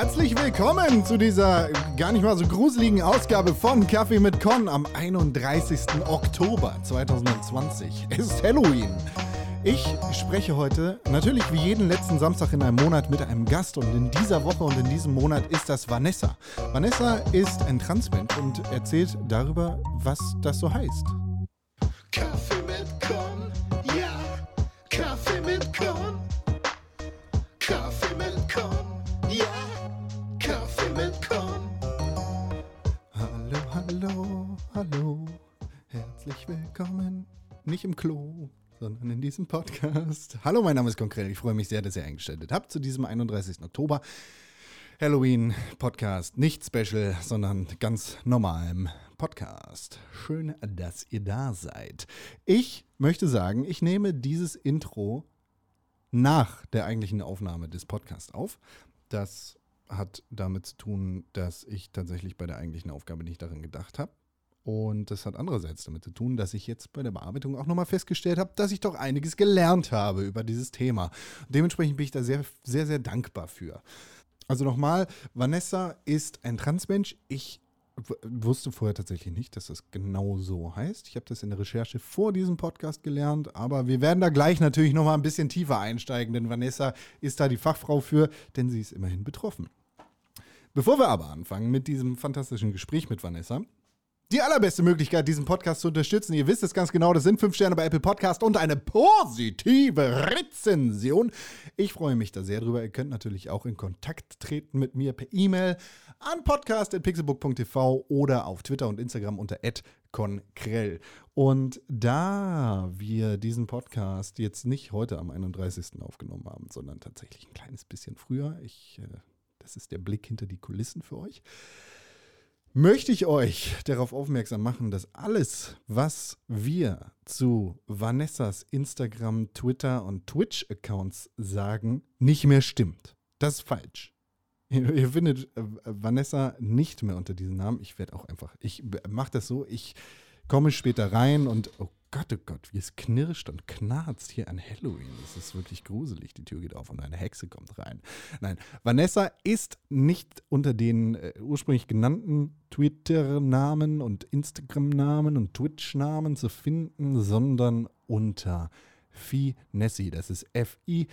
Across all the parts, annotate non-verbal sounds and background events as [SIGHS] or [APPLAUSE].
Herzlich willkommen zu dieser gar nicht mal so gruseligen Ausgabe von Kaffee mit Con am 31. Oktober 2020. Es ist Halloween. Ich spreche heute natürlich wie jeden letzten Samstag in einem Monat mit einem Gast und in dieser Woche und in diesem Monat ist das Vanessa. Vanessa ist ein Transmensch und erzählt darüber, was das so heißt. Diesem Podcast. Hallo, mein Name ist Konkret. Ich freue mich sehr, dass ihr eingestellt habt zu diesem 31. Oktober. Halloween Podcast. Nicht special, sondern ganz normalem Podcast. Schön, dass ihr da seid. Ich möchte sagen, ich nehme dieses Intro nach der eigentlichen Aufnahme des Podcasts auf. Das hat damit zu tun, dass ich tatsächlich bei der eigentlichen Aufgabe nicht daran gedacht habe. Und das hat andererseits damit zu tun, dass ich jetzt bei der Bearbeitung auch nochmal festgestellt habe, dass ich doch einiges gelernt habe über dieses Thema. Dementsprechend bin ich da sehr, sehr, sehr dankbar für. Also nochmal, Vanessa ist ein Transmensch. Ich wusste vorher tatsächlich nicht, dass das genau so heißt. Ich habe das in der Recherche vor diesem Podcast gelernt, aber wir werden da gleich natürlich nochmal ein bisschen tiefer einsteigen, denn Vanessa ist da die Fachfrau für, denn sie ist immerhin betroffen. Bevor wir aber anfangen mit diesem fantastischen Gespräch mit Vanessa, die allerbeste Möglichkeit, diesen Podcast zu unterstützen, ihr wisst es ganz genau, das sind fünf Sterne bei Apple Podcast und eine positive Rezension. Ich freue mich da sehr drüber. Ihr könnt natürlich auch in Kontakt treten mit mir per E-Mail an podcast.pixelbook.tv oder auf Twitter und Instagram unter @konkrell. Und da wir diesen Podcast jetzt nicht heute am 31. aufgenommen haben, sondern tatsächlich ein kleines bisschen früher, ich, äh, das ist der Blick hinter die Kulissen für euch möchte ich euch darauf aufmerksam machen, dass alles, was wir zu Vanessas Instagram, Twitter und Twitch-Accounts sagen, nicht mehr stimmt. Das ist falsch. Ihr, findet äh, Vanessa nicht mehr unter diesem Namen. Ich werde auch einfach, ich mache das so, ich komme später rein und, oh Gott, oh Gott, wie es knirscht und knarzt hier an Halloween. Das ist wirklich gruselig. Die Tür geht auf und eine Hexe kommt rein. Nein, Vanessa ist nicht unter den äh, ursprünglich genannten Twitter-Namen und Instagram-Namen und Twitch-Namen zu finden, sondern unter Finessi. Das ist F-I-N-E-S-S-I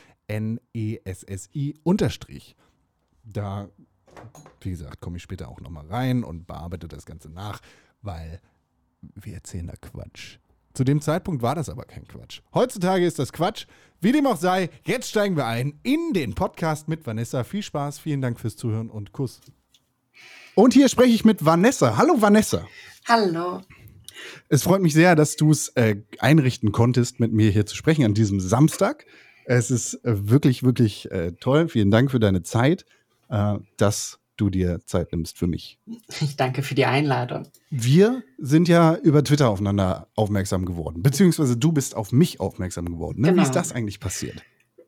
unterstrich. Da, wie gesagt, komme ich später auch nochmal rein und bearbeite das Ganze nach, weil wir erzählen da Quatsch. Zu dem Zeitpunkt war das aber kein Quatsch. Heutzutage ist das Quatsch. Wie dem auch sei, jetzt steigen wir ein in den Podcast mit Vanessa. Viel Spaß, vielen Dank fürs Zuhören und Kuss. Und hier spreche ich mit Vanessa. Hallo Vanessa. Hallo. Es freut mich sehr, dass du es äh, einrichten konntest, mit mir hier zu sprechen an diesem Samstag. Es ist äh, wirklich, wirklich äh, toll. Vielen Dank für deine Zeit, äh, dass du dir Zeit nimmst für mich. Ich danke für die Einladung. Wir sind ja über Twitter aufeinander aufmerksam geworden, beziehungsweise du bist auf mich aufmerksam geworden. Ne? Wie Genau. ist das eigentlich passiert?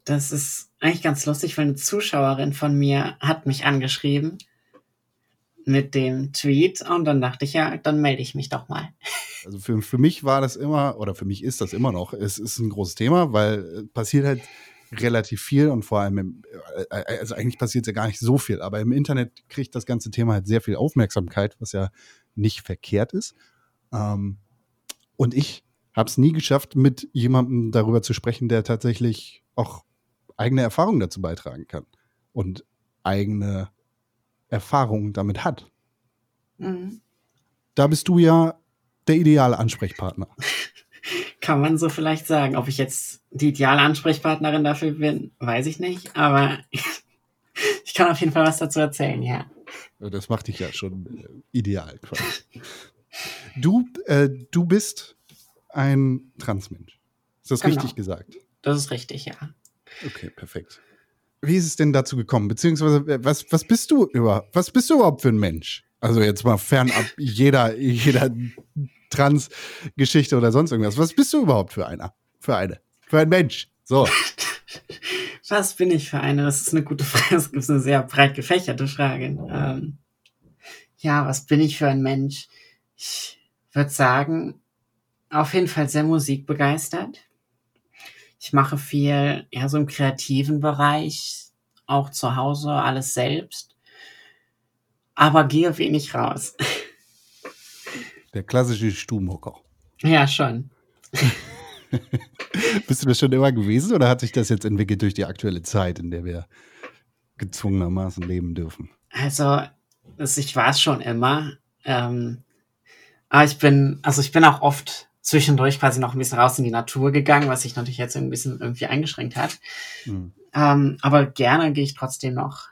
Das ist eigentlich ganz lustig, weil eine Zuschauerin von mir hat mich angeschrieben mit dem Tweet und dann dachte ich, ja, dann melde ich mich doch mal. [LAUGHS] Also für, für mich war das immer, oder für mich ist das immer noch, es ist ein großes Thema, weil äh, passiert halt relativ viel und vor allem, im, äh, also eigentlich passiert ja gar nicht so viel, aber im Internet kriegt das ganze Thema halt sehr viel Aufmerksamkeit, was ja nicht verkehrt ist. Ähm, und ich habe es nie geschafft, mit jemandem darüber zu sprechen, der tatsächlich auch eigene Erfahrungen dazu beitragen kann und eigene Erfahrungen damit hat. Mhm. Da bist du ja der ideale Ansprechpartner. [LAUGHS] Kann man so vielleicht sagen. Ob ich jetzt die ideale Ansprechpartnerin dafür bin, weiß ich nicht, aber [LAUGHS] ich kann auf jeden Fall was dazu erzählen, ja. Das macht dich ja schon äh, ideal quasi. Du, äh, du bist ein Transmensch. Ist das Genau. richtig gesagt? Das ist richtig, ja. Okay, perfekt. Wie ist es denn dazu gekommen? Beziehungsweise, äh, was, was bist du über, was bist du überhaupt für ein Mensch? Also jetzt mal fernab jeder, jeder Trans-Geschichte oder sonst irgendwas. Was bist du überhaupt für einer? Für eine? Für ein Mensch? So. [LAUGHS] Was bin ich für eine? Das ist eine gute Frage. Das ist eine sehr breit gefächerte Frage. Ähm, ja, was bin ich für ein Mensch? Ich würde sagen, auf jeden Fall sehr musikbegeistert. Ich mache viel, ja, so im kreativen Bereich, auch zu Hause, alles selbst. aber gehe wenig raus. [LAUGHS] Der klassische Stubenhocker. Ja, schon. [LAUGHS] Bist du das schon immer gewesen oder hat sich das jetzt entwickelt durch die aktuelle Zeit, in der wir gezwungenermaßen leben dürfen? Also, ich war es schon immer. Ähm, aber ich bin, also ich bin auch oft zwischendurch quasi noch ein bisschen raus in die Natur gegangen, was sich natürlich jetzt ein bisschen irgendwie eingeschränkt hat. Hm. Ähm, aber gerne gehe ich trotzdem noch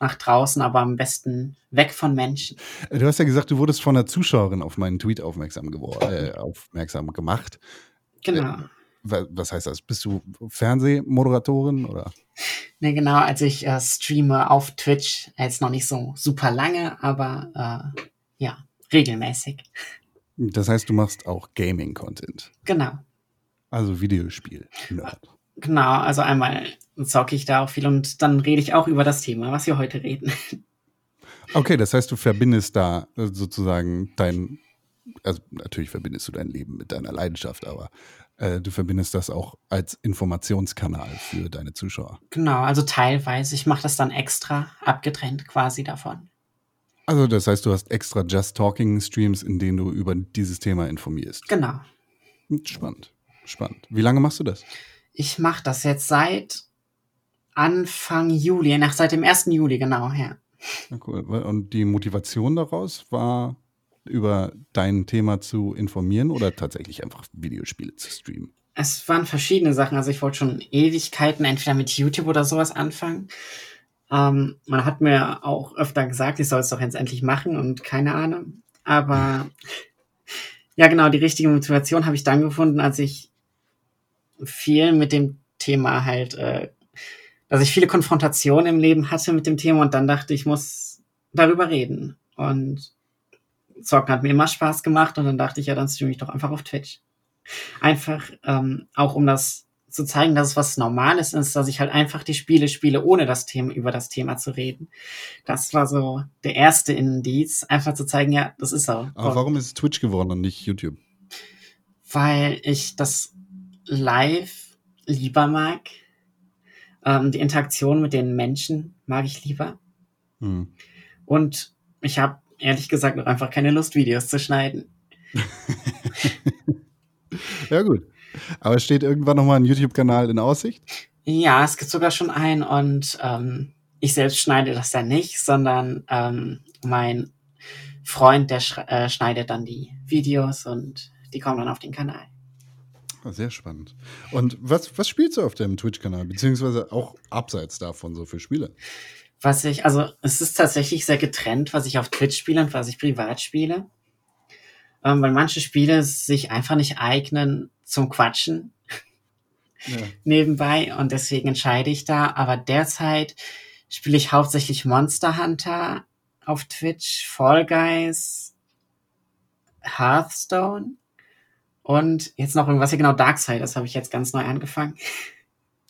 nach draußen, aber am besten weg von Menschen. Äh, Du hast ja gesagt, du wurdest von einer Zuschauerin auf meinen Tweet aufmerksam, äh, aufmerksam gemacht. Genau. Wa- Was heißt das? Bist du Fernsehmoderatorin oder? Ne, genau, als ich äh, streame auf Twitch, jetzt noch nicht so super lange, aber äh, ja, regelmäßig. Das heißt, du machst auch Gaming-Content, Genau. also Videospiel. Nerd. Genau, also einmal zocke ich da auch viel und dann rede ich auch über das Thema, was wir heute reden. Okay, das heißt, du verbindest da äh, sozusagen dein, also natürlich verbindest du dein Leben mit deiner Leidenschaft, aber äh, du verbindest das auch als Informationskanal für deine Zuschauer. Genau, also teilweise. Ich mache das dann extra abgetrennt quasi davon. Also das heißt, du hast extra Just Talking Streams, in denen du über dieses Thema informierst. Genau. Hm, Spannend, spannend. Wie lange machst du das? Ich mache das jetzt seit Anfang Juli, nach seit dem 1. Juli, genau, ja. Cool. Und die Motivation daraus war, über dein Thema zu informieren oder tatsächlich einfach Videospiele zu streamen? Es waren verschiedene Sachen. Also ich wollte schon Ewigkeiten entweder mit YouTube oder sowas anfangen. Ähm, man hat mir auch öfter gesagt, ich soll es doch jetzt endlich machen und keine Ahnung. Aber [LAUGHS] ja, genau, die richtige Motivation habe ich dann gefunden, als ich viel mit dem Thema halt, äh, dass ich viele Konfrontationen im Leben hatte mit dem Thema und dann dachte ich, muss darüber reden. Und Zocken hat mir immer Spaß gemacht und dann dachte ich, ja, dann streame ich doch einfach auf Twitch. Einfach ähm, auch um das zu zeigen, dass es was Normales ist, dass ich halt einfach die Spiele spiele, ohne das Thema über das Thema zu reden. Das war so der erste Indiz, einfach zu zeigen, ja, das ist so. Aber warum ist Twitch geworden und nicht YouTube? Weil ich das live lieber mag. Ähm, die Interaktion mit den Menschen mag ich lieber. Hm. Und ich habe ehrlich gesagt noch einfach keine Lust, Videos zu schneiden. [LAUGHS] Ja, gut. Aber steht irgendwann nochmal ein YouTube-Kanal in Aussicht? Ja, es gibt sogar schon einen und ähm, ich selbst schneide das dann nicht, sondern ähm, mein Freund, der äh, schneidet dann die Videos und die kommen dann auf den Kanal. Ah, Sehr spannend. Und was, was spielst du auf deinem Twitch-Kanal? Beziehungsweise auch abseits davon so für Spiele? Was ich, also es ist tatsächlich sehr getrennt, was ich auf Twitch spiele und was ich privat spiele. Ähm, weil manche Spiele sich einfach nicht eignen zum Quatschen [LAUGHS] Ja. nebenbei und deswegen entscheide ich da. Aber derzeit spiele ich hauptsächlich Monster Hunter auf Twitch, Fall Guys, Hearthstone und jetzt noch irgendwas hier genau Darkseid, das habe ich jetzt ganz neu angefangen.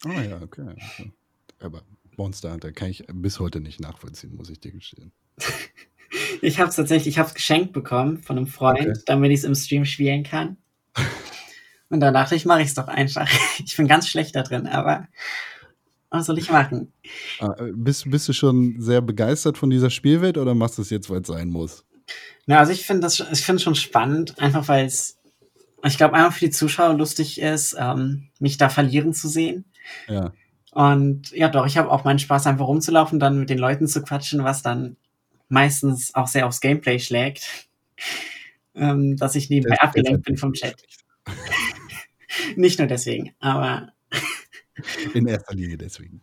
Ah ja, okay. Aber Monster Hunter kann ich bis heute nicht nachvollziehen, muss ich dir gestehen. [LAUGHS] Ich habe es tatsächlich, ich habe es geschenkt bekommen von einem Freund, Okay. damit ich es im Stream spielen kann. Und dann dachte ich, mache ich es doch einfach. [LAUGHS] Ich bin ganz schlecht da drin, aber was soll ich machen? Ah, äh, bist, bist du schon sehr begeistert von dieser Spielwelt oder machst du es jetzt, weil es sein muss? Na, also ich finde das, ich finde schon spannend, einfach weil es, ich glaube, einfach für die Zuschauer lustig ist, ähm, mich da verlieren zu sehen. Ja. Und ja, doch, ich habe auch meinen Spaß, einfach rumzulaufen, dann mit den Leuten zu quatschen, was dann meistens auch sehr aufs Gameplay schlägt. [LAUGHS] Ähm, dass ich nebenbei Das- abgelenkt bin vom Chat. [LAUGHS] Nicht nur deswegen, aber [LAUGHS] In erster Linie deswegen.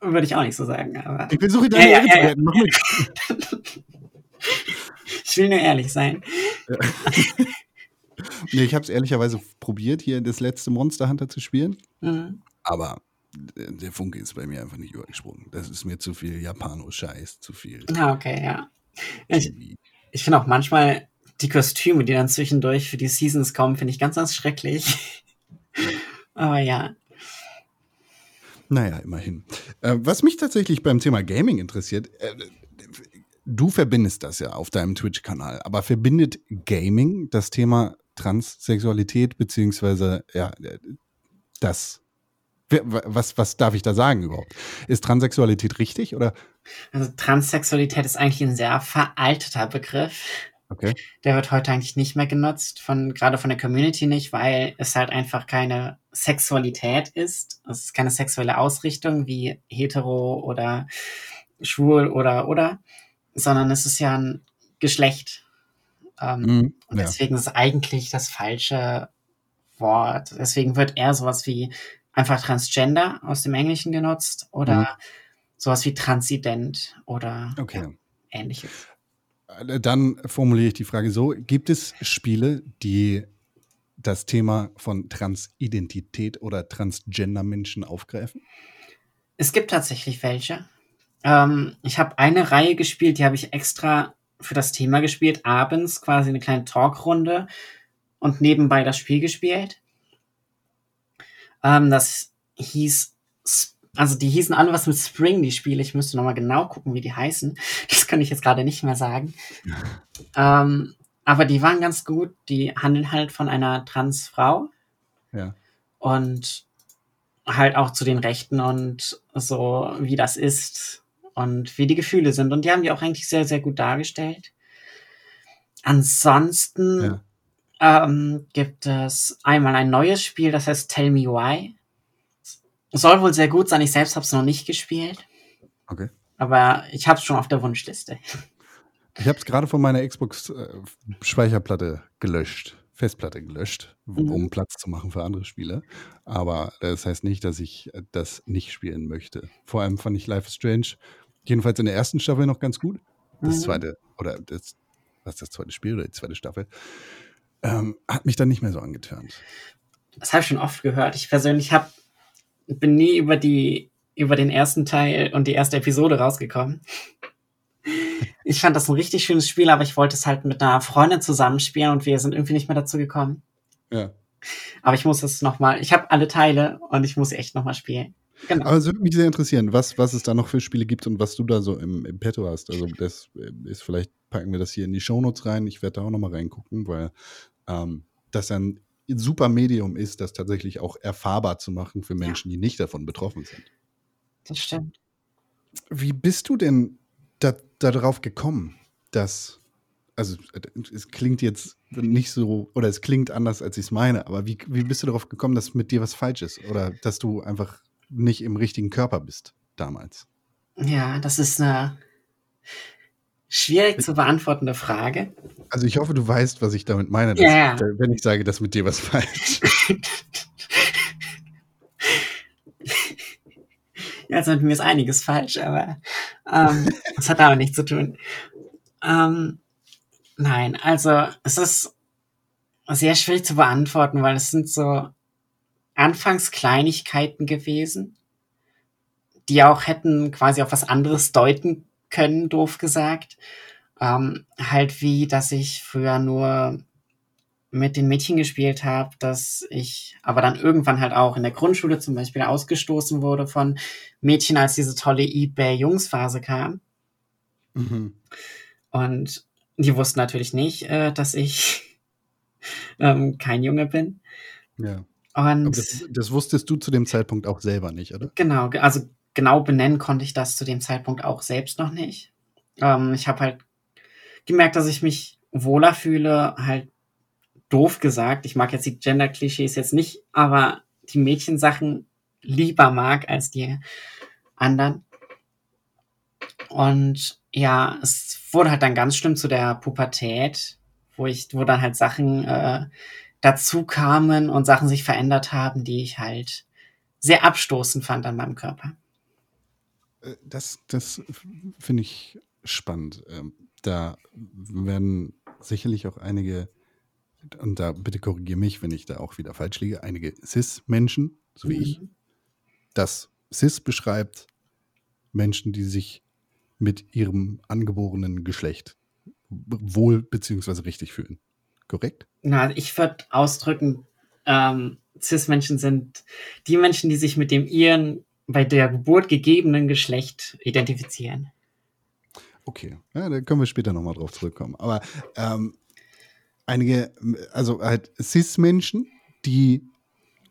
würde ich auch nicht so sagen. Aber Ich versuche deine Ja, ja, ja, zu ja. Mach ich will nur ehrlich sein. Nee, ich habe es ehrlicherweise probiert, hier das letzte Monster Hunter zu spielen. Mhm. Aber äh, der Funke ist bei mir einfach nicht übergesprungen. Das ist mir zu viel Japano-Scheiß, zu viel. Ah, okay, ja. Ich, ich finde auch manchmal die Kostüme, die dann zwischendurch für die Seasons kommen, finde ich ganz, ganz schrecklich. [LAUGHS] Aber ja. Naja, immerhin. Äh, was mich tatsächlich beim Thema Gaming interessiert, äh, du verbindest das ja auf deinem Twitch-Kanal, aber verbindet Gaming das Thema Transsexualität beziehungsweise ja, das, Was, was darf ich da sagen überhaupt? Ist Transsexualität richtig oder? Also Transsexualität ist eigentlich ein sehr veralteter Begriff. Okay. Der wird heute eigentlich nicht mehr genutzt, von, gerade von der Community nicht, weil es halt einfach keine Sexualität ist. Es ist keine sexuelle Ausrichtung wie hetero oder schwul oder oder, sondern es ist ja ein Geschlecht. Ähm, Mhm, und ja. deswegen ist es eigentlich das falsche Wort. Deswegen wird eher sowas wie einfach Transgender aus dem Englischen genutzt oder Mhm. sowas wie Transident oder Okay. ja, ähnliches. Äh, Dann formuliere ich die Frage so: Gibt es Spiele, die das Thema von Transidentität oder Transgender-Menschen aufgreifen? Es gibt tatsächlich welche. Ähm, ich habe eine Reihe gespielt, die habe ich extra für das Thema gespielt, abends quasi eine kleine Talkrunde und nebenbei das Spiel gespielt. Ähm, das hieß, also die hießen alle was mit Spring, die Spiele. Ich müsste nochmal genau gucken, wie die heißen. [LAUGHS] Das kann ich jetzt gerade nicht mehr sagen. [LAUGHS] ähm, aber die waren ganz gut. Die handeln halt von einer Transfrau Ja. und halt auch zu den Rechten und so, wie das ist und wie die Gefühle sind. Und die haben die auch eigentlich sehr, sehr gut dargestellt. Ansonsten ähm, gibt es einmal ein neues Spiel, das heißt Tell Me Why. Soll wohl sehr gut sein. Ich selbst habe es noch nicht gespielt, Okay. aber ich habe es schon auf der Wunschliste. Ich habe es gerade von meiner Xbox-Speicherplatte gelöscht, Festplatte gelöscht, Mhm. um Platz zu machen für andere Spiele. Aber das heißt nicht, dass ich äh, das nicht spielen möchte. Vor allem fand ich Life is Strange jedenfalls in der ersten Staffel noch ganz gut. Das Mhm. zweite, oder das, was das zweite Spiel oder die zweite Staffel, ähm, hat mich dann nicht mehr so angetörnt. Das habe ich schon oft gehört. Ich persönlich hab, bin nie über die über den ersten Teil und die erste Episode rausgekommen. [LAUGHS] Ich fand das ein richtig schönes Spiel, aber ich wollte es halt mit einer Freundin zusammenspielen und wir sind irgendwie nicht mehr dazu gekommen. Ja. Aber ich muss es nochmal, ich habe alle Teile und ich muss echt nochmal spielen. Genau. Aber es würde mich sehr interessieren, was, was es da noch für Spiele gibt und was du da so im, im Petto hast. Also das äh, ist vielleicht, packen wir das hier in die Shownotes rein. Ich werde da auch nochmal reingucken, weil ähm, das ein super Medium ist, das tatsächlich auch erfahrbar zu machen für Menschen, die nicht davon betroffen sind. Das stimmt. Wie bist du denn da, darauf gekommen, dass, also es klingt jetzt nicht so, oder es klingt anders, als ich es meine, aber wie, wie bist du darauf gekommen, dass mit dir was falsch ist oder dass du einfach nicht im richtigen Körper bist damals? Ja, das ist eine schwierig zu beantwortende Frage. Also ich hoffe, du weißt, was ich damit meine, dass, Ja, wenn ich sage, dass mit dir was falsch. [LAUGHS] Ja, also mit mir ist einiges falsch, aber ähm, das hat damit nichts zu tun. Ähm, nein, also es ist sehr schwierig zu beantworten, weil es sind so anfangs Kleinigkeiten gewesen, die auch hätten quasi auf was anderes deuten können, doof gesagt. Ähm, halt wie, dass ich früher nur mit den Mädchen gespielt habe, dass ich aber dann irgendwann halt auch in der Grundschule zum Beispiel ausgestoßen wurde von Mädchen, als diese tolle eBay-Jungs-Phase kam. Mhm. Und die wussten natürlich nicht, äh, dass ich [LAUGHS] ähm, kein Junge bin. Ja. Und das, das wusstest du zu dem Zeitpunkt auch selber nicht, oder? genau, ge- also genau benennen konnte ich das zu dem Zeitpunkt auch selbst noch nicht. Ähm, ich habe halt gemerkt, dass ich mich wohler fühle, halt doof gesagt. Ich mag jetzt die Gender-Klischees jetzt nicht, aber die Mädchensachen lieber mag als die anderen. Und ja, es wurde halt dann ganz schlimm zu der Pubertät, wo ich, wo dann halt Sachen äh, dazu kamen und Sachen sich verändert haben, die ich halt sehr abstoßend fand an meinem Körper. Äh, Das, das finde ich spannend. Ähm, Da werden sicherlich auch einige, und da bitte korrigiere mich, wenn ich da auch wieder falsch liege, einige Cis-Menschen, so wie ich, Mhm. das Cis beschreibt Menschen, die sich mit ihrem angeborenen Geschlecht wohl beziehungsweise richtig fühlen. Korrekt? Na, ich würde ausdrücken, ähm, Cis-Menschen sind die Menschen, die sich mit dem ihren bei der Geburt gegebenen Geschlecht identifizieren. Okay, ja, da können wir später nochmal drauf zurückkommen. Aber ähm, einige, also halt Cis-Menschen, die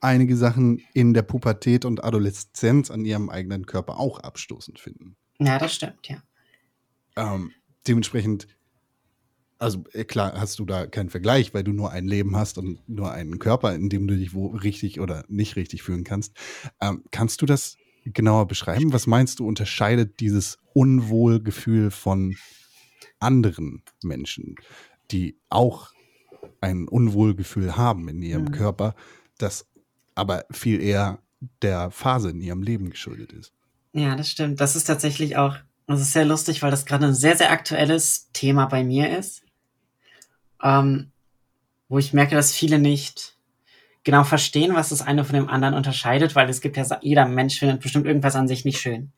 einige Sachen in der Pubertät und Adoleszenz an ihrem eigenen Körper auch abstoßend finden. Ja, das stimmt, ja. Ähm, dementsprechend, also äh, klar hast du da keinen Vergleich, weil du nur ein Leben hast und nur einen Körper, in dem du dich wo richtig oder nicht richtig fühlen kannst. Ähm, kannst du das genauer beschreiben? Was meinst du, unterscheidet dieses Unwohlgefühl von anderen Menschen, die auch ein Unwohlgefühl haben in ihrem Mhm. Körper, das aber viel eher der Phase in ihrem Leben geschuldet ist? Ja, das stimmt. Das ist tatsächlich auch, das ist sehr lustig, weil das gerade ein sehr, sehr aktuelles Thema bei mir ist. Ähm, wo ich merke, dass viele nicht genau verstehen, was das eine von dem anderen unterscheidet, weil es gibt ja, jeder Mensch findet bestimmt irgendwas an sich nicht schön.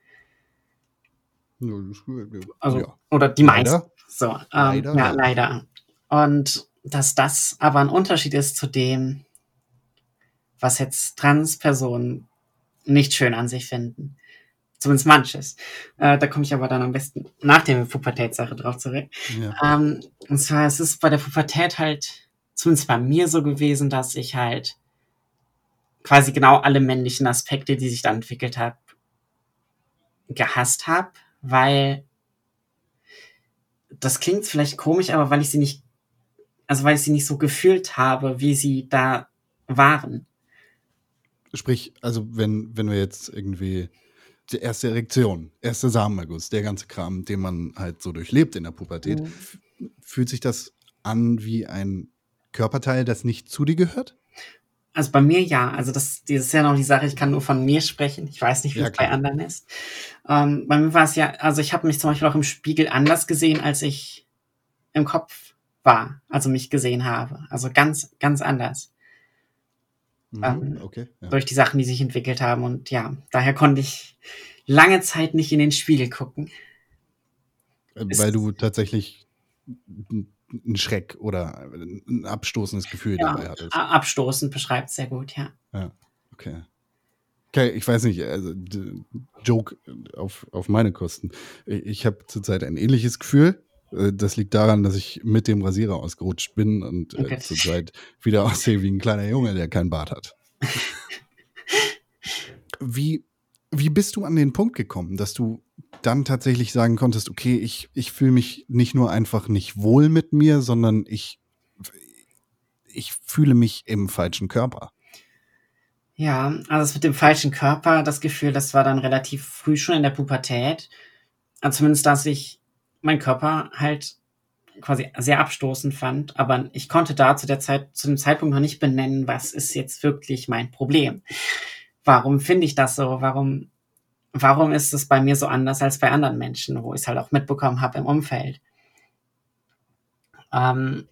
Also, ja. oder die meisten. Leider. So, ähm, Leider, ja. leider. Und dass das aber ein Unterschied ist zu dem, was jetzt Transpersonen nicht schön an sich finden. Zumindest manches. Äh, da komme ich aber dann am besten nach der Pubertätssache drauf zurück. Ja. Ähm, und zwar es ist bei der Pubertät halt, zumindest bei mir so gewesen, dass ich halt quasi genau alle männlichen Aspekte, die sich da entwickelt habe, gehasst habe, weil das klingt vielleicht komisch, aber weil ich sie nicht, also weil ich sie nicht so gefühlt habe, wie sie da waren. Sprich, also wenn, wenn wir jetzt irgendwie die erste Erektion, erste Samenerguss, der ganze Kram, den man halt so durchlebt in der Pubertät, Mhm. fühlt sich das an wie ein Körperteil, das nicht zu dir gehört? Also bei mir ja. Also das, das ist ja noch die Sache, ich kann nur von mir sprechen. Ich weiß nicht, wie Ja, es bei anderen ist. Ähm, bei mir war es ja, also ich habe mich zum Beispiel auch im Spiegel anders gesehen, als ich im Kopf war, also mich gesehen habe. Also ganz, ganz anders. Mhm, Ähm, okay. Ja. Durch die Sachen, die sich entwickelt haben. Und ja, daher konnte ich lange Zeit nicht in den Spiegel gucken. Weil du tatsächlich einen Schreck oder ein abstoßendes Gefühl Ja, dabei hattest. abstoßend beschreibt sehr gut, ja. Okay. Okay, ich weiß nicht, also Joke auf, auf meine Kosten. Ich, ich habe zurzeit ein ähnliches Gefühl. Äh, Das liegt daran, dass ich mit dem Rasierer ausgerutscht bin und äh, Okay. zurzeit wieder [LAUGHS] aussehe wie ein kleiner Junge, der keinen Bart hat. wie, wie bist du an den Punkt gekommen, dass du dann tatsächlich sagen konntest, okay, ich, ich fühle mich nicht nur einfach nicht wohl mit mir, sondern ich, ich fühle mich im falschen Körper. Ja, also das mit dem falschen Körper, das Gefühl, das war dann relativ früh schon in der Pubertät. Also zumindest, dass ich meinen Körper halt quasi sehr abstoßend fand, aber ich konnte da zu der Zeit, zu dem Zeitpunkt noch nicht benennen, was ist jetzt wirklich mein Problem. Warum finde ich das so? Warum, warum ist es bei mir so anders als bei anderen Menschen, wo ich es halt auch mitbekommen habe im Umfeld? Ähm,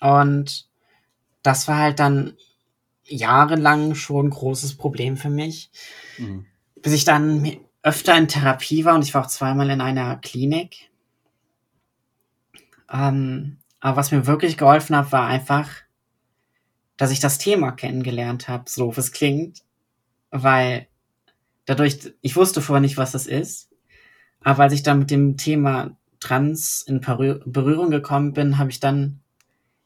und das war halt dann jahrelang schon ein großes Problem für mich, bis ich dann öfter in Therapie war und ich war auch zweimal in einer Klinik. Ähm, aber was mir wirklich geholfen hat, war einfach, dass ich das Thema kennengelernt habe, so doof es klingt, weil dadurch, ich wusste vorher nicht, was das ist, aber als ich dann mit dem Thema Trans in Berühr- Berührung gekommen bin, habe ich dann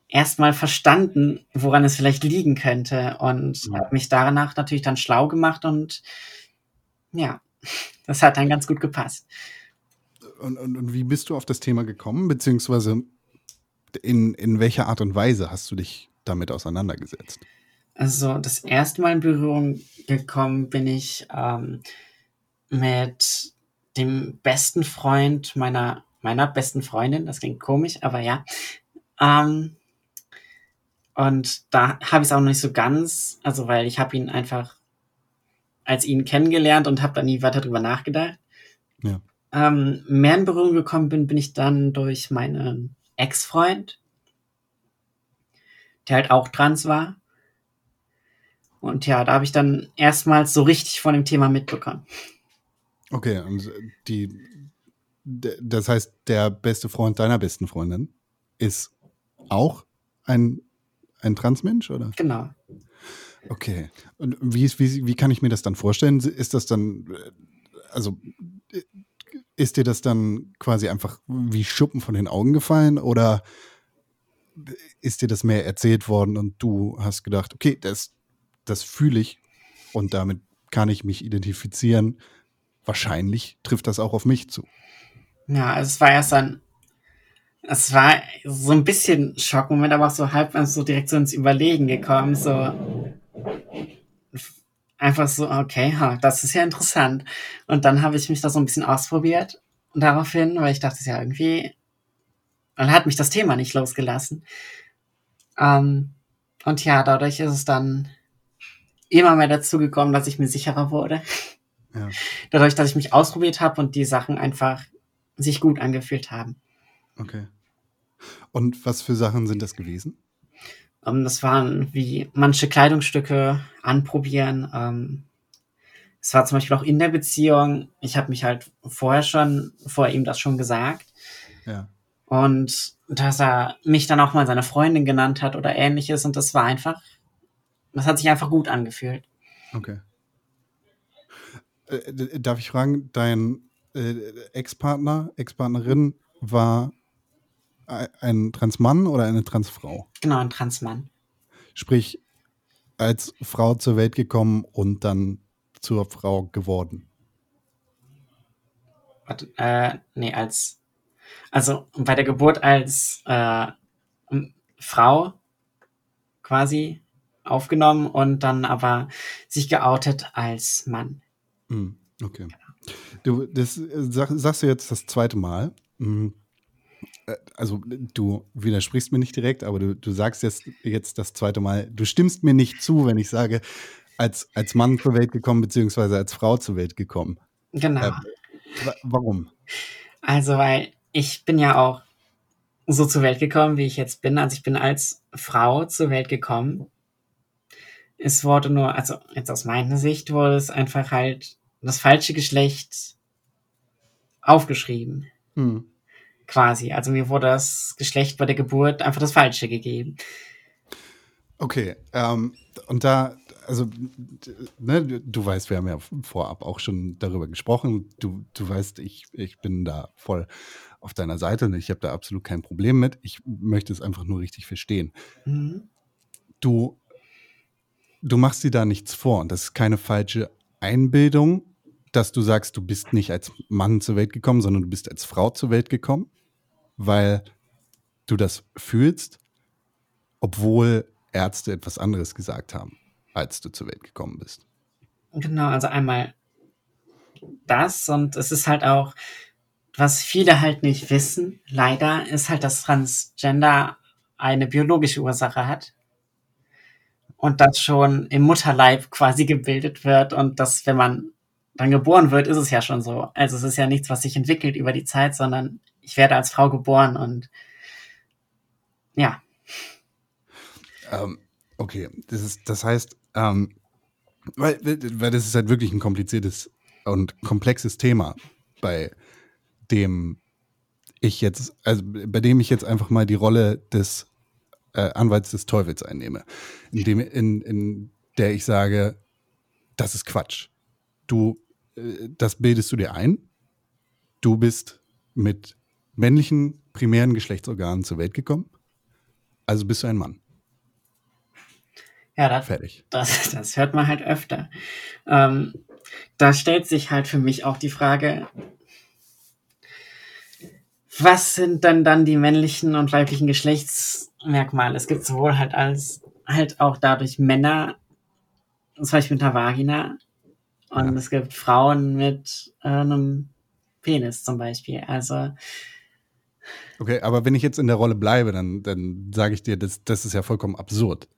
erstmal verstanden, woran es vielleicht liegen könnte und Mhm. habe mich danach natürlich dann schlau gemacht und ja, [LAUGHS] das hat dann ganz gut gepasst. Und, und, und wie bist du auf das Thema gekommen, beziehungsweise in, in welcher Art und Weise hast du dich damit auseinandergesetzt? Also das erste Mal in Berührung gekommen bin ich ähm, mit dem besten Freund meiner meiner besten Freundin. Das klingt komisch, aber ja. Ähm, und da habe ich es auch noch nicht so ganz, also weil ich habe ihn einfach als ihn kennengelernt und habe dann nie weiter drüber nachgedacht. Ja. Ähm, mehr in Berührung gekommen bin, bin ich dann durch meinen Ex-Freund, der halt auch trans war. Und ja, da habe ich dann erstmals so richtig von dem Thema mitbekommen. Okay, und die, das heißt, der beste Freund deiner besten Freundin ist auch ein, ein Transmensch, oder? Genau. Okay. Und wie, wie, wie kann ich mir das dann vorstellen? Ist das dann, äh, also äh, ist dir das dann quasi einfach wie Schuppen von den Augen gefallen oder ist dir das mehr erzählt worden und du hast gedacht, okay, das, das fühle ich und damit kann ich mich identifizieren. Wahrscheinlich trifft das auch auf mich zu. Ja, es war erst ein, es war so ein bisschen Schockmoment, aber auch so halb so direkt so ins Überlegen gekommen, so einfach so, okay, ha, das ist ja interessant. Und dann habe ich mich da so ein bisschen ausprobiert daraufhin, weil ich dachte, ja irgendwie, dann hat mich das Thema nicht losgelassen. Ähm, und ja, dadurch ist es dann immer mehr dazu gekommen, dass ich mir sicherer wurde. Ja. [LAUGHS] Dadurch, dass ich mich ausprobiert habe und die Sachen einfach sich gut angefühlt haben. Okay. Und was für Sachen sind das gewesen? Ähm, das waren wie manche Kleidungsstücke anprobieren. Ähm, es war zum Beispiel auch in der Beziehung. Ich habe mich halt vorher schon, vor ihm das schon gesagt. Ja. Und dass er mich dann auch mal seine Freundin genannt hat oder ähnliches. Und das war einfach, das hat sich einfach gut angefühlt. Okay. Äh, darf ich fragen, dein äh, Ex-Partner, Ex-Partnerin war ein Transmann oder eine Transfrau? Genau, ein Transmann. Sprich, als Frau zur Welt gekommen und dann zur Frau geworden. Warte, äh, nee, als, also bei der Geburt als äh, Frau quasi aufgenommen und dann aber sich geoutet als Mann. Hm, okay. Du, das äh, sag, sagst du jetzt das zweite Mal. Hm, äh, Also, du widersprichst mir nicht direkt, aber du, du sagst jetzt, jetzt das zweite Mal, du stimmst mir nicht zu, wenn ich sage, als, als Mann zur Welt gekommen, beziehungsweise als Frau zur Welt gekommen. Genau. Äh, Wa- Warum? Also, weil ich bin ja auch so zur Welt gekommen, wie ich jetzt bin. Also ich bin als Frau zur Welt gekommen. Es wurde nur, also jetzt aus meiner Sicht wurde es einfach halt das falsche Geschlecht aufgeschrieben, Hm. Quasi. Also mir wurde das Geschlecht bei der Geburt einfach das falsche gegeben. Okay, ähm, und da, also, ne, du weißt, wir haben ja vorab auch schon darüber gesprochen. Du, du weißt, ich, ich bin da voll auf deiner Seite und ich habe da absolut kein Problem mit. Ich möchte es einfach nur richtig verstehen. Mhm. Du, du machst dir da nichts vor und das ist keine falsche Einbildung, dass du sagst, du bist nicht als Mann zur Welt gekommen, sondern du bist als Frau zur Welt gekommen, weil du das fühlst, obwohl Ärzte etwas anderes gesagt haben, als du zur Welt gekommen bist. Genau, also einmal das und es ist halt auch, was viele halt nicht wissen, leider, ist halt, dass Transgender eine biologische Ursache hat. Und das schon im Mutterleib quasi gebildet wird und dass, wenn man dann geboren wird, ist es ja schon so. Also es ist ja nichts, was sich entwickelt über die Zeit, sondern ich werde als Frau geboren und ja, Ähm, okay, das, ist, das heißt, ähm, weil, weil das ist halt wirklich ein kompliziertes und komplexes Thema, bei dem ich jetzt, also bei dem ich jetzt einfach mal die Rolle des äh, Anwalts des Teufels einnehme, in, dem, in, in der ich sage, das ist Quatsch. Du, das bildest du dir ein. Du bist mit männlichen primären Geschlechtsorganen zur Welt gekommen. Also bist du ein Mann. ja, das, Fertig. Das, das hört man halt öfter. Ähm, da stellt sich halt für mich auch die Frage, was sind denn dann die männlichen und weiblichen Geschlechtsmerkmale? Es gibt sowohl halt als halt auch dadurch Männer, zum Beispiel mit einer Vagina, und Ja. es gibt Frauen mit äh, einem Penis zum Beispiel. Also Okay, aber wenn ich jetzt in der Rolle bleibe, dann, dann sage ich dir, das, das ist ja vollkommen absurd.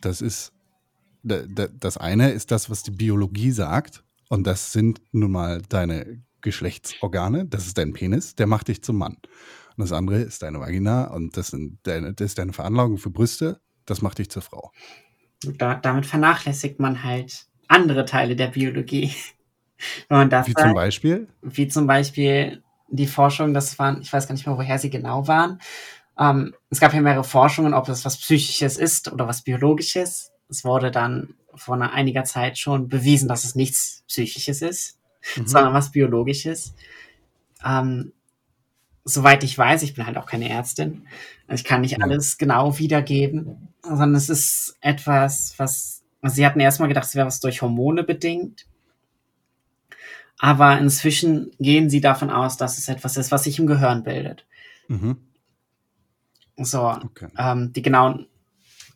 Das ist, da- da- das eine ist das, was die Biologie sagt, und das sind nun mal deine Geschlechtsorgane, das ist dein Penis, der macht dich zum Mann. Und das andere ist deine Vagina, und das, sind deine, das ist deine Veranlagung für Brüste, das macht dich zur Frau. da, damit vernachlässigt man halt andere Teile der Biologie. Wenn man Wie sagt. zum Beispiel, wie zum Beispiel die Forschung, das waren, ich weiß gar nicht mehr, woher sie genau waren. Ähm, es gab ja mehrere Forschungen, ob das was Psychisches ist oder was Biologisches. Es wurde dann vor einiger Zeit schon bewiesen, dass es nichts Psychisches ist, Mhm. sondern was Biologisches. Ähm, soweit ich weiß, ich bin halt auch keine Ärztin, ich kann nicht Ja. alles genau wiedergeben, sondern es ist etwas, was also sie hatten erstmal gedacht, es wäre was durch Hormone bedingt. Aber inzwischen gehen sie davon aus, dass es etwas ist, was sich im Gehirn bildet. Mhm. So, Okay. ähm, die genauen,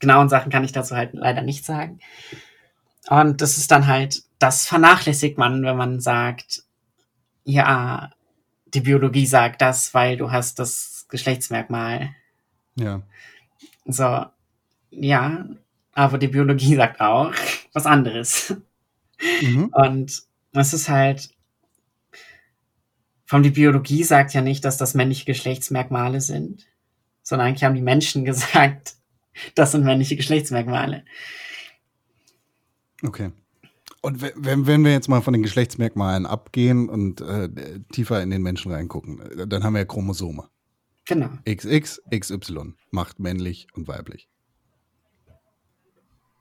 genauen Sachen kann ich dazu halt leider nicht sagen. Und das ist dann halt, das vernachlässigt man, wenn man sagt, ja, die Biologie sagt das, weil du hast das Geschlechtsmerkmal. Ja. So, ja, aber die Biologie sagt auch was anderes. Mhm. Und es ist halt, von die Biologie sagt ja nicht, dass das männliche Geschlechtsmerkmale sind, sondern eigentlich haben die Menschen [LAUGHS] gesagt, das sind männliche Geschlechtsmerkmale. Okay. Und we- wenn, wenn wir jetzt mal von den Geschlechtsmerkmalen abgehen und äh, tiefer in den Menschen reingucken, dann haben wir ja Chromosome. Genau. XX, XY macht männlich und weiblich.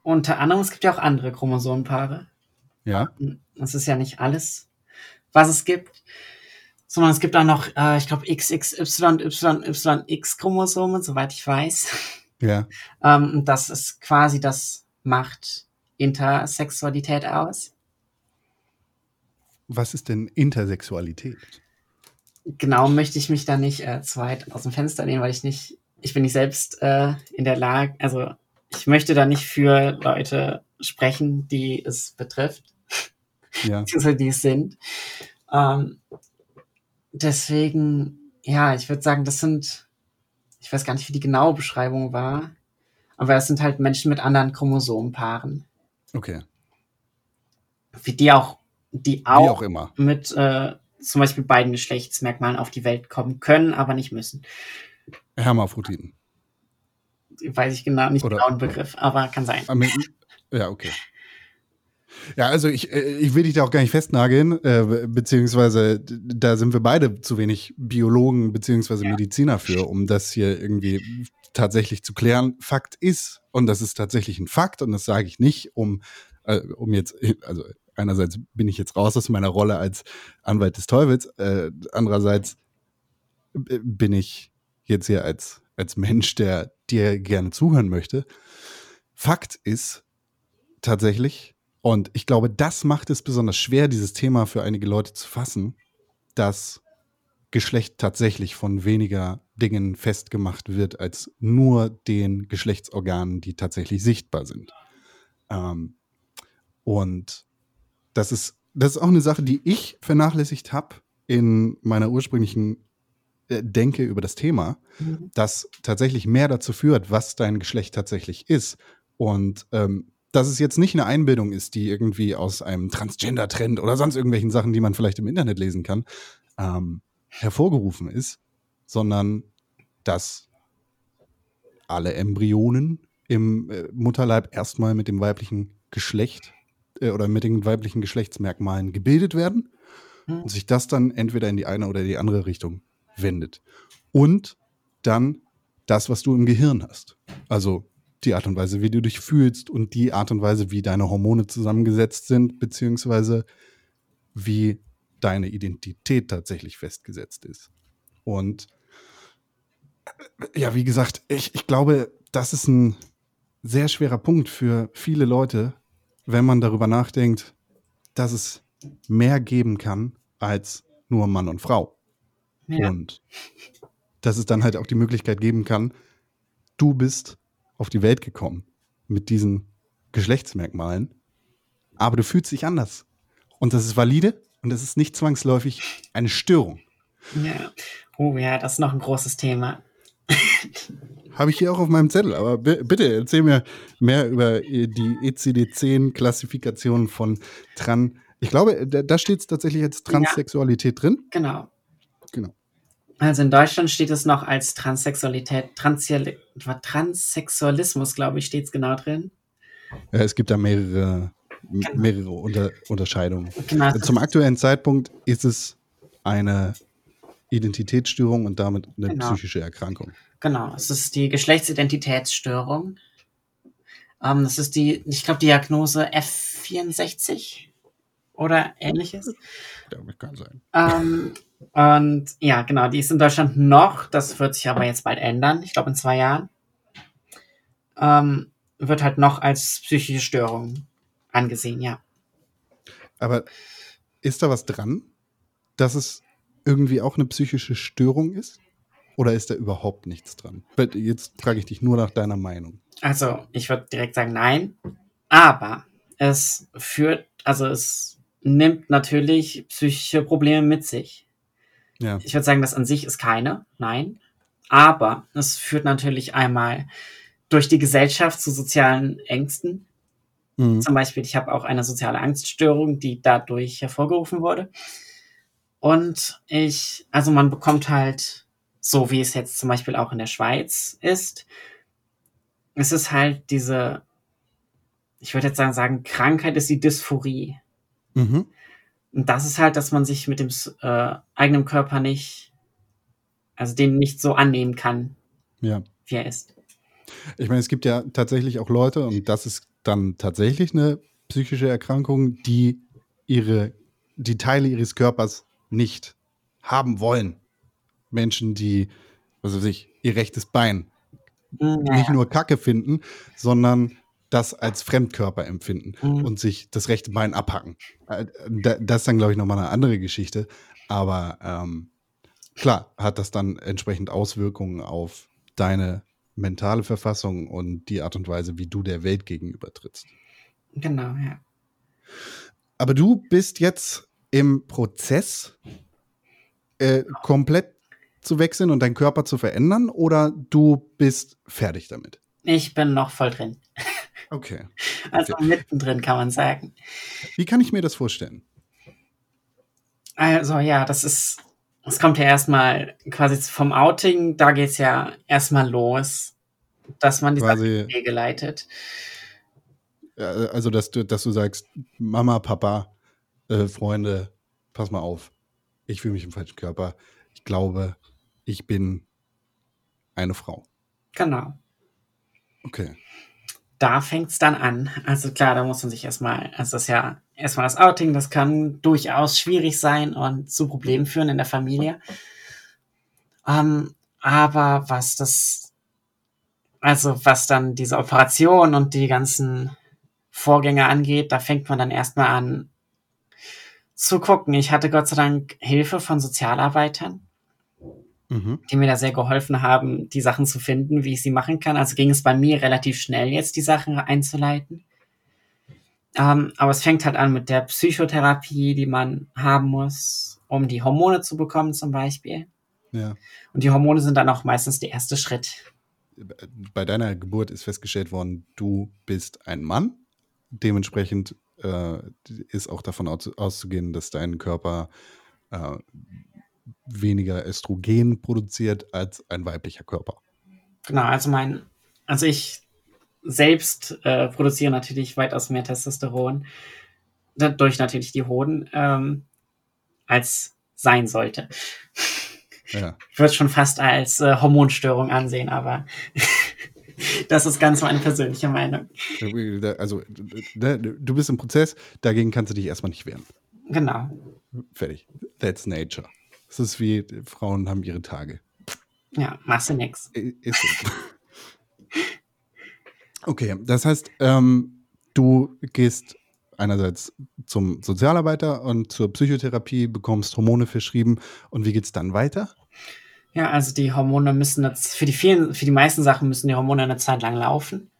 Unter anderem, es gibt ja auch andere Chromosomenpaare. Ja? Das ist ja nicht alles, was es gibt. Sondern es gibt auch noch, äh, ich glaube, XXY, YYX Chromosomen, soweit ich weiß. Ja. Ähm, das ist quasi, das macht Intersexualität aus. Was ist denn Intersexualität? Genau möchte ich mich da nicht äh, zu weit aus dem Fenster lehnen, weil ich nicht, ich bin nicht selbst äh, in der Lage, also ich möchte da nicht für Leute sprechen, die es betrifft. Ja. [LAUGHS] beziehungsweise die es sind. Ähm, deswegen, ja, ich würde sagen, das sind, ich weiß gar nicht, wie die genaue Beschreibung war, aber das sind halt Menschen mit anderen Chromosomenpaaren, Okay. wie die auch, die auch, auch immer. mit äh, zum Beispiel beiden Geschlechtsmerkmalen auf die Welt kommen können, aber nicht müssen. Hermaphroditen. Weiß ich genau, nicht Oder- genau den Begriff, aber kann sein. Ah, Ja, okay. Ja, also ich, äh, ich will dich da auch gar nicht festnageln, äh, beziehungsweise da sind wir beide zu wenig Biologen beziehungsweise Mediziner für, um das hier irgendwie tatsächlich zu klären. Fakt ist, und das ist tatsächlich ein Fakt, und das sage ich nicht, um, äh, um jetzt, also einerseits bin ich jetzt raus aus meiner Rolle als Anwalt des Teufels, äh, andererseits äh, bin ich jetzt hier als, als Mensch, der dir gerne zuhören möchte. Fakt ist tatsächlich, und ich glaube, das macht es besonders schwer, dieses Thema für einige Leute zu fassen, dass Geschlecht tatsächlich von weniger Dingen festgemacht wird als nur den Geschlechtsorganen, die tatsächlich sichtbar sind. Ähm, und das ist, das ist auch eine Sache, die ich vernachlässigt habe in meiner ursprünglichen Denke über das Thema Mhm. das tatsächlich mehr dazu führt, was dein Geschlecht tatsächlich ist. Und ähm, dass es jetzt nicht eine Einbildung ist, die irgendwie aus einem Transgender-Trend oder sonst irgendwelchen Sachen, die man vielleicht im Internet lesen kann, ähm, hervorgerufen ist, sondern dass alle Embryonen im äh, Mutterleib erstmal mit dem weiblichen Geschlecht äh, oder mit den weiblichen Geschlechtsmerkmalen gebildet werden Mhm. und sich das dann entweder in die eine oder die andere Richtung wendet. Und dann das, was du im Gehirn hast. Also die Art und Weise, wie du dich fühlst und die Art und Weise, wie deine Hormone zusammengesetzt sind, beziehungsweise wie deine Identität tatsächlich festgesetzt ist. Und ja, wie gesagt, ich, ich glaube, das ist ein sehr schwerer Punkt für viele Leute, wenn man darüber nachdenkt, dass es mehr geben kann als nur Mann und Frau. Ja. Und dass es dann halt auch die Möglichkeit geben kann, du bist auf die Welt gekommen mit diesen Geschlechtsmerkmalen, aber du fühlst dich anders. Und das ist valide und das ist nicht zwangsläufig eine Störung. ja. Oh ja, das ist noch ein großes Thema. Habe ich hier auch auf meinem Zettel, aber bi- bitte erzähl mir mehr über äh, die ECD-10-Klassifikation von Tran. Ich glaube, da, da steht es tatsächlich als Transsexualität drin. Genau. Genau. Also in Deutschland steht es noch als Transsexualität, Transsexualismus, glaube ich, steht es genau drin. Ja, es gibt da mehrere, m- mehrere Unter Unterscheidungen. Genau, Zum aktuellen Zeitpunkt ist es eine Identitätsstörung und damit eine Genau. psychische Erkrankung. Genau, es ist die Geschlechtsidentitätsstörung. Ähm, das ist die, ich glaube, Diagnose F64 oder ähnliches. Damit kann sein. Ähm, und ja, genau, die ist in Deutschland noch, das wird sich aber jetzt bald ändern, ich glaube in zwei Jahren. Ähm, wird halt noch als psychische Störung angesehen, ja. Aber ist da was dran, dass es irgendwie auch eine psychische Störung ist? Oder ist da überhaupt nichts dran? Jetzt frage ich dich nur nach deiner Meinung. Also, ich würde direkt sagen, nein. Aber es führt, also es nimmt natürlich psychische Probleme mit sich. Ja. Ich würde sagen, das an sich ist keine, nein. Aber es führt natürlich einmal durch die Gesellschaft zu sozialen Ängsten. Mhm. Zum Beispiel, ich habe auch eine soziale Angststörung, die dadurch hervorgerufen wurde. Und ich, also man bekommt halt, so wie es jetzt zum Beispiel auch in der Schweiz ist, es ist halt diese, ich würde jetzt sagen, sagen, Krankheit ist die Dysphorie. Mhm. Und das ist halt, dass man sich mit dem äh, eigenen Körper nicht, also den nicht so annehmen kann, Ja. wie er ist. Ich meine, es gibt ja tatsächlich auch Leute, und das ist dann tatsächlich eine psychische Erkrankung, die ihre, die Teile ihres Körpers nicht haben wollen. Menschen, die, was weiß ich, ihr rechtes Bein Hm, ja, nicht nur Kacke finden, sondern das als Fremdkörper empfinden Mhm. und sich das rechte Bein abhacken. Äh, da- Das ist dann, glaube ich, nochmal eine andere Geschichte. Aber ähm, klar, hat das dann entsprechend Auswirkungen auf deine mentale Verfassung und die Art und Weise, wie du der Welt gegenüber trittst. Genau, ja. Aber du bist jetzt im Prozess, äh, komplett zu wechseln und deinen Körper zu verändern oder du bist fertig damit? Ich bin noch voll drin. [LAUGHS] Okay. Also mittendrin kann man sagen. Wie kann ich mir das vorstellen? Also ja, das ist, es kommt ja erstmal quasi vom Outing, da geht's ja erstmal los, dass man die Sache Quasi, die Wege leitet. also dass du, dass du sagst, Mama, Papa, äh, Freunde, pass mal auf, ich fühle mich im falschen Körper. Ich glaube, ich bin eine Frau. Genau. Okay. Da fängt's dann an. Also klar, da muss man sich erstmal, also das ist ja erstmal das Outing, das kann durchaus schwierig sein und zu Problemen führen in der Familie. Ähm, aber was das, also was dann diese Operation und die ganzen Vorgänge angeht, da fängt man dann erstmal an zu gucken. Ich hatte Gott sei Dank Hilfe von Sozialarbeitern, Mhm. die mir da sehr geholfen haben, die Sachen zu finden, wie ich sie machen kann. Also ging es bei mir relativ schnell jetzt, die Sachen einzuleiten. Ähm, aber es fängt halt an mit der Psychotherapie, die man haben muss, um die Hormone zu bekommen zum Beispiel. Ja. Und die Hormone sind dann auch meistens der erste Schritt. Bei deiner Geburt ist festgestellt worden, du bist ein Mann. Dementsprechend äh, ist auch davon aus, auszugehen, dass dein Körper äh, weniger Östrogen produziert als ein weiblicher Körper. Genau, also mein, also ich selbst äh, produziere natürlich weitaus mehr Testosteron, dadurch natürlich die Hoden, ähm, als sein sollte. Ja. Ich würde es schon fast als äh, Hormonstörung ansehen, aber [LAUGHS] das ist ganz meine persönliche Meinung. Also, du bist im Prozess, dagegen kannst du dich erstmal nicht wehren. Genau. Fertig. That's nature. Es ist wie, Frauen haben ihre Tage. Ja, machst du nix. I- Ist so. Okay, das heißt, ähm, du gehst einerseits zum Sozialarbeiter und zur Psychotherapie, bekommst Hormone verschrieben und wie geht's dann weiter? Ja, also die Hormone müssen jetzt, für die vielen, für die meisten Sachen müssen die Hormone eine Zeit lang laufen.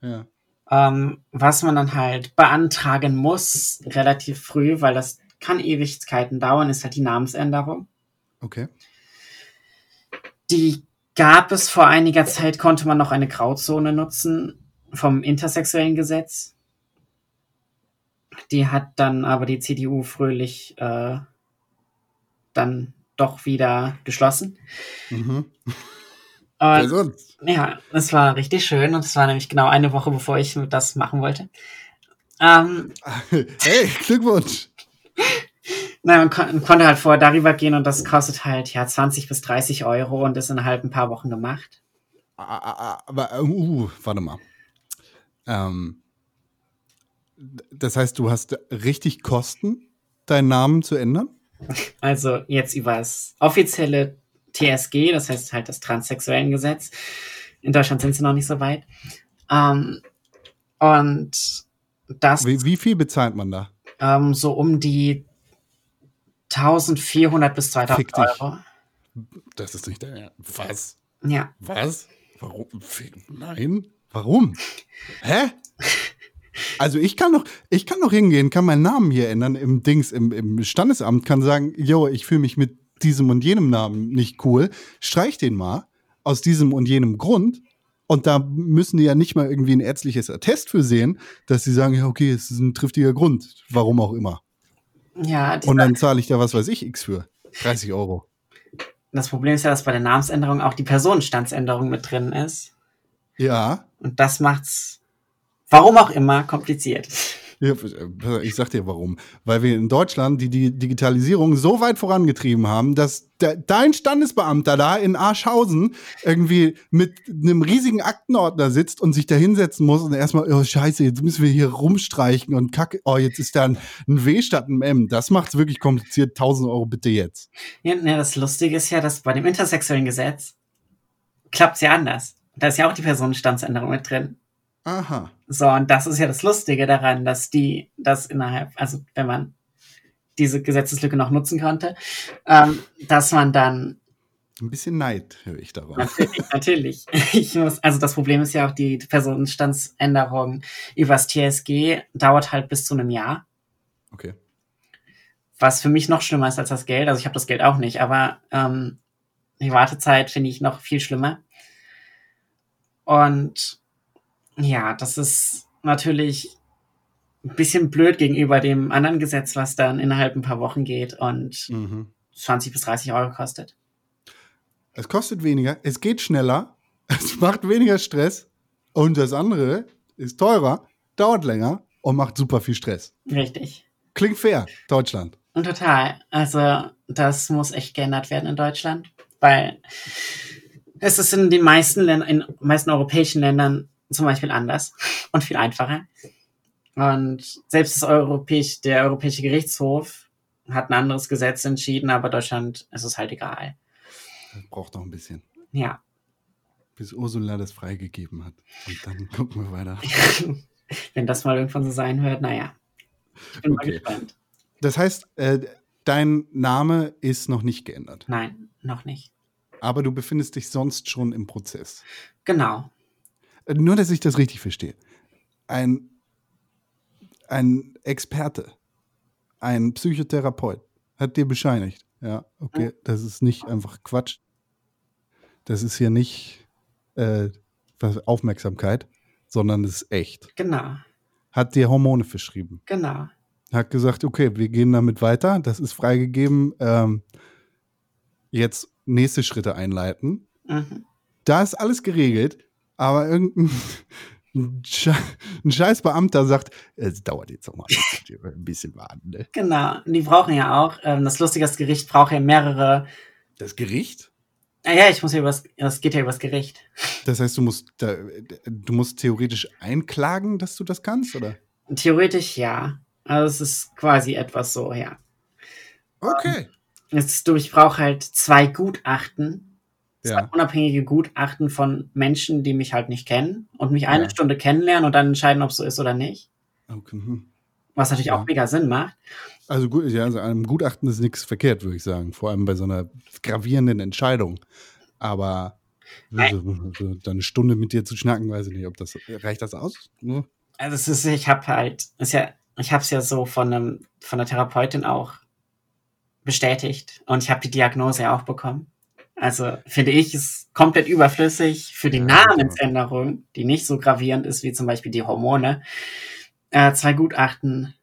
Ja. Ähm, was man dann halt beantragen muss, relativ früh, weil das kann Ewigkeiten dauern, ist halt die Namensänderung. Okay. Die gab es vor einiger Zeit, konnte man noch eine Grauzone nutzen vom intersexuellen Gesetz. Die hat dann aber die CDU fröhlich äh, dann doch wieder geschlossen. Mhm. Und, sonst? ja, es war richtig schön und es war nämlich genau eine Woche, bevor ich das machen wollte. Ähm, [LAUGHS] Hey, Glückwunsch! Na, man, kon konnte halt vorher darüber gehen und das kostet halt ja 20 bis 30 Euro und ist innerhalb ein paar Wochen gemacht. Ah, ah, ah, Aber, äh, uh, warte mal. Ähm, das heißt, du hast richtig Kosten, deinen Namen zu ändern? Also jetzt über das offizielle TSG, das heißt halt das transsexuellen Gesetz. In Deutschland sind sie noch nicht so weit. Ähm, Und das Wie, wie viel bezahlt man da? ähm, so um die 1400 bis 2000 Fick dich. Euro. Das ist nicht der Was? Ja, Was? Warum? Nein? Warum? Hä? Also ich kann doch, ich kann doch hingehen, kann meinen Namen hier ändern im Dings, im, im Standesamt, kann sagen, jo, ich fühle mich mit diesem und jenem Namen nicht cool, streich den mal aus diesem und jenem Grund. Und da müssen die ja nicht mal irgendwie ein ärztliches Attest für sehen, dass sie sagen, ja, okay, es ist ein triftiger Grund, warum auch immer. Ja. Und dann zahle ich da was weiß ich X für. 30 Euro. das Problem ist ja, dass bei der Namensänderung auch die Personenstandsänderung mit drin ist. Ja, Und das macht's, warum auch immer, kompliziert. Ja, ich sag dir warum. Weil wir in Deutschland die, die Digitalisierung so weit vorangetrieben haben, dass de, dein Standesbeamter da in Arschhausen irgendwie mit einem riesigen Aktenordner sitzt und sich da hinsetzen muss und erstmal, oh Scheiße, jetzt müssen wir hier rumstreichen und kacke, oh, jetzt ist da ein, ein W statt ein M. Das macht's wirklich kompliziert. 1000 Euro bitte jetzt. Ja, ne, das Lustige ist ja, dass bei dem intersexuellen Gesetz klappt's ja anders. Da ist ja auch die Personenstandsänderung mit drin. Aha. So, und das ist ja das Lustige daran, dass die das innerhalb, also wenn man diese Gesetzeslücke noch nutzen konnte, ähm, dass man dann Ein bisschen Neid höre ich darauf. natürlich, natürlich, ich muss, also das Problem ist ja auch die Personenstandsänderung übers TSG dauert halt bis zu einem Jahr, Okay. was für mich noch schlimmer ist als das Geld. Also ich habe das Geld auch nicht, aber ähm, die Wartezeit finde ich noch viel schlimmer. Und ja, das ist natürlich ein bisschen blöd gegenüber dem anderen Gesetz, was dann innerhalb ein paar Wochen geht und Mhm. 20 bis 30 Euro kostet. Es kostet weniger, es geht schneller, [LAUGHS] es macht weniger Stress und das andere ist teurer, dauert länger und macht super viel Stress. Richtig. Klingt fair, Deutschland. Und total. Also, das muss echt geändert werden in Deutschland, weil es ist in den meisten Ländern, in den meisten europäischen Ländern zum Beispiel anders [LAUGHS] und viel einfacher. Und selbst das Europäisch, der Europäische Gerichtshof hat ein anderes Gesetz entschieden, aber Deutschland ist es halt egal. Das braucht noch ein bisschen, Ja. bis Ursula das freigegeben hat. Und dann [LAUGHS] gucken wir weiter. [LAUGHS] Wenn das mal irgendwann so sein wird, naja. Ich bin mal Okay. gespannt. Das heißt, äh, dein Name ist noch nicht geändert, Nein, noch nicht. aber du befindest dich sonst schon im Prozess. Genau. Nur, dass ich das richtig verstehe. Ein, ein Experte, ein Psychotherapeut hat dir bescheinigt. Ja, okay, das ist nicht einfach Quatsch. Das ist hier nicht äh, Aufmerksamkeit, sondern das ist echt. Genau. Hat dir Hormone verschrieben. Genau. Hat gesagt, okay, wir gehen damit weiter. Das ist freigegeben. Ähm, jetzt nächste Schritte einleiten. Mhm. Da ist alles geregelt, aber irgendein [LAUGHS] ein Sche- ein scheiß Beamter sagt, es dauert jetzt noch mal ein bisschen warten. Ne? Genau. Und die brauchen ja auch, ähm, das lustige das Gericht braucht ja mehrere. Das Gericht? Ah ja, ich muss ja übers, das geht ja übers Gericht. Das heißt, du musst, da, du musst theoretisch einklagen, dass du das kannst, oder? Theoretisch ja. Also es ist quasi etwas so, ja. Okay. Jetzt ist du, ich brauche halt zwei Gutachten, zwei Ja. unabhängige Gutachten von Menschen, die mich halt nicht kennen und mich eine Ja. Stunde kennenlernen und dann entscheiden, ob es so ist oder nicht. okay. hm. Was natürlich Ja. auch mega Sinn macht. Also gut, ja, also einem Gutachten ist nichts verkehrt, würde ich sagen. Vor allem bei so einer gravierenden Entscheidung. Aber so, so, dann eine Stunde mit dir zu schnacken, weiß ich nicht, ob das reicht das aus? Nur? Also es ist, ich habe halt, ist ja, ich habe es ja so von einem, von der Therapeutin auch bestätigt und ich habe die Diagnose ja auch bekommen. Also finde ich, ist komplett überflüssig für die Ja, Namensänderung, die nicht so gravierend ist wie zum Beispiel die Hormone, äh, zwei Gutachten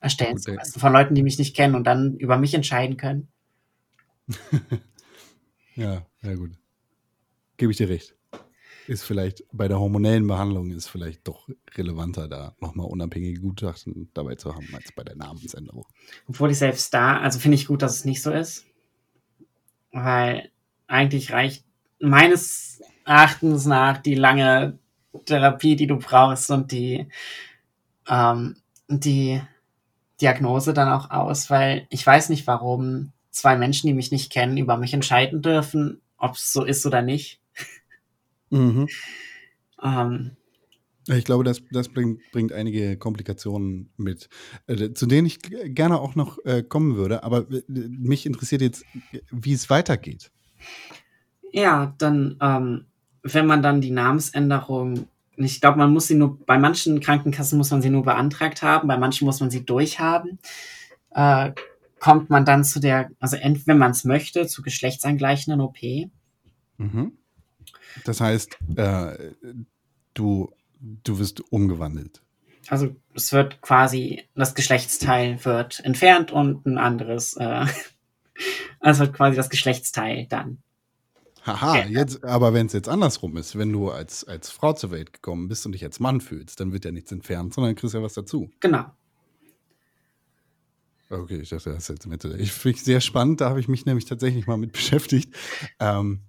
erstellen zu lassen von Leuten, die mich nicht kennen und dann über mich entscheiden können. [LAUGHS] Ja, ja gut. Gebe ich dir recht. Ist vielleicht bei der hormonellen Behandlung ist vielleicht doch relevanter, da nochmal unabhängige Gutachten dabei zu haben, als bei der Namensänderung. Obwohl ich selbst da, also finde ich gut, dass es nicht so ist. Weil eigentlich reicht meines Erachtens nach die lange Therapie, die du brauchst und die, ähm, die Diagnose dann auch aus, weil ich weiß nicht, warum zwei Menschen, die mich nicht kennen, über mich entscheiden dürfen, ob es so ist oder nicht. Mhm. Ähm, Ich glaube, das, das bringt, bringt einige Komplikationen mit, äh, zu denen ich gerne auch noch äh, kommen würde. Aber äh, mich interessiert jetzt, wie es weitergeht. Ja, dann, ähm, wenn man dann die Namensänderung, ich glaube, man muss sie nur, bei manchen Krankenkassen muss man sie nur beantragt haben, bei manchen muss man sie durchhaben, äh, kommt man dann zu der, also ent, wenn man es möchte, zu geschlechtsangleichenden OP. Mhm. Das heißt, äh, du, du wirst umgewandelt. Also es wird quasi, das Geschlechtsteil wird entfernt und ein anderes, äh, [LAUGHS] es wird quasi das Geschlechtsteil dann. Haha, Ja. jetzt, aber wenn es jetzt andersrum ist, wenn du als, als Frau zur Welt gekommen bist und dich als Mann fühlst, dann wird ja nichts entfernt, sondern kriegst ja was dazu. Genau. Okay, ich dachte, das ist jetzt Mitte. Ich finde es sehr spannend, da habe ich mich nämlich tatsächlich mal mit [LAUGHS] beschäftigt. Ähm,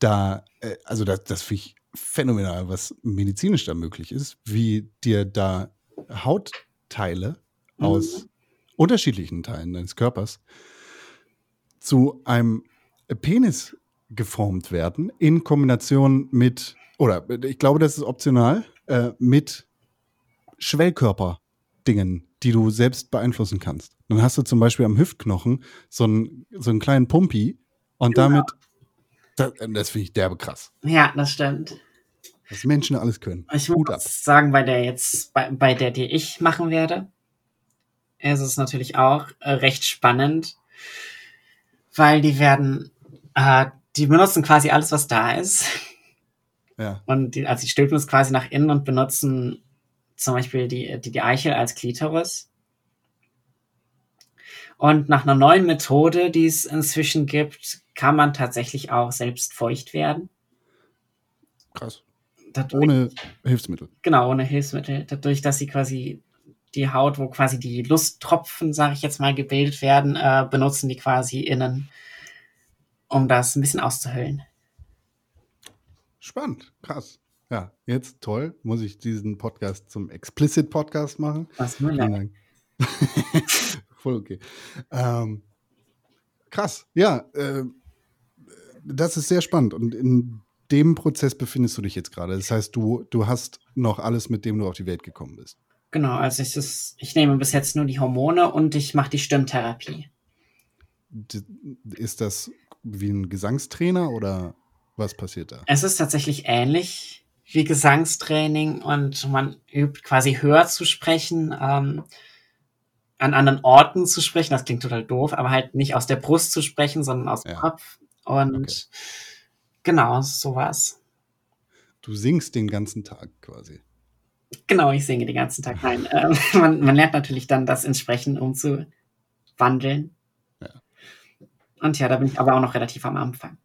da, äh, also das, das finde ich phänomenal, was medizinisch da möglich ist, wie dir da Hautteile Mhm. aus unterschiedlichen Teilen deines Körpers zu einem Penis geformt werden in Kombination mit, oder ich glaube, das ist optional, äh, mit Schwellkörper-Dingen, die du selbst beeinflussen kannst. Dann hast du zum Beispiel am Hüftknochen so einen, so einen kleinen Pumpi und damit, das, das finde ich derbe krass. Ja, das stimmt. Was Menschen alles können. Ich ab. muss sagen, bei der jetzt, bei, bei der, die ich machen werde, ist es natürlich auch äh, recht spannend, weil die werden, äh, die benutzen quasi alles, was da ist. Ja. Und die, also die stülpen es quasi nach innen und benutzen zum Beispiel die, die, die Eichel als Klitoris. Und nach einer neuen Methode, die es inzwischen gibt, kann man tatsächlich auch selbst feucht werden. Krass. Dadurch, Ohne Hilfsmittel. Genau, ohne Hilfsmittel. Dadurch, dass sie quasi die Haut, wo quasi die Lusttropfen, sage ich jetzt mal, gebildet werden, äh, benutzen die quasi innen, um das ein bisschen auszuhöhlen. Spannend. Krass. Ja, jetzt toll. Muss ich diesen Podcast zum Explicit Podcast machen? Was nur. Dank. [LAUGHS] Voll okay. Ähm, krass. Ja, äh, das ist sehr spannend. Und in dem Prozess befindest du dich jetzt gerade. Das heißt, du, du hast noch alles, mit dem du auf die Welt gekommen bist. Genau, also ich, ist, ich nehme bis jetzt nur die Hormone und ich mache die Stimmtherapie. Ist das wie ein Gesangstrainer oder was passiert da? Es ist tatsächlich ähnlich wie Gesangstraining und man übt quasi höher zu sprechen, ähm, an anderen Orten zu sprechen. Das klingt total doof, aber halt nicht aus der Brust zu sprechen, sondern aus dem Ja. Kopf. Und Okay. genau, sowas. Du singst den ganzen Tag quasi. Genau, ich singe den ganzen Tag. Nein, ähm, [LAUGHS] man, man lernt natürlich dann das entsprechend umzuwandeln. Ja. Und ja, da bin ich aber auch noch relativ am Anfang.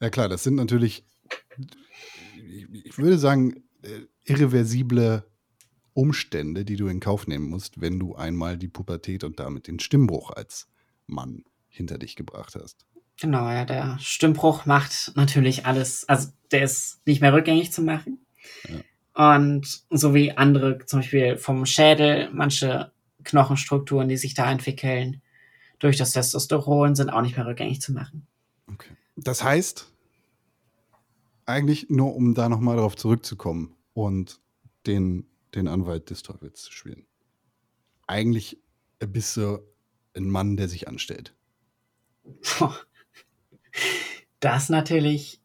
Ja klar, das sind natürlich, ich würde sagen, äh, irreversible Umstände, die du in Kauf nehmen musst, wenn du einmal die Pubertät und damit den Stimmbruch als Mann hinter dich gebracht hast. Genau, ja, der Stimmbruch macht natürlich alles, also der ist nicht mehr rückgängig zu machen. Und so wie andere, zum Beispiel vom Schädel, manche Knochenstrukturen, die sich da entwickeln, durch das Testosteron, sind auch nicht mehr rückgängig zu machen. Okay. Das heißt, eigentlich nur um da nochmal darauf zurückzukommen und den, den Anwalt des Teufels zu spielen. Eigentlich bist du ein Mann, der sich anstellt. [LAUGHS] Das natürlich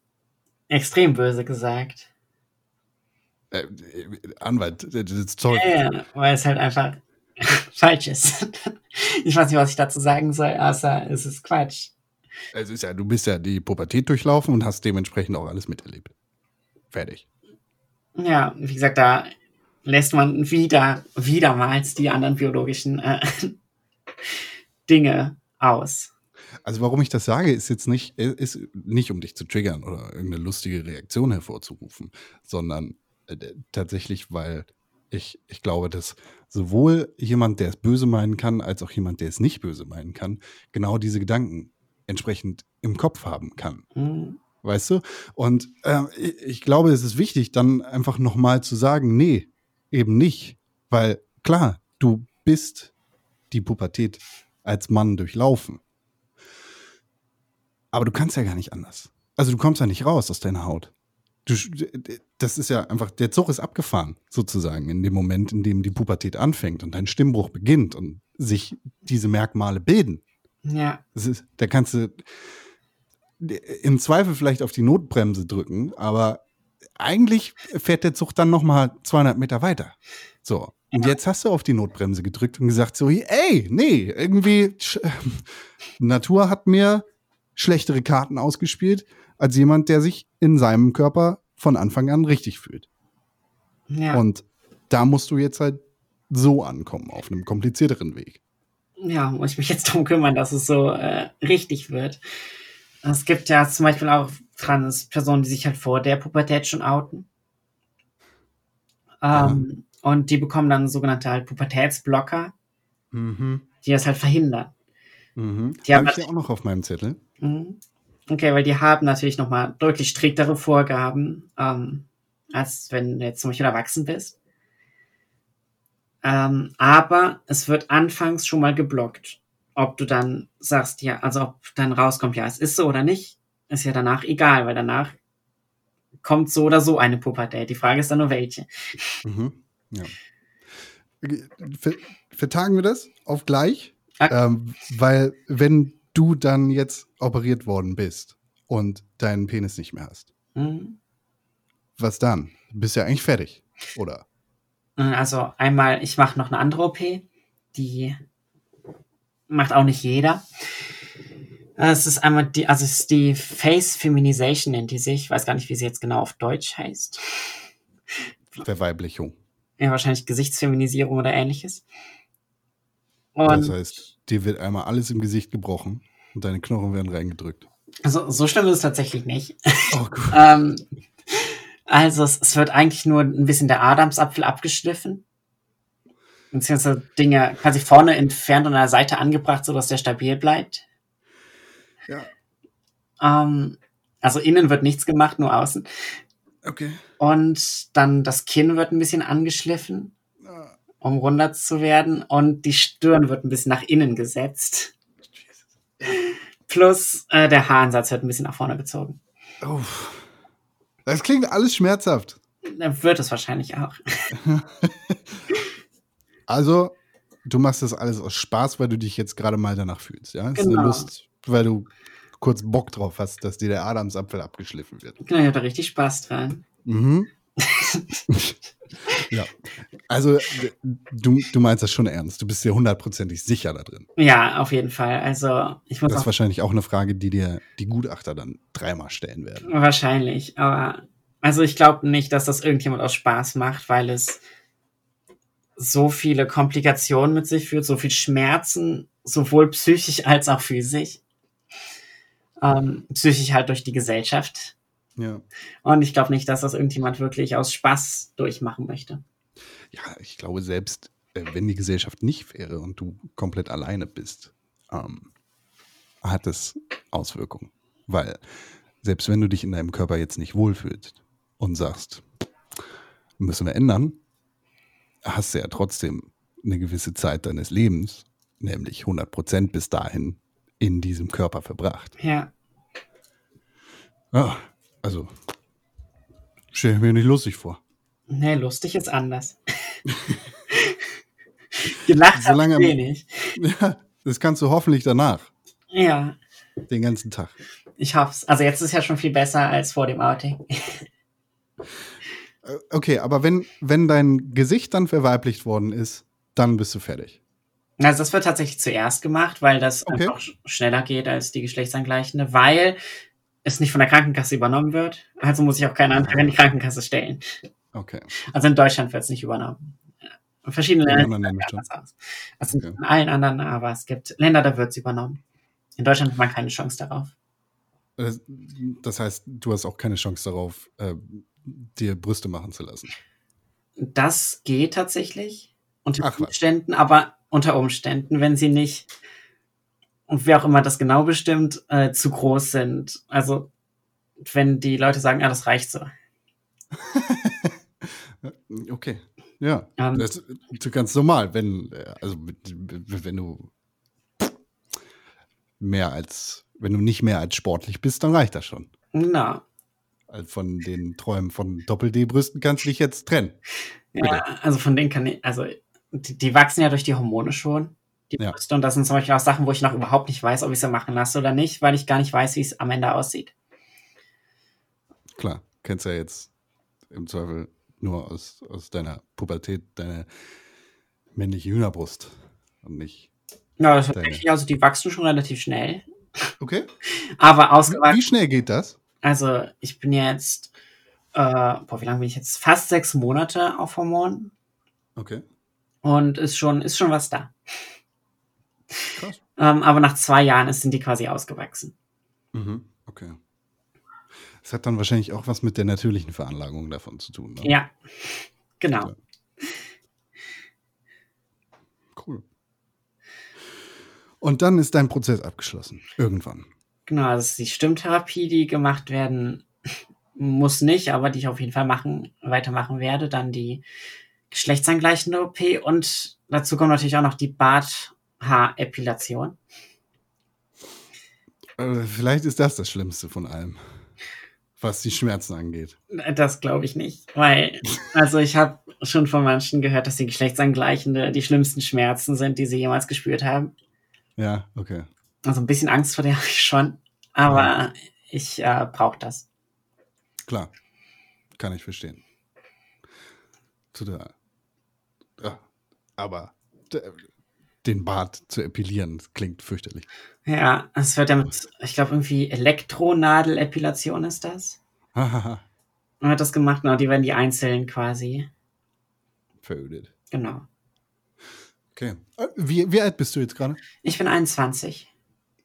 extrem böse gesagt. Äh, äh, Anwalt des Teufels. Ja, weil es halt einfach [LAUGHS] falsch ist. [LAUGHS] Ich weiß nicht, was ich dazu sagen soll, außer es ist Quatsch. Es ist ja, du bist ja die Pubertät durchlaufen und hast dementsprechend auch alles miterlebt. Fertig. Ja, wie gesagt, da lässt man wieder, wiedermals die anderen biologischen äh, [LAUGHS] Dinge aus. Also warum ich das sage, ist jetzt nicht, ist nicht um dich zu triggern oder irgendeine lustige Reaktion hervorzurufen, sondern äh, tatsächlich, weil ich, ich glaube, dass sowohl jemand, der es böse meinen kann, als auch jemand, der es nicht böse meinen kann, genau diese Gedanken entsprechend im Kopf haben kann. Hm, Weißt du? Und äh, ich, ich glaube, es ist wichtig, dann einfach nochmal zu sagen, nee, eben nicht. Weil klar, du bist die Pubertät als Mann durchlaufen. Aber du kannst ja gar nicht anders. Also du kommst ja nicht raus aus deiner Haut. du, das ist ja einfach, der Zug ist abgefahren, sozusagen, in dem Moment, in dem die Pubertät anfängt und dein Stimmbruch beginnt und sich diese Merkmale bilden. Ja. Ist, da kannst du im Zweifel vielleicht auf die Notbremse drücken, aber eigentlich fährt der Zug dann noch mal 200 Meter weiter. So. Und jetzt hast du auf die Notbremse gedrückt und gesagt so, ey, nee, irgendwie, [LAUGHS] Natur hat mir schlechtere Karten ausgespielt als jemand, der sich in seinem Körper von Anfang an richtig fühlt. Ja. Und da musst du jetzt halt so ankommen, auf einem komplizierteren Weg. ja, muss ich mich jetzt darum kümmern, dass es so äh, richtig wird. Es gibt ja zum Beispiel auch Trans-Personen, die sich halt vor der Pubertät schon outen. Ähm, Und die bekommen dann sogenannte halt Pubertätsblocker, Mhm. die das halt verhindern. Mhm. Die Habe ich ja auch noch auf meinem Zettel. Mhm. Okay, weil die haben natürlich nochmal deutlich striktere Vorgaben, ähm, als wenn du jetzt zum Beispiel erwachsen bist. Ähm, aber es wird anfangs schon mal geblockt. Ob du dann sagst, ja, also ob dann rauskommt, ja, es ist so oder nicht, ist ja danach egal, weil danach kommt so oder so eine Pubertät. Die Frage ist dann nur welche. Mhm. Ja. Ver vertagen wir das auf gleich? Okay. Ähm, weil, wenn du dann jetzt operiert worden bist und deinen Penis nicht mehr hast, Mhm. was dann? Du bist ja eigentlich fertig, oder? Also einmal, ich mache noch eine andere OP, die macht auch nicht jeder. Es ist einmal die, also es ist die Face Feminization nennt die sich. Ich weiß gar nicht, wie sie jetzt genau auf Deutsch heißt. Verweiblichung. Ja, wahrscheinlich Gesichtsfeminisierung oder ähnliches. Und Das heißt, dir wird einmal alles im Gesicht gebrochen und deine Knochen werden reingedrückt. also, so schlimm ist es tatsächlich nicht. Oh, gut. [LAUGHS] ähm, also es, es wird eigentlich nur ein bisschen der Adamsapfel abgeschliffen. Beziehungsweise Dinge quasi vorne entfernt und an der Seite angebracht, sodass der stabil bleibt. Ja, Ähm, also innen wird nichts gemacht, nur außen. okay. Und dann das Kinn wird ein bisschen angeschliffen, um runder zu werden. Und die Stirn wird ein bisschen nach innen gesetzt. Plus äh, der Haaransatz wird ein bisschen nach vorne gezogen. Oh. Das klingt alles schmerzhaft. Dann wird es wahrscheinlich auch. [LAUGHS] Also, du machst das alles aus Spaß, weil du dich jetzt gerade mal danach fühlst, ja? Ist eine Genau. Lust, weil du kurz Bock drauf hast, dass dir der Adamsapfel abgeschliffen wird. Genau, ich habe da richtig Spaß dran. Mhm. [LAUGHS] ja. Also, du, du meinst das schon ernst. Du bist dir hundertprozentig sicher da drin. Ja, auf jeden Fall. Also ich muss Das ist wahrscheinlich auch eine Frage, die dir die Gutachter dann dreimal stellen werden. wahrscheinlich, aber also ich glaube nicht, dass das irgendjemand aus Spaß macht, weil es so viele Komplikationen mit sich führt, so viel Schmerzen, sowohl psychisch als auch physisch. Ähm, psychisch halt durch die Gesellschaft. Ja. Und ich glaube nicht, dass das irgendjemand wirklich aus Spaß durchmachen möchte. Ja, ich glaube, selbst äh, wenn die Gesellschaft nicht wäre und du komplett alleine bist, ähm, hat es Auswirkungen. Weil selbst wenn du dich in deinem Körper jetzt nicht wohlfühlst und sagst, müssen wir ändern, hast du ja trotzdem eine gewisse Zeit deines Lebens, nämlich 100 Prozent bis dahin, in diesem Körper verbracht. Ja, Ja, also, stell ich mir nicht lustig vor. nee, lustig ist anders. [LAUGHS] Gelacht Solange- wenig. Ja, das kannst du hoffentlich danach, Ja, den ganzen Tag. ich hoff's. Also jetzt ist ja schon viel besser als vor dem Outing. [LAUGHS] Äh, Okay, aber wenn, wenn dein Gesicht dann verweiblicht worden ist, dann bist du fertig. Also das wird tatsächlich zuerst gemacht, weil das Okay. einfach sch- schneller geht als die geschlechtsangleichende, weil es nicht von der Krankenkasse übernommen wird. Also muss ich auch keinen Antrag an die Krankenkasse stellen. Okay. Also in Deutschland wird es nicht übernommen. In verschiedenen In Ländern sieht anders aus. Also Okay. in allen anderen, aber es gibt Länder, da wird es übernommen. In Deutschland hat man keine Chance darauf. Das, heißt, du hast auch keine Chance darauf, äh, dir Brüste machen zu lassen. Das geht tatsächlich unter Ach was. Umständen, aber unter Umständen, wenn sie nicht und wer auch immer das genau bestimmt, äh, zu groß sind. Also wenn die Leute sagen, ja, das reicht so. [LAUGHS] Okay. Ja. Ähm, Das ist ganz normal, wenn, äh, also wenn du mehr als, wenn du nicht mehr als sportlich bist, dann reicht das schon. Na, Also Von den Träumen von Doppel-D-Brüsten kannst du dich jetzt trennen. Ja, also von denen kann ich, also die, die wachsen ja durch die Hormone schon, die Ja. Brüste. Und das sind zum Beispiel auch Sachen, wo ich noch überhaupt nicht weiß, ob ich sie machen lasse oder nicht, weil ich gar nicht weiß, wie es am Ende aussieht. Klar, kennst ja jetzt im Zweifel nur aus, aus deiner Pubertät deine männliche Hühnerbrust und nicht. Ja, das tatsächlich, also die wachsen schon relativ schnell. Okay. [LAUGHS] Aber ausgewachsen, Wie schnell geht das? also ich bin jetzt, äh, boah, wie lange bin ich jetzt? Fast sechs Monate auf Hormonen. Okay. Und ist schon, ist schon was da. Ähm, aber nach zwei Jahren sind die quasi ausgewachsen. Mhm. Okay. Das hat dann wahrscheinlich auch was mit der natürlichen Veranlagung davon zu tun. Ne? Ja, genau. Cool. Und dann ist dein Prozess abgeschlossen. Irgendwann. Genau, das ist die Stimmtherapie, die gemacht werden muss nicht, aber die ich auf jeden Fall machen, weitermachen werde. Dann die geschlechtsangleichende OP und dazu kommt natürlich auch noch die Barthaarepilation. Äh, vielleicht ist das das Schlimmste von allem, was die Schmerzen angeht. Das glaube ich nicht, weil, also ich habe schon von manchen gehört, dass die geschlechtsangleichende die schlimmsten Schmerzen sind, die sie jemals gespürt haben. Ja, okay. Also ein bisschen Angst vor der habe ich schon, aber ich äh, brauche das. Klar. Kann ich verstehen. Der. Ja, aber den Bart zu epilieren, das klingt fürchterlich. Ja, es wird damit, ich glaube irgendwie Elektronadelepilation ist das. Hahaha. Man hat das gemacht, genau, die werden die einzeln quasi. Verödet. Genau. Okay. Äh, Wie, wie alt bist du jetzt gerade? Ich bin 21.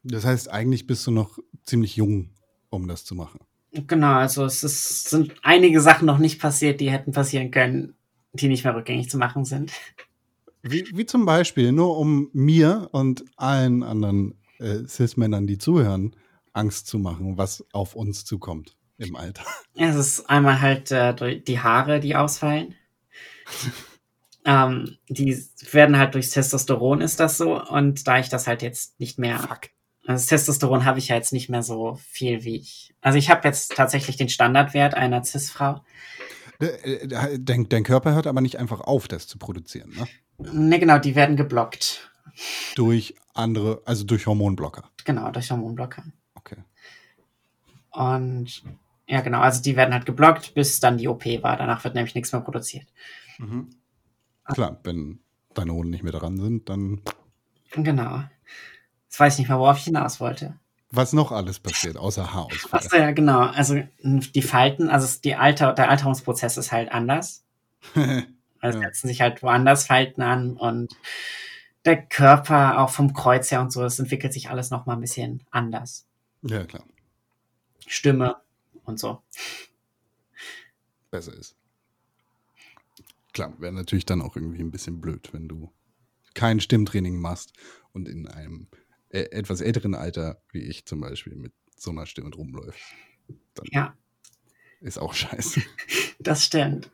Das heißt, eigentlich bist du noch ziemlich jung, um das zu machen. Genau, also es ist, sind einige Sachen noch nicht passiert, die hätten passieren können, die nicht mehr rückgängig zu machen sind. Wie, wie zum Beispiel, nur um mir und allen anderen äh, Cis-Männern, die zuhören, Angst zu machen, was auf uns zukommt im Alter. Es ist einmal halt äh, die Haare, die ausfallen. [LAUGHS] ähm, die werden halt durchs Testosteron ist das so und da ich das halt jetzt nicht mehr Fuck. Also das Testosteron habe ich ja jetzt nicht mehr so viel wie ich. Also ich habe jetzt tatsächlich den Standardwert einer Cis-Frau. Äh, äh, Dein, dein Körper hört aber nicht einfach auf, das zu produzieren, ne? Ne, genau, die werden geblockt. Durch andere, also durch Hormonblocker. Genau, durch Hormonblocker. Okay. Und ja, genau, also die werden halt geblockt, bis dann die OP war. Danach wird nämlich nichts mehr produziert. Mhm. Klar, wenn deine Hoden nicht mehr dran sind, dann Genau. Jetzt weiß ich nicht mehr, worauf ich hinaus wollte. was noch alles passiert, außer Haarausfall. Achso, ja, genau. Also die Falten, also die Alter, der Alterungsprozess ist halt anders. [LAUGHS] Also Ja. setzen sich halt woanders Falten an und der Körper auch vom Kreuz her und so, das entwickelt sich alles noch mal ein bisschen anders. ja, klar. Stimme und so. besser ist. Klar, wäre natürlich dann auch irgendwie ein bisschen blöd, wenn du kein Stimmtraining machst und in einem äh, etwas älteren Alter, wie ich zum Beispiel, mit so einer Stimme rumläufst. Ja. ist auch scheiße. [LAUGHS] Das stimmt.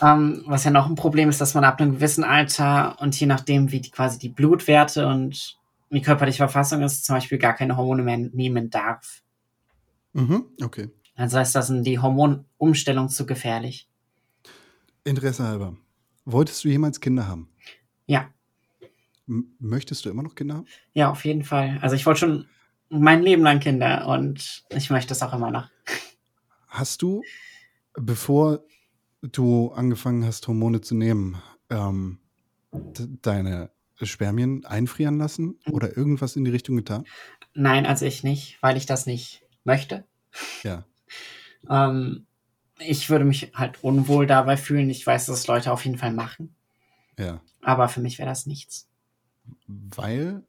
Ähm, was ja noch ein Problem ist, dass man ab einem gewissen Alter und je nachdem, wie die, quasi die Blutwerte und die körperliche Verfassung ist, zum Beispiel gar keine Hormone mehr nehmen darf. Mhm, okay. Also heißt das die Hormonumstellung zu gefährlich. Interesse halber. Wolltest du jemals Kinder haben? Ja, M möchtest du immer noch Kinder haben? ja, auf jeden Fall. Also ich wollte schon mein Leben lang Kinder und ich möchte es auch immer noch. Hast du, bevor du angefangen hast, Hormone zu nehmen, ähm, deine Spermien einfrieren lassen oder irgendwas in die Richtung getan? Nein, also ich nicht, weil ich das nicht möchte. Ja. [LAUGHS] Ähm, ich würde mich halt unwohl dabei fühlen. Ich weiß, dass Leute auf jeden Fall machen. Ja. Aber für mich wäre das nichts. Weil,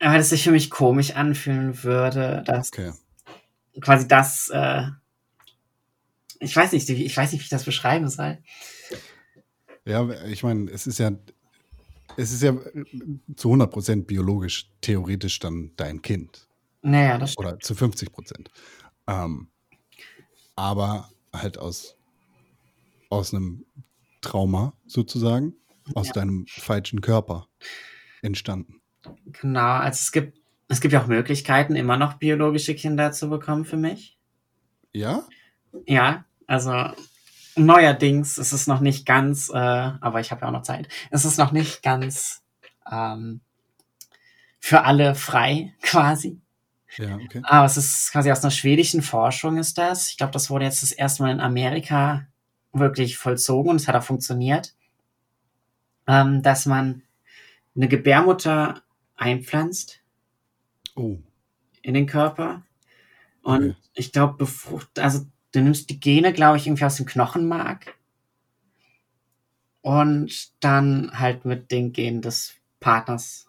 Weil es sich für mich komisch anfühlen würde, dass okay. quasi das, äh, ich weiß nicht, wie- ich weiß nicht, wie ich das beschreiben soll. Ja, ich meine, es ist ja, es ist ja zu 100% biologisch theoretisch dann dein Kind. Naja, das stimmt. Oder zu 50%. Ähm, aber halt aus, aus einem Trauma sozusagen, aus Ja. deinem falschen Körper entstanden. Genau, also es gibt, es gibt ja auch Möglichkeiten, immer noch biologische Kinder zu bekommen für mich. Ja? ja, also neuerdings ist es noch nicht ganz, äh, aber ich habe ja auch noch Zeit, es ist noch nicht ganz ähm, für alle frei [LAUGHS] quasi. Ja, okay. Aber es ist quasi aus einer schwedischen Forschung ist das. Ich glaube, das wurde jetzt das erste Mal in Amerika wirklich vollzogen und es hat auch funktioniert, ähm, dass man eine Gebärmutter einpflanzt Oh, in den Körper und Okay. ich glaube, befrucht, also du nimmst die Gene, glaube ich, irgendwie aus dem Knochenmark und dann halt mit den Genen des Partners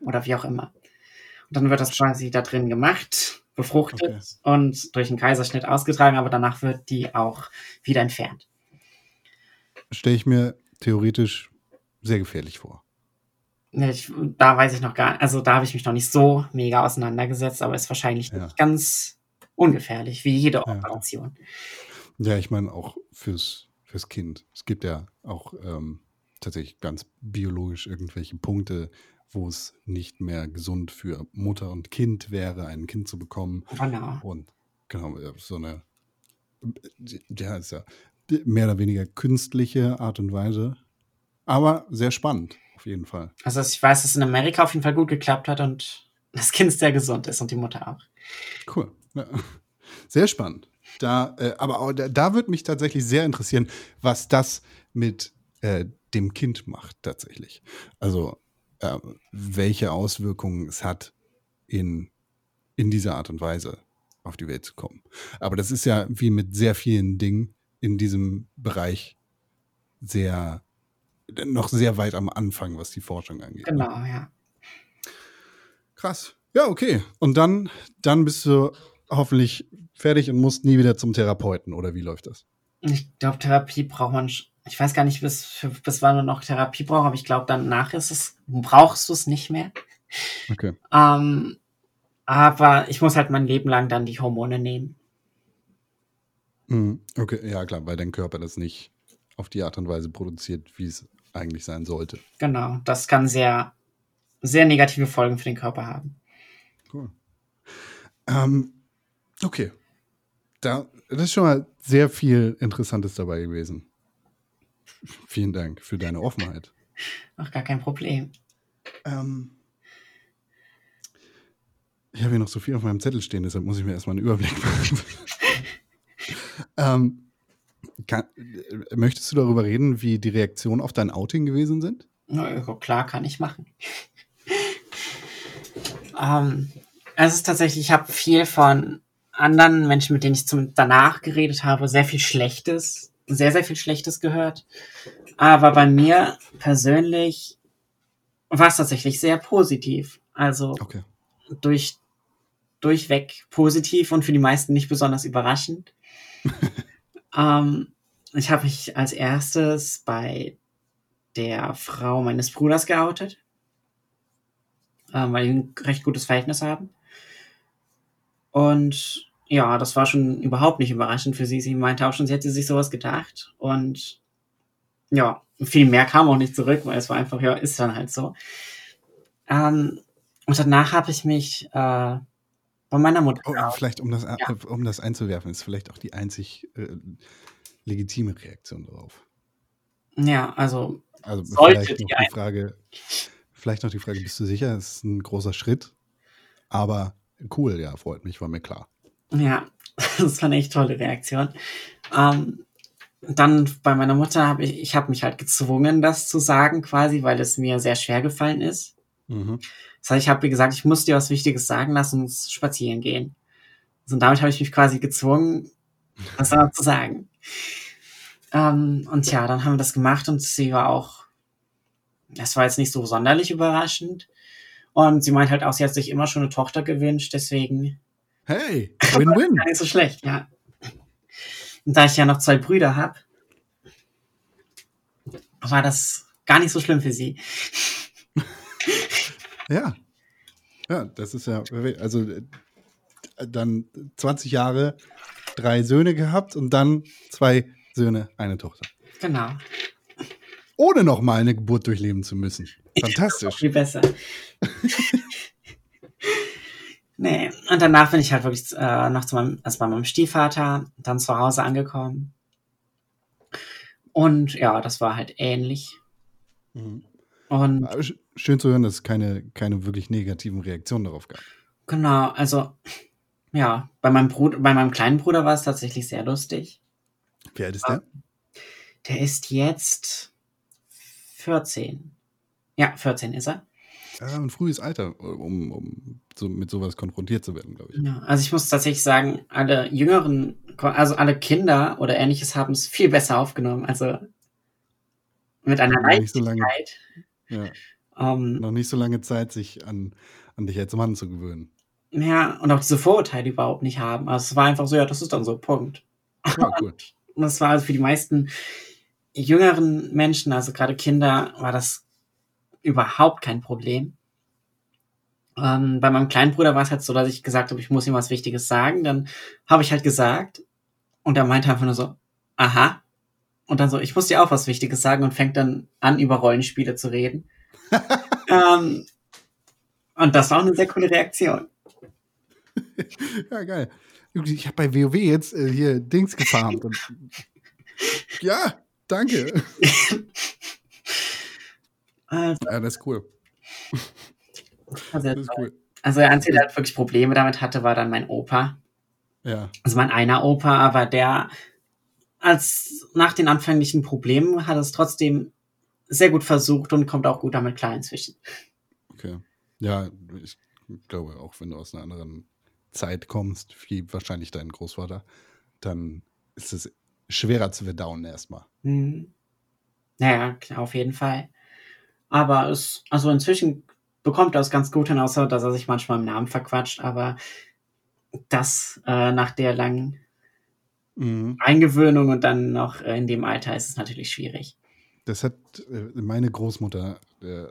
oder wie auch immer. Und dann wird das quasi da drin gemacht, befruchtet Okay. und durch einen Kaiserschnitt ausgetragen, aber danach wird die auch wieder entfernt. stelle ich mir theoretisch sehr gefährlich vor. Ich, da weiß ich noch gar also da habe ich mich noch nicht so mega auseinandergesetzt, aber ist wahrscheinlich Ja. nicht ganz ungefährlich, wie jede Ja. Operation. Ja, ich meine auch fürs, fürs Kind. Es gibt ja auch ähm, tatsächlich ganz biologisch irgendwelche Punkte, wo es nicht mehr gesund für Mutter und Kind wäre, ein Kind zu bekommen. Genau. Und genau, ja, so eine, ja, ist ja mehr oder weniger künstliche Art und Weise. Aber sehr spannend, auf jeden Fall. Also ich weiß, dass es in Amerika auf jeden Fall gut geklappt hat und das Kind sehr gesund ist und die Mutter auch. Cool. Sehr spannend. Da, äh, aber auch, da, da würde mich tatsächlich sehr interessieren, was das mit äh, dem Kind macht, tatsächlich. Also, äh, welche Auswirkungen es hat, in, in dieser Art und Weise auf die Welt zu kommen. Aber das ist ja wie mit sehr vielen Dingen in diesem Bereich sehr, noch sehr weit am Anfang, was die Forschung angeht. Genau, ja. Krass. Ja, okay. Und dann, dann bist du hoffentlich fertig und musst nie wieder zum Therapeuten, oder wie läuft das? Ich glaube, Therapie braucht man, ich weiß gar nicht, bis, für, bis wann du noch Therapie brauchst, aber ich glaube, danach ist es, brauchst du es nicht mehr. Okay. Ähm, aber ich muss halt mein Leben lang dann die Hormone nehmen. Mhm. Okay, ja klar, weil dein Körper das nicht auf die Art und Weise produziert, wie es eigentlich sein sollte. Genau, das kann sehr, sehr negative Folgen für den Körper haben. Cool. Ähm, okay. Da, das ist schon mal sehr viel Interessantes dabei gewesen. Vielen Dank für deine Offenheit. Ach, gar kein Problem. Ähm, ich habe hier noch so viel auf meinem Zettel stehen, deshalb muss ich mir erstmal einen Überblick machen. [LAUGHS] ähm, kann, möchtest du darüber reden, wie die Reaktionen auf dein Outing gewesen sind? Na, ja, klar, kann ich machen. [LAUGHS] ähm, es ist tatsächlich, ich habe viel von anderen Menschen, mit denen ich zum, danach geredet habe, sehr viel Schlechtes, sehr, sehr viel Schlechtes gehört. Aber bei mir persönlich war es tatsächlich sehr positiv. Also Okay. durch, durchweg positiv und für die meisten nicht besonders überraschend. [LAUGHS] ähm, ich habe mich als erstes bei der Frau meines Bruders geoutet, ähm, weil wir ein recht gutes Verhältnis haben. Und ja, das war schon überhaupt nicht überraschend für sie. Sie meinte auch schon, sie hätte sich sowas gedacht. Und ja, viel mehr kam auch nicht zurück, weil es war einfach, ja, ist dann halt so. Ähm, und danach habe ich mich äh, bei meiner Mutter Oh, vielleicht, um das, Ja. um das einzuwerfen, ist vielleicht auch die einzig äh, legitime Reaktion darauf. Ja, also Also vielleicht noch die Frage, vielleicht noch die Frage, bist du sicher? Das ist ein großer Schritt, aber cool, ja, freut mich, war mir klar. Ja, [LAUGHS] das war eine echt tolle Reaktion. Ähm, dann bei meiner Mutter habe ich, ich habe mich halt gezwungen, das zu sagen, quasi, weil es mir sehr schwer gefallen ist. Mhm. Das heißt, ich habe ihr gesagt, ich muss dir was Wichtiges sagen, lass uns spazieren gehen. Also, und damit habe ich mich quasi gezwungen, das dann auch zu sagen. Ähm, und ja, dann haben wir das gemacht und sie war auch, das war jetzt nicht so sonderlich überraschend. Und sie meint halt auch, sie hat sich immer schon eine Tochter gewünscht, deswegen Hey, [LAUGHS] Win-Win. Gar nicht so schlecht, ja. Und da ich ja noch zwei Brüder habe, war das gar nicht so schlimm für sie. [LAUGHS] ja. Ja, das ist ja, also äh, dann 20 Jahre, drei Söhne gehabt und dann zwei Söhne, eine Tochter. Genau. Ohne noch mal eine Geburt durchleben zu müssen. [LAUGHS] Fantastisch. Viel besser. [LAUGHS] nee, Und danach bin ich halt wirklich äh, noch zu meinem, also bei meinem Stiefvater, dann zu Hause angekommen. Und ja, das war halt ähnlich. Mhm. Und Schön zu hören, dass es keine, keine wirklich negativen Reaktionen darauf gab. genau, also ja, bei meinem Bruder, bei meinem kleinen Bruder war es tatsächlich sehr lustig. Wie alt ist der? Der ist jetzt 14. Ja, 14 ist er. Ja, ein frühes Alter, um, um so mit sowas konfrontiert zu werden, glaube ich. Ja, also ich muss tatsächlich sagen, alle jüngeren, also alle Kinder oder ähnliches haben es viel besser aufgenommen. Also mit einer Noch nicht so lange. Leichtigkeit. Ja, Ähm, noch nicht so lange Zeit, sich an, an dich als Mann zu gewöhnen. ja, und auch diese Vorurteile überhaupt nicht haben. Also es war einfach so, ja, das ist dann so, Punkt. Ja, cool. [LAUGHS] Und das war also für die meisten jüngeren Menschen, also gerade Kinder, war das überhaupt kein Problem. Ähm, bei meinem kleinen Bruder war es halt so, dass ich gesagt habe, ich muss ihm was Wichtiges sagen. Dann habe ich halt gesagt und er meinte einfach nur so, aha. Und dann so, ich muss dir auch was Wichtiges sagen und fängt dann an, über Rollenspiele zu reden. [LAUGHS] ähm, und das war auch eine sehr coole Reaktion. [LAUGHS] Ja, geil. Ich habe bei WoW jetzt äh, hier Dings gefarmt. Und [LAUGHS] ja, danke. Also, Ja, das ist cool. also, Das ist cool. also der Einzige, der wirklich Probleme damit hatte, war dann mein Opa. Ja, Also mein einer Opa, aber der als nach den anfänglichen Problemen hat es trotzdem sehr gut versucht und kommt auch gut damit klar inzwischen. okay. Ja, ich glaube, auch wenn du aus einer anderen Zeit kommst, wie wahrscheinlich dein Großvater, dann ist es schwerer zu verdauen erstmal. Mhm. Naja, auf jeden Fall. Aber es, also inzwischen bekommt er es ganz gut hin, außer dass er sich manchmal im Namen verquatscht, aber das äh, nach der langen Mhm. Eingewöhnung und dann noch äh, in dem Alter ist es natürlich schwierig. Das hat äh, meine Großmutter äh,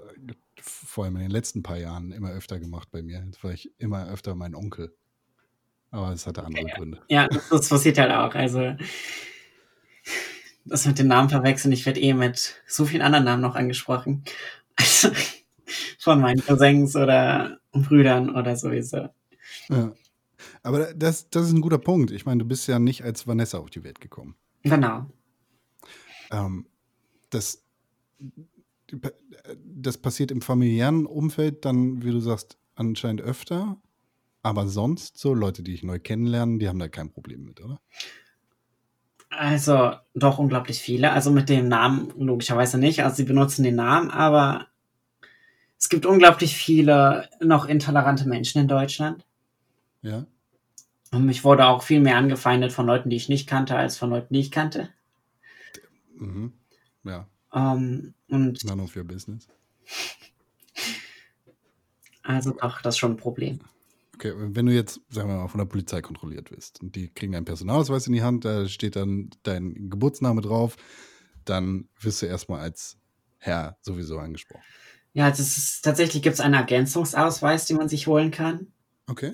vor allem in den letzten paar Jahren immer öfter gemacht bei mir. Jetzt war ich immer öfter mein Onkel. Aber es hatte andere Gründe. Ja, das, das passiert halt auch. Also, das mit den Namen verwechseln, ich werde eh mit so vielen anderen Namen noch angesprochen. Also, [LAUGHS] von meinen Cousins oder Brüdern oder sowieso. Ja. Aber das, das ist ein guter Punkt. Ich meine, du bist ja nicht als Vanessa auf die Welt gekommen. Genau. Ähm, das, das passiert im familiären Umfeld dann, wie du sagst, anscheinend öfter. Aber sonst, so Leute, die ich neu kennenlerne, die haben da kein Problem mit, oder? Also, doch unglaublich viele. Also mit dem Namen logischerweise nicht. Also, sie benutzen den Namen, aber es gibt unglaublich viele noch intolerante Menschen in Deutschland. Ja. Und mich wurde auch viel mehr angefeindet von Leuten, die ich nicht kannte, als von Leuten, die ich kannte. Mhm. Ja, Ähm, und none of your business. also doch, das ist schon ein Problem. Okay, wenn du jetzt, sagen wir mal, von der Polizei kontrolliert wirst und die kriegen einen Personalausweis in die Hand, da steht dann dein Geburtsname drauf, dann wirst du erstmal als Herr sowieso angesprochen. Ja, also es ist, tatsächlich gibt es einen Ergänzungsausweis, den man sich holen kann. Okay.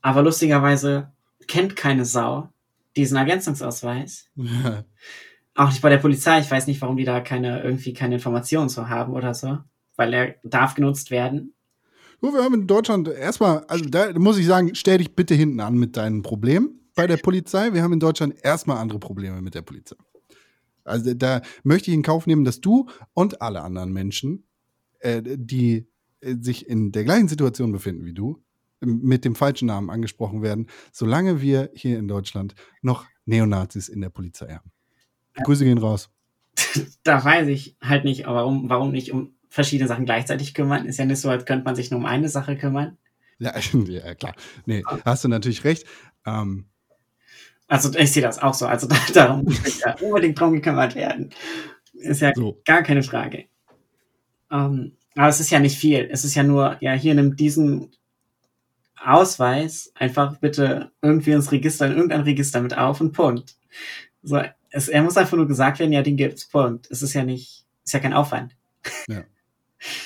Aber lustigerweise kennt keine Sau diesen Ergänzungsausweis. Ja. [LAUGHS] Auch nicht bei der Polizei. Ich weiß nicht, warum die da keine, irgendwie keine Informationen zu haben oder so. Weil er darf genutzt werden. So, wir haben in Deutschland erstmal, also da muss ich sagen, stell dich bitte hinten an mit deinen Problemen bei der Polizei. Wir haben in Deutschland erstmal andere Probleme mit der Polizei. Also da möchte ich in Kauf nehmen, dass du und alle anderen Menschen, äh, die äh, sich in der gleichen Situation befinden wie du, mit dem falschen Namen angesprochen werden, solange wir hier in Deutschland noch Neonazis in der Polizei haben. Grüße gehen raus. [LAUGHS] Da weiß ich halt nicht, warum, warum nicht um verschiedene Sachen gleichzeitig kümmern. Ist ja nicht so, als könnte man sich nur um eine Sache kümmern. Ja, [LAUGHS] ja klar. Nee, hast du natürlich recht. Ähm, Also ich sehe das auch so. Also [LAUGHS] da, darum muss ja unbedingt drum gekümmert werden. Ist ja so. gar keine Frage. Ähm, aber es ist ja nicht viel. Es ist ja nur, ja, hier nimmt diesen Ausweis einfach bitte irgendwie ins Register, in irgendein Register mit auf und Punkt. So, es, er muss einfach nur gesagt werden, ja, den gibt's, Punkt. Es ist ja nicht, ist ja kein Aufwand. Ja.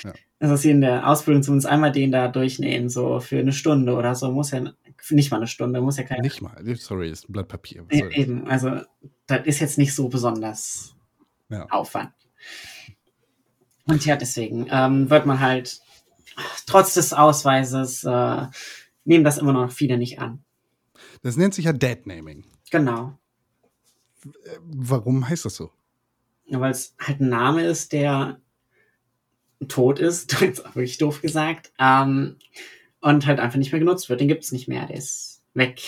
Ja. Also dass sie in der Ausbildung zumindest einmal den da durchnehmen, so für eine Stunde oder so, muss ja, nicht mal eine Stunde, muss ja kein Nicht mal. Sorry, ist ein Blatt Papier. Das? Eben, also das ist jetzt nicht so besonders Ja. Aufwand. Und ja, deswegen ähm, wird man halt trotz des Ausweises äh, nehmen das immer noch viele nicht an. Das nennt sich ja Deadnaming. Genau. Warum heißt das so? Ja, Weil es halt ein Name ist, der tot ist, [LAUGHS] jetzt auch wirklich doof gesagt, ähm, und halt einfach nicht mehr genutzt wird. Den gibt es nicht mehr, der ist weg.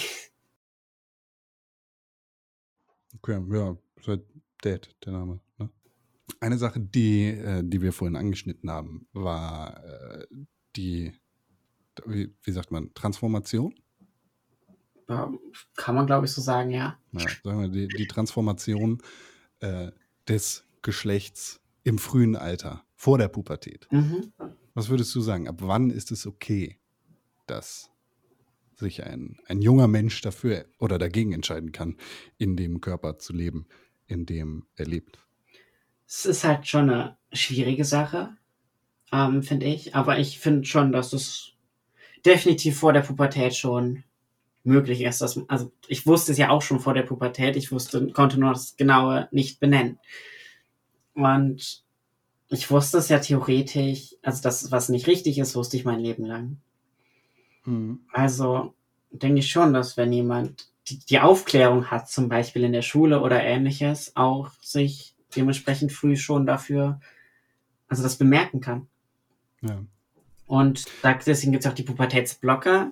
Okay, ja, ist halt Dead, der Name. Ne? Eine Sache, die, äh, die wir vorhin angeschnitten haben, war äh, die, wie, wie sagt man, Transformation? Ja, kann man, glaube ich, so sagen, ja. Ja, sagen wir, die, die Transformation äh, des Geschlechts im frühen Alter, vor der Pubertät. Mhm. Was würdest du sagen? Ab wann ist es okay, dass sich ein, ein junger Mensch dafür oder dagegen entscheiden kann, in dem Körper zu leben, in dem er lebt? Es ist halt schon eine schwierige Sache, ähm, finde ich. Aber ich finde schon, dass es definitiv vor der Pubertät schon möglich ist. Dass, also ich wusste es ja auch schon vor der Pubertät. Ich wusste, konnte nur das Genaue nicht benennen. Und ich wusste es ja theoretisch, also das, was nicht richtig ist, wusste ich mein Leben lang. Also denke ich schon, dass wenn jemand die, die Aufklärung hat, zum Beispiel in der Schule oder ähnliches, auch sich dementsprechend früh schon dafür, also das bemerken kann. Ja. Und deswegen gibt es auch die Pubertätsblocker.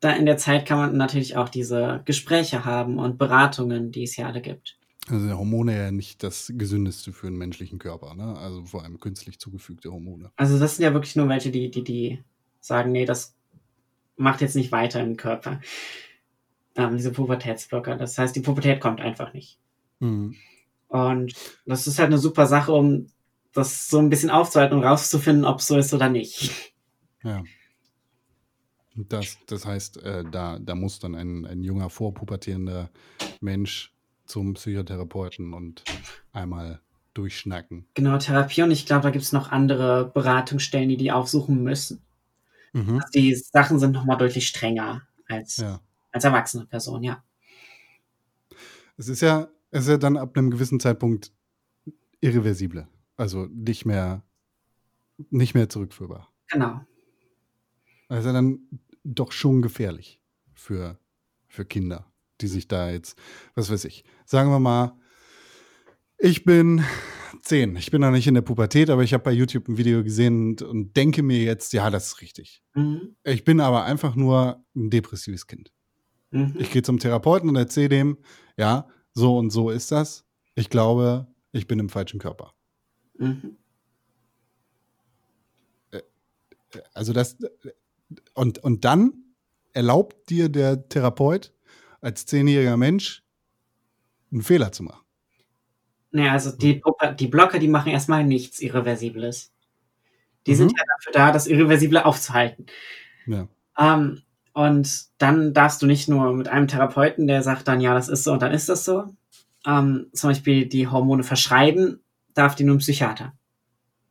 Da in der Zeit kann man natürlich auch diese Gespräche haben und Beratungen, die es ja alle gibt. Also Hormone ja nicht das Gesündeste für einen menschlichen Körper, ne? Also vor allem künstlich zugefügte Hormone. Also das sind ja wirklich nur welche, die, die, die sagen, nee, das macht jetzt nicht weiter im Körper. Ähm, diese Pubertätsblocker. Das heißt, die Pubertät kommt einfach nicht. Mhm. Und das ist halt eine super Sache, um das so ein bisschen aufzuhalten und rauszufinden, ob es so ist oder nicht. Ja. Das, das heißt, äh, da, da muss dann ein, ein junger, vorpubertierender Mensch zum Psychotherapeuten und einmal durchschnacken. Genau, Therapie und ich glaube, da gibt es noch andere Beratungsstellen, die die aufsuchen müssen. Mhm. Die Sachen sind nochmal deutlich strenger als, Ja. als erwachsene Person, ja. Es ist ja, es ist ja dann ab einem gewissen Zeitpunkt irreversible. Also nicht mehr, nicht mehr zurückführbar. Genau. Also dann doch schon gefährlich für, für Kinder, die sich da jetzt, was weiß ich, sagen wir mal, ich bin zehn, ich bin noch nicht in der Pubertät, aber ich habe bei YouTube ein Video gesehen und, und denke mir jetzt, ja, das ist richtig. Mhm. Ich bin aber einfach nur ein depressives Kind. Mhm. Ich gehe zum Therapeuten und erzähle dem, ja, so und so ist das. Ich glaube, ich bin im falschen Körper. Mhm. Also das, und, und dann erlaubt dir der Therapeut als zehnjähriger Mensch einen Fehler zu machen. Naja, also die, Blocker- die Blocker, die machen erstmal nichts Irreversibles. Die Mhm. sind ja dafür da, das Irreversible aufzuhalten. Ja. Ähm, und dann darfst du nicht nur mit einem Therapeuten, der sagt dann, ja, das ist so und dann ist das so, ähm, zum Beispiel die Hormone verschreiben, darf die nur ein Psychiater,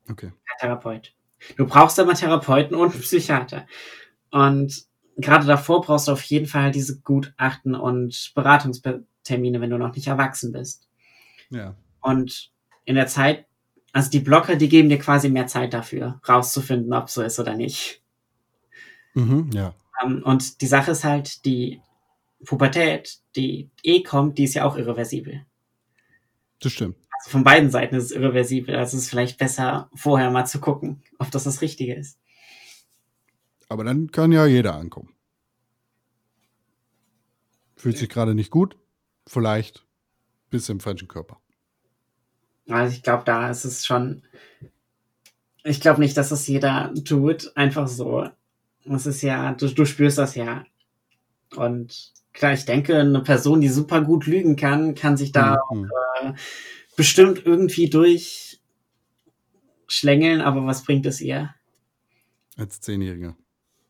Okay. kein Therapeut. Du brauchst aber Therapeuten und einen Psychiater. Und gerade davor brauchst du auf jeden Fall halt diese Gutachten und Beratungstermine, wenn du noch nicht erwachsen bist. Ja. Und in der Zeit, also die Blocker, die geben dir quasi mehr Zeit dafür, rauszufinden, ob so ist oder nicht. Mhm, ja. Ähm, und die Sache ist halt, die Pubertät, die eh kommt, die ist ja auch irreversibel. Das stimmt. Also von beiden Seiten ist es irreversibel. Also es ist vielleicht besser, vorher mal zu gucken, ob das das Richtige ist. Aber dann kann ja jeder ankommen. Fühlt sich gerade nicht gut, vielleicht bist du im falschen Körper. Also ich glaube, da ist es schon. Ich glaube nicht, dass das jeder tut. Einfach so. Es ist ja, du, du spürst das ja. Und klar, ich denke, eine Person, die super gut lügen kann, kann sich da Mhm. äh, bestimmt irgendwie durchschlängeln, aber was bringt es ihr? Als Zehnjähriger.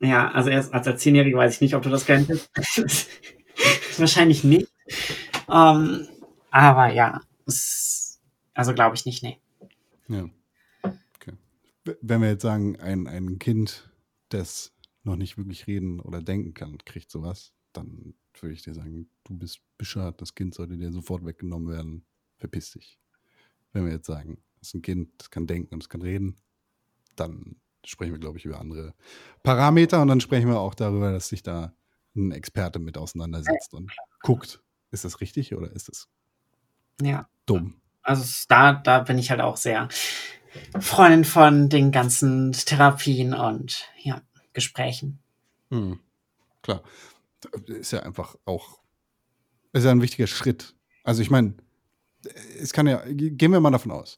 Ja, also erst als Zehnjährige weiß ich nicht, ob du das könntest. [LAUGHS] Wahrscheinlich nicht. Ähm, aber ja, es, also glaube ich nicht, nee. Ja. Okay. Wenn wir jetzt sagen, ein, ein Kind, das noch nicht wirklich reden oder denken kann, kriegt sowas, dann würde ich dir sagen, du bist bescheuert, das Kind sollte dir sofort weggenommen werden. Verpiss dich. Wenn wir jetzt sagen, das ist ein Kind, das kann denken und das kann reden, dann sprechen wir, glaube ich, über andere Parameter und dann sprechen wir auch darüber, dass sich da ein Experte mit auseinandersetzt und guckt, ist das richtig oder ist das Ja. dumm? Also da, da bin ich halt auch sehr Freundin von den ganzen Therapien und ja, Gesprächen. Hm. Klar. Ist ja einfach auch, ist ja ein wichtiger Schritt. Also ich meine, es kann ja, gehen wir mal davon aus,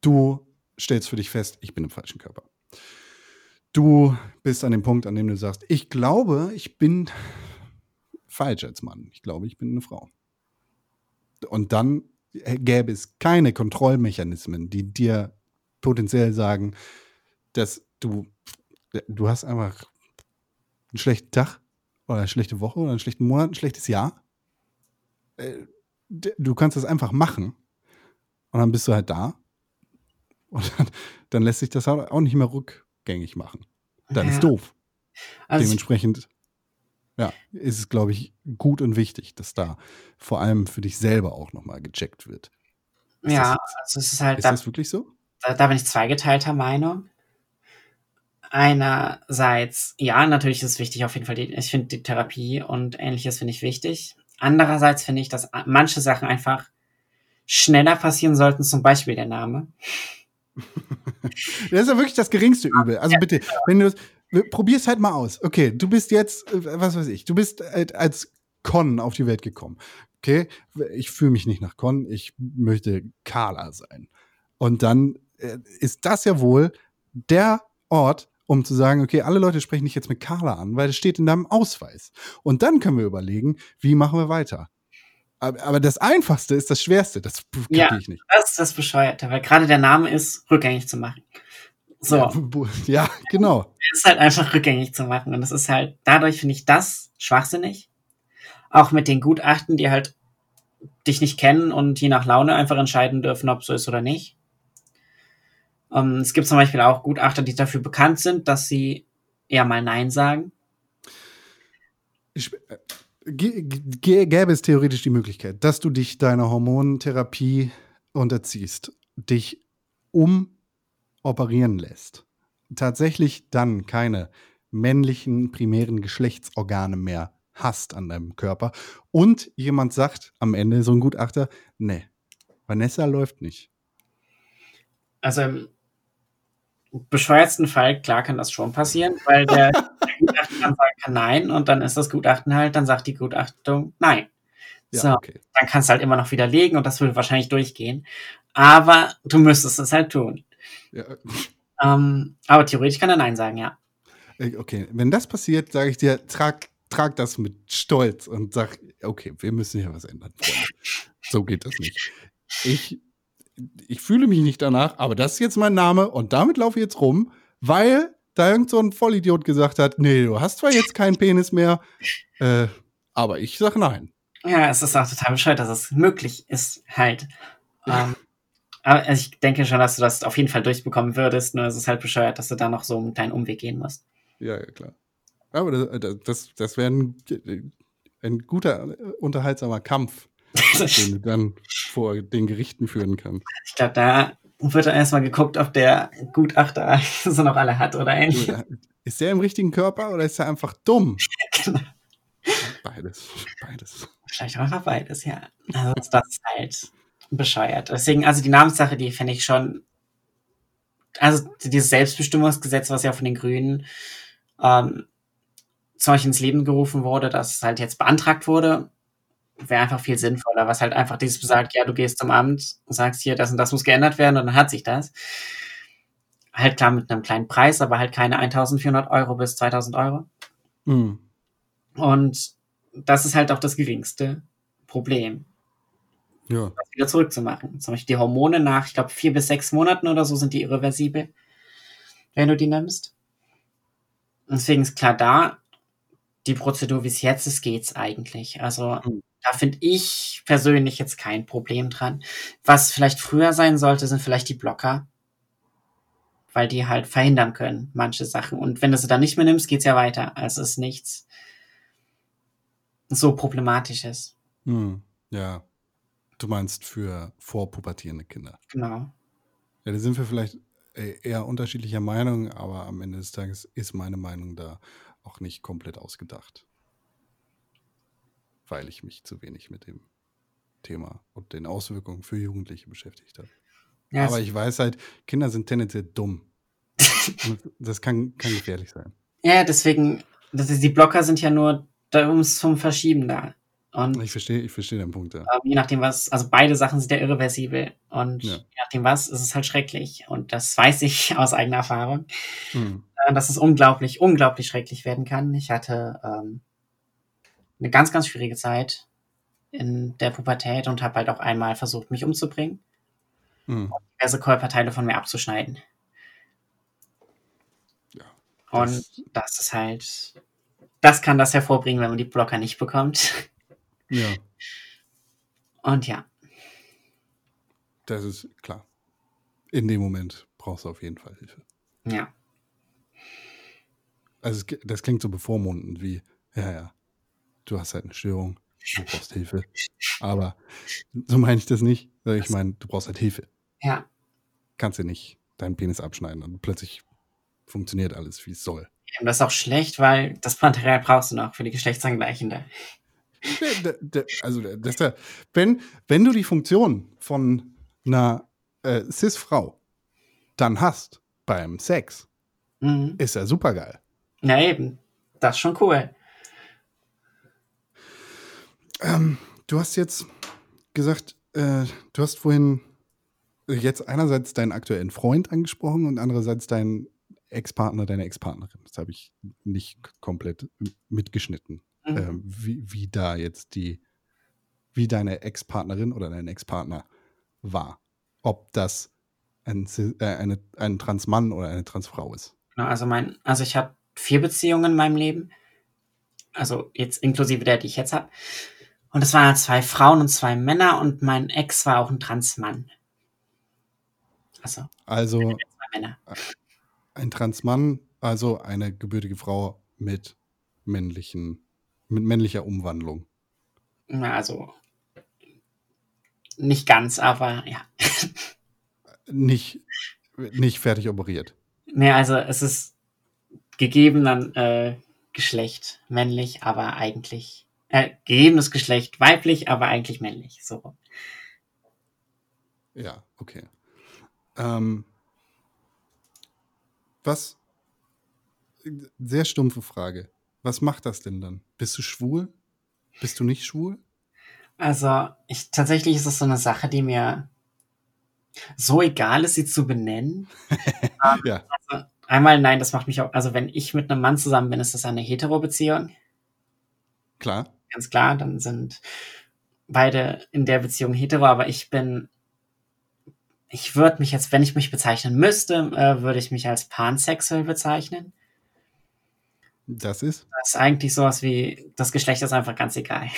du stellst für dich fest, ich bin im falschen Körper. Du bist an dem Punkt, an dem du sagst, ich glaube, ich bin falsch als Mann. Ich glaube, ich bin eine Frau. Und dann gäbe es keine Kontrollmechanismen, die dir potenziell sagen, dass du, du hast einfach einen schlechten Tag oder eine schlechte Woche oder einen schlechten Monat, ein schlechtes Jahr. Äh, Du kannst das einfach machen und dann bist du halt da und dann, dann lässt sich das auch nicht mehr rückgängig machen. Dann Ja. ist doof. Also Dementsprechend ja, ist es, glaube ich, gut und wichtig, dass da vor allem für dich selber auch nochmal gecheckt wird. Ist ja, das, also es ist halt, ist da, das wirklich so? da, da bin ich zweigeteilter Meinung. Einerseits, ja, natürlich ist es wichtig, auf jeden Fall, die, ich finde die Therapie und ähnliches finde ich wichtig. Andererseits finde ich, dass manche Sachen einfach schneller passieren sollten, zum Beispiel der Name. [LAUGHS] Das ist ja wirklich das geringste Übel. Also bitte, wenn du probier's halt mal aus. Okay, du bist jetzt, äh, was weiß ich, du bist halt als Con auf die Welt gekommen. Okay, ich fühle mich nicht nach Con, ich möchte Carla sein. Und dann äh, ist das ja wohl der Ort, um zu sagen, okay, alle Leute sprechen dich jetzt mit Carla an, weil das steht in deinem Ausweis. Und dann können wir überlegen, wie machen wir weiter. Aber, aber das Einfachste ist das Schwerste. Das kriege Ja. ich nicht. Das ist das Bescheuerte, weil gerade der Name ist rückgängig zu machen. So, Ja, ja, genau. ist halt einfach rückgängig zu machen. Und das ist halt, dadurch finde ich das schwachsinnig. Auch mit den Gutachten, die halt dich nicht kennen und je nach Laune einfach entscheiden dürfen, ob so ist oder nicht. Ähm, es gibt zum Beispiel auch Gutachter, die dafür bekannt sind, dass sie eher mal Nein sagen. Ich, äh, gäbe es theoretisch die Möglichkeit, dass du dich deiner Hormontherapie unterziehst, dich umoperieren lässt, tatsächlich dann keine männlichen primären Geschlechtsorgane mehr hast an deinem Körper und jemand sagt am Ende, so ein Gutachter, nee, Vanessa läuft nicht. Also im bescheuertsten Fall, klar kann das schon passieren, weil der, [LAUGHS] dann sagen kann Nein und dann ist das Gutachten halt, dann sagt die Gutachtung Nein. Ja, so, okay. dann kannst du halt immer noch widerlegen und das würde wahrscheinlich durchgehen. Aber du müsstest es halt tun. Ja, Ähm, aber theoretisch kann er Nein sagen, ja. okay, wenn das passiert, sage ich dir, trag, trag das mit Stolz und sag, okay, wir müssen hier was ändern. So geht das nicht. Ich, ich fühle mich nicht danach, aber das ist jetzt mein Name und damit laufe ich jetzt rum, weil da irgend so ein Vollidiot gesagt hat, nee, du hast zwar jetzt keinen Penis mehr, äh, aber ich sag nein. Ja, es ist auch total bescheuert, dass es möglich ist, halt. Ähm, aber ich denke schon, dass du das auf jeden Fall durchbekommen würdest, nur es ist halt bescheuert, dass du da noch so einen kleinen Umweg gehen musst. Ja, ja, klar. Aber das, das, das wäre ein, ein guter, äh, unterhaltsamer Kampf, [LAUGHS] den du dann vor den Gerichten führen kannst. Ich glaube, da wird dann erstmal geguckt, ob der Gutachter [LAUGHS] so noch alle hat oder ähnlich. Ist der im richtigen Körper oder ist er einfach dumm? [LAUGHS] Genau. Beides, beides. Vielleicht auch noch beides, ja. Also das ist halt bescheuert. Deswegen, also die Namenssache, die finde ich schon. Also dieses Selbstbestimmungsgesetz, was ja von den Grünen ähm, zum Beispiel ins Leben gerufen wurde, das halt jetzt beantragt wurde, wäre einfach viel sinnvoller, was halt einfach dieses besagt, ja, du gehst zum Amt und sagst hier, das und das muss geändert werden und dann hat sich das. Halt klar mit einem kleinen Preis, aber halt keine 1400 Euro bis 2000 Euro. Mhm. Und das ist halt auch das geringste Problem, Ja. das wieder zurückzumachen. Zum Beispiel die Hormone nach, ich glaube, vier bis sechs Monaten oder so sind die irreversibel, wenn du die nimmst. Deswegen ist klar da, die Prozedur, wie es jetzt ist, geht's eigentlich. Also Mhm. Da finde ich persönlich jetzt kein Problem dran. Was vielleicht früher sein sollte, sind vielleicht die Blocker. Weil die halt verhindern können, manche Sachen. Und wenn du sie dann nicht mehr nimmst, geht's ja weiter. Also es ist nichts so problematisches. Mhm. Ja. Du meinst für vorpubertierende Kinder. Genau. Ja, da sind wir vielleicht äh, eher unterschiedlicher Meinung, aber am Ende des Tages ist meine Meinung da auch nicht komplett ausgedacht. Weil ich mich zu wenig mit dem Thema und den Auswirkungen für Jugendliche beschäftigt habe. Ja, aber es- ich weiß halt, Kinder sind tendenziell dumm. [LAUGHS] Das kann, kann gefährlich sein. ja, deswegen, das ist, die Blocker sind ja nur da ums zum Verschieben da. Und Ich verstehe, ich verstehe den Punkt, ja. ähm, je nachdem was, also beide Sachen sind ja irreversibel. Und Ja. je nachdem was, ist es halt schrecklich. Und das weiß ich [LAUGHS] aus eigener Erfahrung, Hm. dass es unglaublich, unglaublich schrecklich werden kann. Ich hatte ähm, eine ganz, ganz schwierige Zeit in der Pubertät und habe halt auch einmal versucht, mich umzubringen, Hm. diverse Körperteile von mir abzuschneiden. Ja, Und das- das ist halt, das kann das hervorbringen, wenn man die Blocker nicht bekommt. Ja, Und ja, das ist klar. In dem Moment brauchst du auf jeden Fall Hilfe. ja. Also das klingt so bevormundend wie, ja, ja, du hast halt eine Störung, du brauchst Hilfe. Aber so meine ich das nicht. Ich meine, du brauchst halt Hilfe. Ja, Kannst du nicht deinen Penis abschneiden und plötzlich funktioniert alles, wie es soll. Und das ist auch schlecht, weil das Material brauchst du noch für die Geschlechtsangleichende. Also, das wenn, wenn du die Funktion von einer äh, Cis-Frau dann hast beim Sex, Mhm. ist ja super geil. Ja, eben. Das ist schon cool. Ähm, du hast jetzt gesagt, äh, du hast vorhin jetzt einerseits deinen aktuellen Freund angesprochen und andererseits deinen Ex-Partner, deine Ex-Partnerin. Das habe ich nicht komplett mitgeschnitten. Mhm. Ähm, wie, wie da jetzt die, wie deine Ex-Partnerin oder dein Ex-Partner war. Ob das ein, äh, eine, ein Transmann oder eine Transfrau ist. Genau, also mein, also ich habe vier Beziehungen in meinem Leben. Also jetzt inklusive der, die ich jetzt habe. Und es waren halt zwei Frauen und zwei Männer und mein Ex war auch ein Transmann. Also Also zwei Männer. ein Transmann, also eine gebürtige Frau mit männlichen, mit männlicher Umwandlung. Ja, also nicht ganz, aber ja. Nicht, nicht fertig operiert. Nee, also es ist gegeben dann äh, Geschlecht männlich, aber eigentlich äh, gegebenes Geschlecht weiblich, aber eigentlich männlich. So. Ja, okay. Ähm, was, sehr stumpfe Frage. Was macht das denn dann? Bist du schwul? Bist du nicht schwul? Also ich tatsächlich ist es so eine Sache, die mir so egal ist, sie zu benennen. [LAUGHS] Ja, Also, einmal nein, das macht mich auch. Also wenn ich mit einem Mann zusammen bin, ist das eine Hetero-Beziehung. klar. Ganz klar, dann sind beide in der Beziehung hetero, aber ich bin, ich würde mich jetzt, wenn ich mich bezeichnen müsste, äh, würde ich mich als pansexuell bezeichnen. Das ist. Das ist eigentlich sowas wie, das Geschlecht ist einfach ganz egal.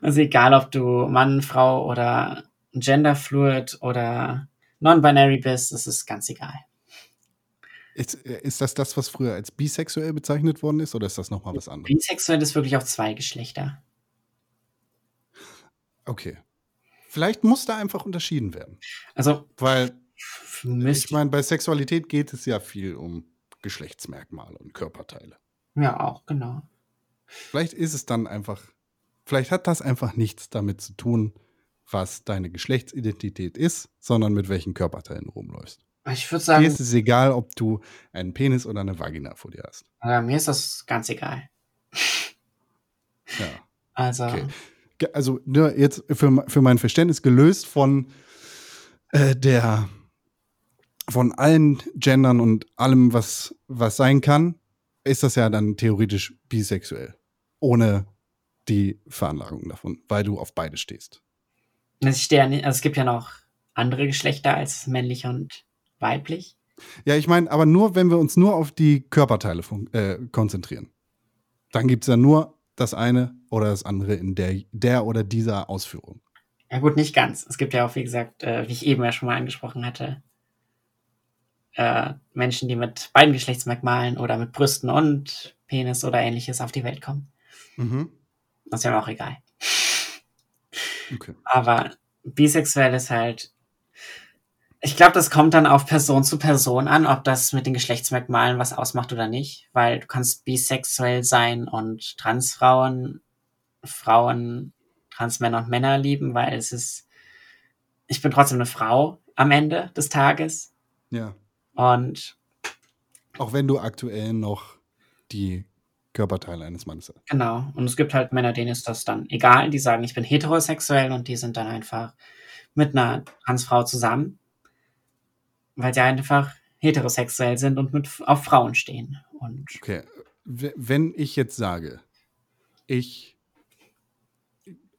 Also egal, ob du Mann, Frau oder genderfluid oder non-binary bist, es ist ganz egal. Ist, ist das das, was früher als bisexuell bezeichnet worden ist, oder ist das nochmal was anderes? Bisexuell ist wirklich auch zwei Geschlechter. Okay. Vielleicht muss da einfach unterschieden werden. Also Weil, ich meine, bei Sexualität geht es ja viel um Geschlechtsmerkmale und Körperteile. ja auch, genau. Vielleicht ist es dann einfach, vielleicht hat das einfach nichts damit zu tun, was deine Geschlechtsidentität ist, sondern mit welchen Körperteilen du rumläufst. Ich würde sagen, ist es egal, ob du einen Penis oder eine Vagina vor dir hast. äh, mir ist das ganz egal. Ja. Also, Okay. Also nur jetzt für, für mein Verständnis gelöst von äh, der von allen Gendern und allem, was, was sein kann, ist das ja dann theoretisch bisexuell. Ohne die Veranlagung davon, weil du auf beide stehst. stehe ja nicht, also es gibt ja noch andere Geschlechter als männlich und weiblich. Ja, ich meine, aber nur, wenn wir uns nur auf die Körperteile äh, konzentrieren. Dann gibt es ja nur das eine oder das andere in der, der oder dieser Ausführung. Ja gut, nicht ganz. Es gibt ja auch, wie gesagt, äh, wie ich eben ja schon mal angesprochen hatte, äh, Menschen, die mit beiden Geschlechtsmerkmalen oder mit Brüsten und Penis oder ähnliches auf die Welt kommen. Mhm. Das ist ja auch egal. Okay. Aber bisexuell ist halt, Ich glaube, das kommt dann auf Person zu Person an, ob das mit den Geschlechtsmerkmalen was ausmacht oder nicht, weil du kannst bisexuell sein und Transfrauen, Frauen, Transmänner und Männer lieben, weil es ist, ich bin trotzdem eine Frau am Ende des Tages Ja. und Auch wenn du aktuell noch die Körperteile eines Mannes hast. genau. Und es gibt halt Männer, denen ist das dann egal, die sagen, ich bin heterosexuell und die sind dann einfach mit einer Transfrau zusammen, weil sie einfach heterosexuell sind und mit auf Frauen stehen. Und Okay. Wenn ich jetzt sage, ich,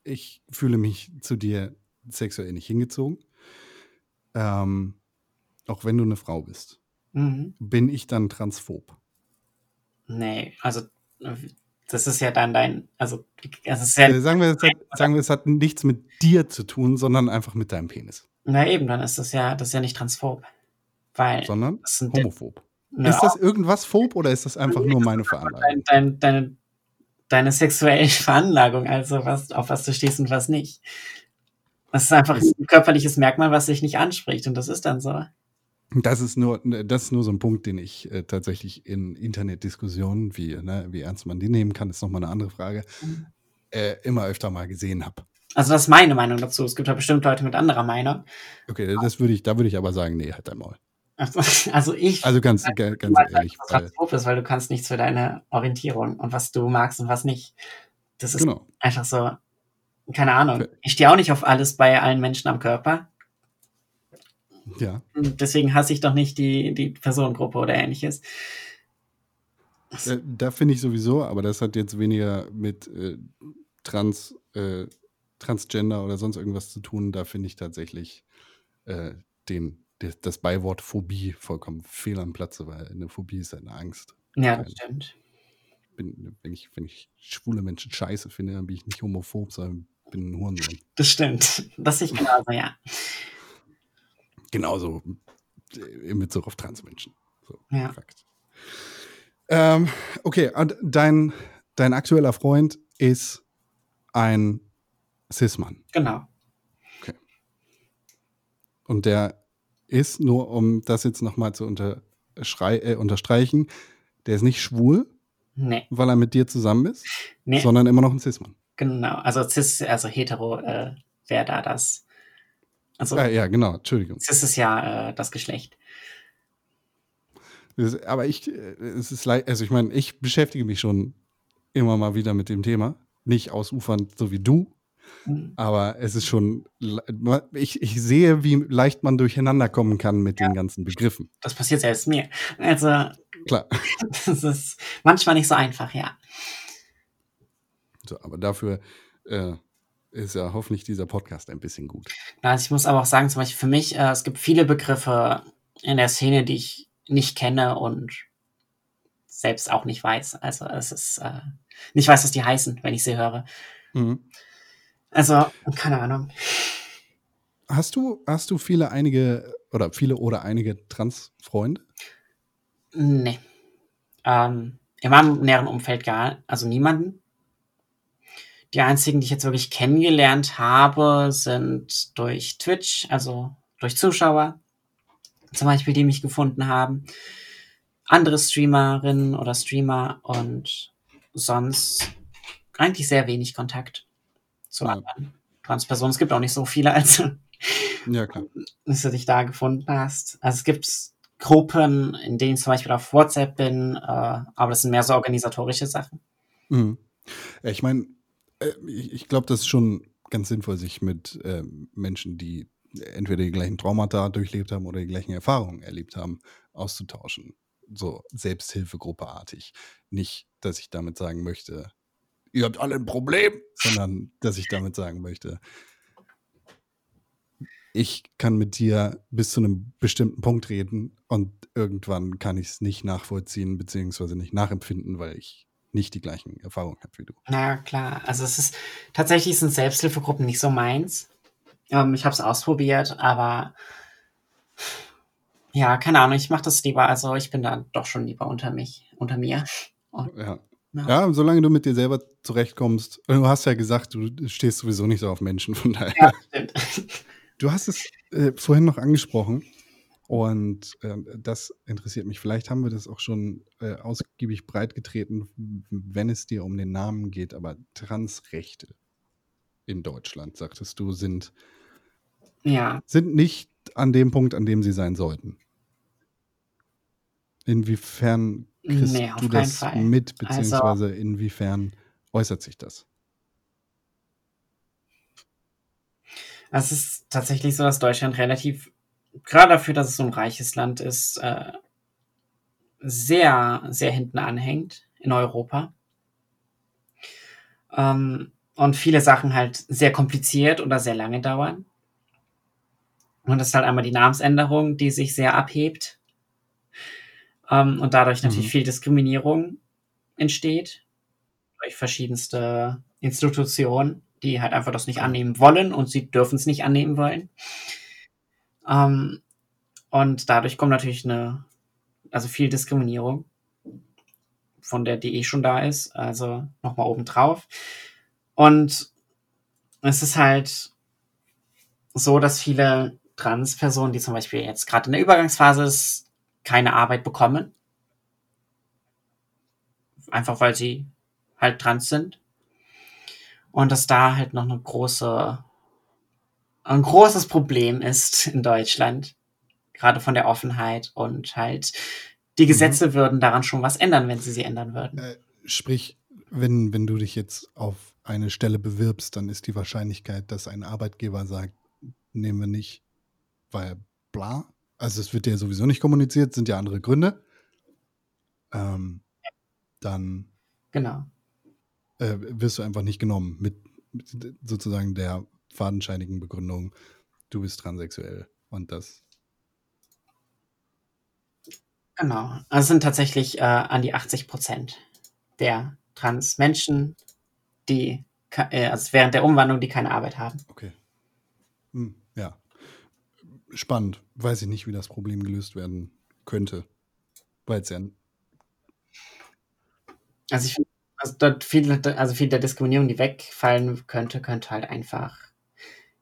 ich fühle mich zu dir sexuell nicht hingezogen, ähm, auch wenn du eine Frau bist, mhm. bin ich dann transphob? nee, also das ist ja dann dein, also es ist ja, Äh, sagen, wir, es hat, [LAUGHS] sagen wir, es hat nichts mit dir zu tun, sondern einfach mit deinem Penis. na eben, dann ist das ja, das ist ja nicht transphob. Weil Sondern homophob. na, Ist das irgendwas phob oder ist das einfach nur meine Veranlagung? dein, deine, deine sexuelle [LAUGHS] Veranlagung, also was, auf was du stehst und was nicht. Das ist einfach ein körperliches Merkmal, was dich nicht anspricht und das ist dann so. Das ist nur, das ist nur so ein Punkt, den ich äh, tatsächlich in Internetdiskussionen, wie, ne, wie ernst man die nehmen kann, ist nochmal eine andere Frage, äh, immer öfter mal gesehen habe. Also das ist meine Meinung dazu. Es gibt ja bestimmt Leute mit anderer Meinung. Okay, das würde ich, da würde ich aber sagen, nee, halt dein Maul. Also, [LAUGHS] also ich Also ganz, ga- ganz ehrlich, dass weil, das transphob ist, weil du kannst nichts für deine Orientierung und was du magst und was nicht. Das ist genau. einfach so, keine Ahnung. Ich stehe auch nicht auf alles bei allen Menschen am Körper. Ja. Deswegen hasse ich doch nicht die, die Personengruppe oder ähnliches. Äh, da finde ich sowieso, aber das hat jetzt weniger mit äh, Trans, äh, Transgender oder sonst irgendwas zu tun. Da finde ich tatsächlich äh, den, das, das Beiwort Phobie vollkommen fehl am Platze, weil eine Phobie ist eine Angst. Ja, das stimmt. Bin, wenn, ich, wenn ich schwule Menschen scheiße finde, dann bin ich nicht homophob, sondern bin ein Hurensohn. Das stimmt. Das sehe ich genauso, ja. Genauso äh, in Bezug auf Transmenschen. So, Ja. Fakt. Ähm, okay, und dein, dein aktueller Freund ist ein Cis-Mann. Genau. Und der ist, nur um das jetzt nochmal zu äh, unterstreichen, der ist nicht schwul, Nee, weil er mit dir zusammen ist, nee, sondern immer noch ein Cis-Mann. genau. Also cis, also hetero äh, wäre da das. Also Ah, ja, genau, Entschuldigung. cis ist ja äh, das Geschlecht. Das, aber ich, äh, es ist leid, also ich meine, ich beschäftige mich schon immer mal wieder mit dem Thema. Nicht ausufernd, so wie du. Aber es ist schon, ich, ich sehe, wie leicht man durcheinander kommen kann mit den ganzen Begriffen. Das passiert selbst mir. Also, Klar. [LAUGHS] das ist manchmal nicht so einfach, ja. So, aber dafür äh, ist ja hoffentlich dieser Podcast ein bisschen gut. Also ich muss aber auch sagen, zum Beispiel für mich, äh, es gibt viele Begriffe in der Szene, die ich nicht kenne und selbst auch nicht weiß. Also es ist äh, nicht weiß, was die heißen, wenn ich sie höre. Mhm. Also, keine Ahnung. Hast du, hast du viele, einige oder viele oder einige Trans-Freunde? Nee. Ähm, in meinem näheren Umfeld gar, also niemanden. Die einzigen, die ich jetzt wirklich kennengelernt habe, sind durch Twitch, also durch Zuschauer, zum Beispiel, die mich gefunden haben. Andere Streamerinnen oder Streamer und sonst eigentlich sehr wenig Kontakt zu Ja. anderen Transpersonen. Es gibt auch nicht so viele, also Ja, klar. dass du dich da gefunden hast. Also es gibt Gruppen, in denen ich zum Beispiel auf WhatsApp bin, äh, aber das sind mehr so organisatorische Sachen. Mhm. Ja, ich meine, äh, ich, ich glaube, das ist schon ganz sinnvoll, sich mit äh, Menschen, die entweder die gleichen Traumata durchlebt haben oder die gleichen Erfahrungen erlebt haben, auszutauschen. So Selbsthilfegruppeartig. Nicht, dass ich damit sagen möchte, ihr habt alle ein Problem, sondern dass ich damit sagen möchte, ich kann mit dir bis zu einem bestimmten Punkt reden und irgendwann kann ich es nicht nachvollziehen beziehungsweise nicht nachempfinden, weil ich nicht die gleichen Erfahrungen habe wie du. Na klar, also es ist tatsächlich sind Selbsthilfegruppen nicht so meins. Ähm, ich habe es ausprobiert, aber ja, keine Ahnung, ich mache das lieber. Also ich bin da doch schon lieber unter mich, unter mir. Ja. Ja. ja, solange du mit dir selber zurechtkommst. Du hast ja gesagt, du stehst sowieso nicht so auf Menschen, von daher. Ja, stimmt. Du hast es äh, vorhin noch angesprochen und äh, das interessiert mich. Vielleicht haben wir das auch schon äh, ausgiebig breitgetreten, wenn es dir um den Namen geht, aber Transrechte in Deutschland, sagtest du, sind, Ja. sind nicht an dem Punkt, an dem sie sein sollten. Inwiefern kriegst Nee, auf du das Fall. mit, Also beziehungsweise inwiefern äußert sich das? es ist tatsächlich so, dass Deutschland relativ, gerade dafür, dass es so ein reiches Land ist, äh, sehr, sehr hinten anhängt in Europa. Ähm, und viele Sachen halt sehr kompliziert oder sehr lange dauern. Und das ist halt einmal die Namensänderung, die sich sehr abhebt. Ähm, und dadurch natürlich Mhm. viel Diskriminierung entsteht. Durch verschiedenste Institutionen, die halt einfach das nicht annehmen wollen und sie dürfen es nicht annehmen wollen. Ähm, und dadurch kommt natürlich eine, also viel Diskriminierung von der, die eh schon da ist, also nochmal obendrauf. Und es ist halt so, dass viele Transpersonen, die zum Beispiel jetzt gerade in der Übergangsphase ist, keine Arbeit bekommen. Einfach weil sie halt trans sind. Und dass da halt noch eine große, ein großes Problem ist in Deutschland. Gerade von der Offenheit und halt die Mhm. Gesetze würden daran schon was ändern, wenn sie sie ändern würden. Äh, sprich, wenn, wenn du dich jetzt auf eine Stelle bewirbst, dann ist die Wahrscheinlichkeit, dass ein Arbeitgeber sagt, nehmen wir nicht, weil bla. Also es wird ja sowieso nicht kommuniziert, sind ja andere Gründe. Ähm, dann Genau. äh, wirst du einfach nicht genommen mit, mit sozusagen der fadenscheinigen Begründung, du bist transsexuell und das. Genau. Also es sind tatsächlich äh, an die 80 Prozent der Trans-Menschen, die ke- äh, also während der Umwandlung, die keine Arbeit haben. Okay. Hm. Spannend. Weiß ich nicht, wie das Problem gelöst werden könnte. Weil es ja Also ich finde, also dort viel, also viel der Diskriminierung, die wegfallen könnte, könnte halt einfach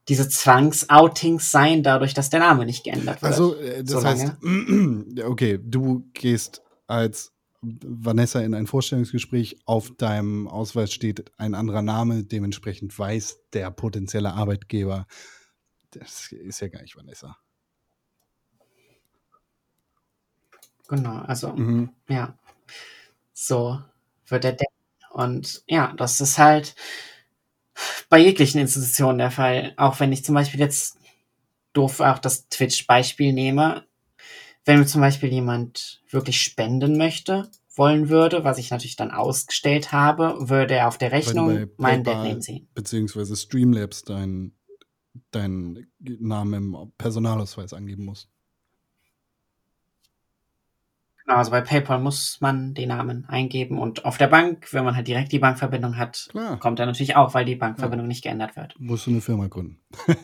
diese Zwangsoutings sein, dadurch, dass der Name nicht geändert wird. Also, äh, das so heißt, [CLEARS THROAT] okay, du gehst als Vanessa in ein Vorstellungsgespräch, auf deinem Ausweis steht ein anderer Name, dementsprechend weiß der potenzielle Arbeitgeber, das ist ja gar nicht Vanessa. Genau, also Mhm. ja, so wird er denken. Und ja, das ist halt bei jeglichen Institutionen der Fall. Auch wenn ich zum Beispiel jetzt doof auch das Twitch-Beispiel nehme, wenn mir zum Beispiel jemand wirklich spenden möchte, wollen würde, was ich natürlich dann ausgestellt habe, würde er auf der Rechnung meinen Deadname sehen. beziehungsweise Streamlabs deinen dein Namen im Personalausweis angeben musst. Genau, also bei PayPal muss man den Namen eingeben und auf der Bank, wenn man halt direkt die Bankverbindung hat, Klar, kommt er natürlich auch, weil die Bankverbindung nicht geändert wird. musst du eine Firma gründen. [LAUGHS]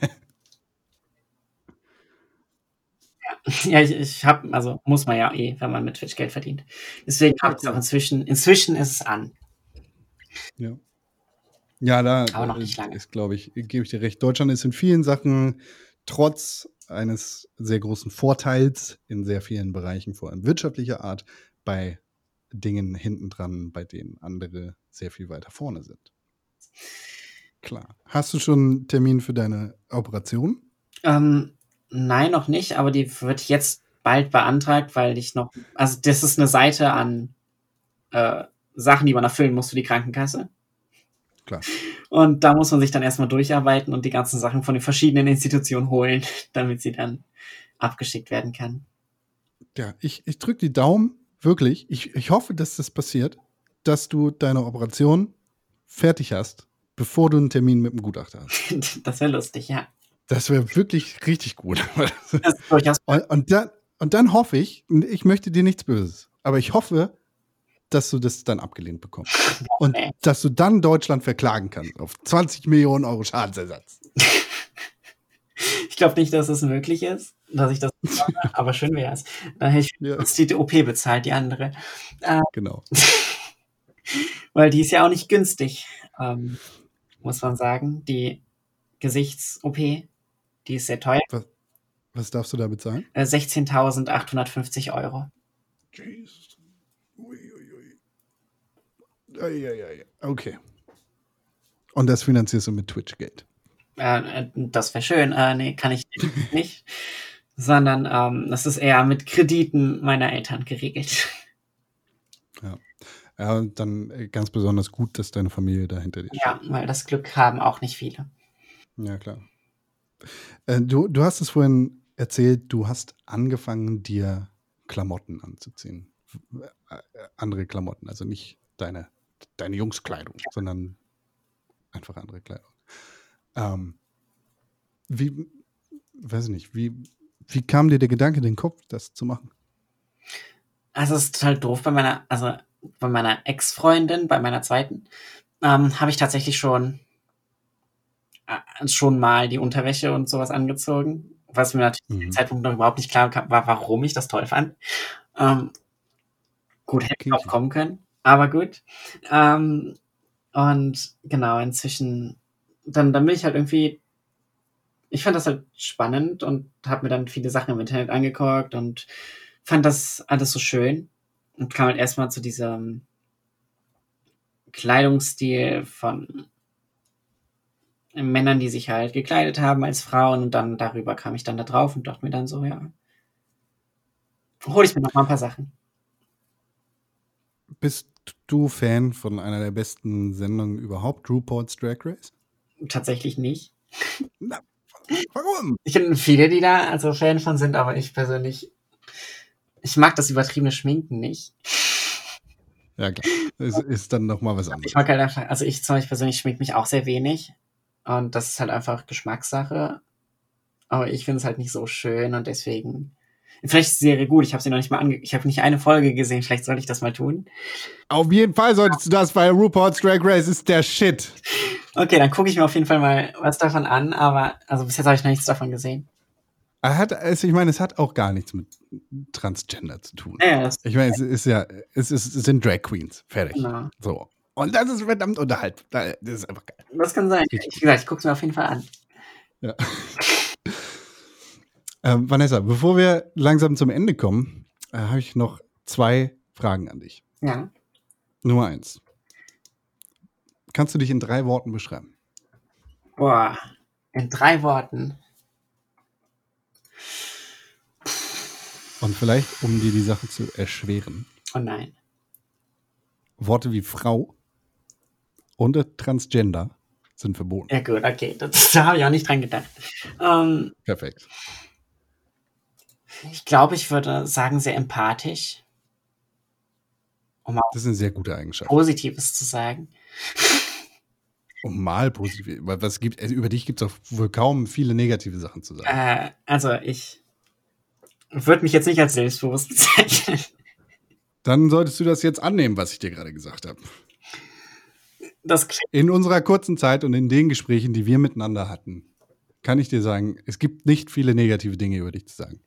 Ja, ich, ich habe, also muss man ja eh, wenn man mit Twitch Geld verdient. Deswegen Ja, habe ich es auch inzwischen, inzwischen ist es an. Ja. Ja, da Aber noch nicht lange. ist, glaube ich, gebe ich dir recht. Deutschland ist in vielen Sachen trotz eines sehr großen Vorteils in sehr vielen Bereichen, vor allem wirtschaftlicher Art, bei Dingen hinten dran, bei denen andere sehr viel weiter vorne sind. Klar. Hast du schon einen Termin für deine Operation? Ähm, nein, noch nicht, aber die wird jetzt bald beantragt, weil ich noch, also das ist eine Seite an äh, Sachen, die man erfüllen muss für die Krankenkasse. Klar. Und da muss man sich dann erstmal durcharbeiten und die ganzen Sachen von den verschiedenen Institutionen holen, [LAUGHS] damit sie dann abgeschickt werden kann. Ja, ich, ich drücke die Daumen, wirklich. Ich, ich hoffe, dass das passiert, dass du deine Operation fertig hast, bevor du einen Termin mit dem Gutachter hast. [LAUGHS] das wäre lustig, ja. Das wäre wirklich richtig gut. [LAUGHS] Und, und, dann, und dann hoffe ich, ich möchte dir nichts Böses, aber ich hoffe, dass du das dann abgelehnt bekommst. [LAUGHS] Und dass du dann Deutschland verklagen kannst auf 20 Millionen Euro Schadensersatz. [LAUGHS] Ich glaube nicht, dass es möglich ist, dass ich das [LAUGHS] mache, aber schön wäre es. Dann hätte ich Ja, die OP bezahlt, die andere. genau. Weil die ist ja auch nicht günstig, ähm, muss man sagen. Die Gesichts-OP Die ist sehr teuer. Was darfst du da bezahlen? Äh, 16.850 Euro. Jesus. Okay. Und das finanzierst du mit Twitch-Geld. Äh, äh, das wäre schön. Äh, nee, kann ich [LAUGHS] nicht. Sondern ähm, das ist eher mit Krediten meiner Eltern geregelt. Ja, und dann äh, ganz besonders gut, dass deine Familie da hinter dir steht. Ja, weil das Glück haben auch nicht viele. Ja, klar. Äh, du, du hast es vorhin erzählt, du hast angefangen, dir Klamotten anzuziehen. Äh, andere Klamotten, also nicht deine, deine Jungskleidung, sondern einfach andere Kleidung. Ähm, wie, weiß ich nicht, wie, wie kam dir der Gedanke in den Kopf, das zu machen? Also es ist total doof bei meiner, also bei meiner Ex-Freundin, bei meiner zweiten, ähm, habe ich tatsächlich schon äh, schon mal die Unterwäsche und sowas angezogen, was mir natürlich zu dem Mhm. Zeitpunkt noch überhaupt nicht klar war, warum ich das toll fand. Ähm, gut, hätte ich Kinky. drauf kommen können, aber gut. Ähm, und genau, inzwischen, dann, dann bin ich halt irgendwie, ich fand das halt spannend und habe mir dann viele Sachen im Internet angeguckt und fand das alles so schön und kam halt erstmal zu diesem Kleidungsstil von Männern, die sich halt gekleidet haben als Frauen und dann darüber kam ich dann da drauf und dachte mir dann so, ja, hole ich mir noch mal ein paar Sachen. Bist du Fan von einer der besten Sendungen überhaupt, RuPaul's Drag Race? Tatsächlich nicht. Na, warum? Ich kenne viele, die da also Fan von sind, aber ich persönlich, ich mag das übertriebene Schminken nicht. Ja, klar. Es ist dann nochmal was Ich anderes. mag halt einfach, also ich zum Beispiel persönlich schmink mich auch sehr wenig. Und das ist halt einfach Geschmackssache. Aber ich finde es halt nicht so schön und deswegen. Vielleicht ist die Serie gut, ich habe sie noch nicht mal ange... Ich habe nicht eine Folge gesehen, vielleicht sollte ich das mal tun. Auf jeden Fall solltest du das, weil RuPaul's Drag Race ist der Shit. Okay, dann gucke ich mir auf jeden Fall mal was davon an, aber also bis jetzt habe ich noch nichts davon gesehen. Hat, also ich meine, es hat auch gar nichts mit Transgender zu tun. Ja, Ich meine, es ist ja, es, ist, es sind Drag Queens. Fertig. genau. So. Und das ist verdammt unterhalb. Das ist einfach geil. das kann sein. Wie gesagt, ich gucke es mir auf jeden Fall an. Ja. [LAUGHS] ähm, Vanessa, bevor wir langsam zum Ende kommen, äh, habe ich noch zwei Fragen an dich. Ja. Nummer eins. Kannst du dich in drei Worten beschreiben? Boah. In drei Worten. Und vielleicht, um dir die Sache zu erschweren, Oh nein. Worte wie Frau und Transgender sind verboten. Ja gut, okay. Das, da habe ich auch nicht dran gedacht. Ähm, Perfekt. Ich glaube, ich würde sagen, sehr empathisch. Um Das ist eine sehr gute Eigenschaft. Positives zu sagen. Um mal positiv. weil Was gibt, also über dich gibt es auch wohl kaum viele negative Sachen zu sagen. Äh, also ich würde mich jetzt nicht als selbstbewusst [LAUGHS] bezeichnen. Dann solltest du das jetzt annehmen, was ich dir gerade gesagt habe. In unserer kurzen Zeit und in den Gesprächen, die wir miteinander hatten, kann ich dir sagen, es gibt nicht viele negative Dinge über dich zu sagen.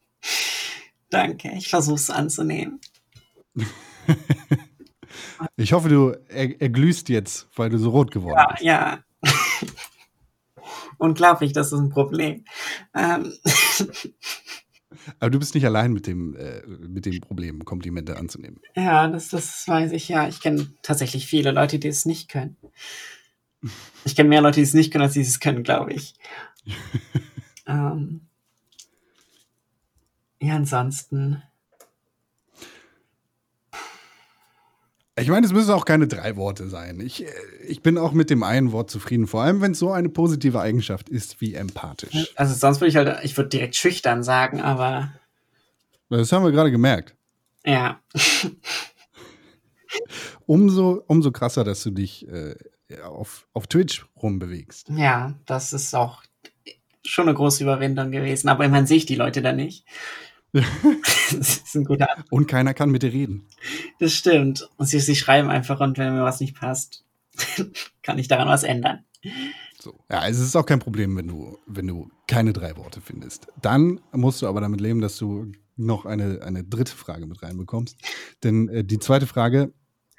Danke. Ich versuche es anzunehmen. [LAUGHS] Ich hoffe, du er, erglühst jetzt, weil du so rot geworden Ja, bist. ja. [LAUGHS] Unglaublich, das ist ein Problem. Ähm, [LAUGHS] Aber du bist nicht allein mit dem, äh, mit dem Problem, Komplimente anzunehmen. ja, das, das weiß ich ja. Ich kenne tatsächlich viele Leute, die es nicht können. Ich kenne mehr Leute, die es nicht können, als die es können, glaube ich. ähm, ja, ansonsten. Ich meine, es müssen auch keine drei Worte sein. Ich, äh, ich bin auch mit dem einen Wort zufrieden, vor allem wenn es so eine positive Eigenschaft ist wie empathisch. Also sonst würde ich halt, ich würde direkt schüchtern sagen, aber Das haben wir gerade gemerkt. ja. [LAUGHS] Umso, umso krasser, dass du dich äh, auf, auf Twitch rumbewegst. Ja, das ist auch schon eine große Überwindung gewesen, aber immerhin sehe ich die Leute da nicht. Das ist ein guter An- Und keiner kann mit dir reden. Das stimmt. Und sie, sie schreiben einfach und wenn mir was nicht passt, [LAUGHS] kann ich daran was ändern. So. Ja, es ist auch kein Problem, wenn du, wenn du keine drei Worte findest. Dann musst du aber damit leben, dass du noch eine, eine dritte Frage mit reinbekommst. Denn äh, die zweite Frage,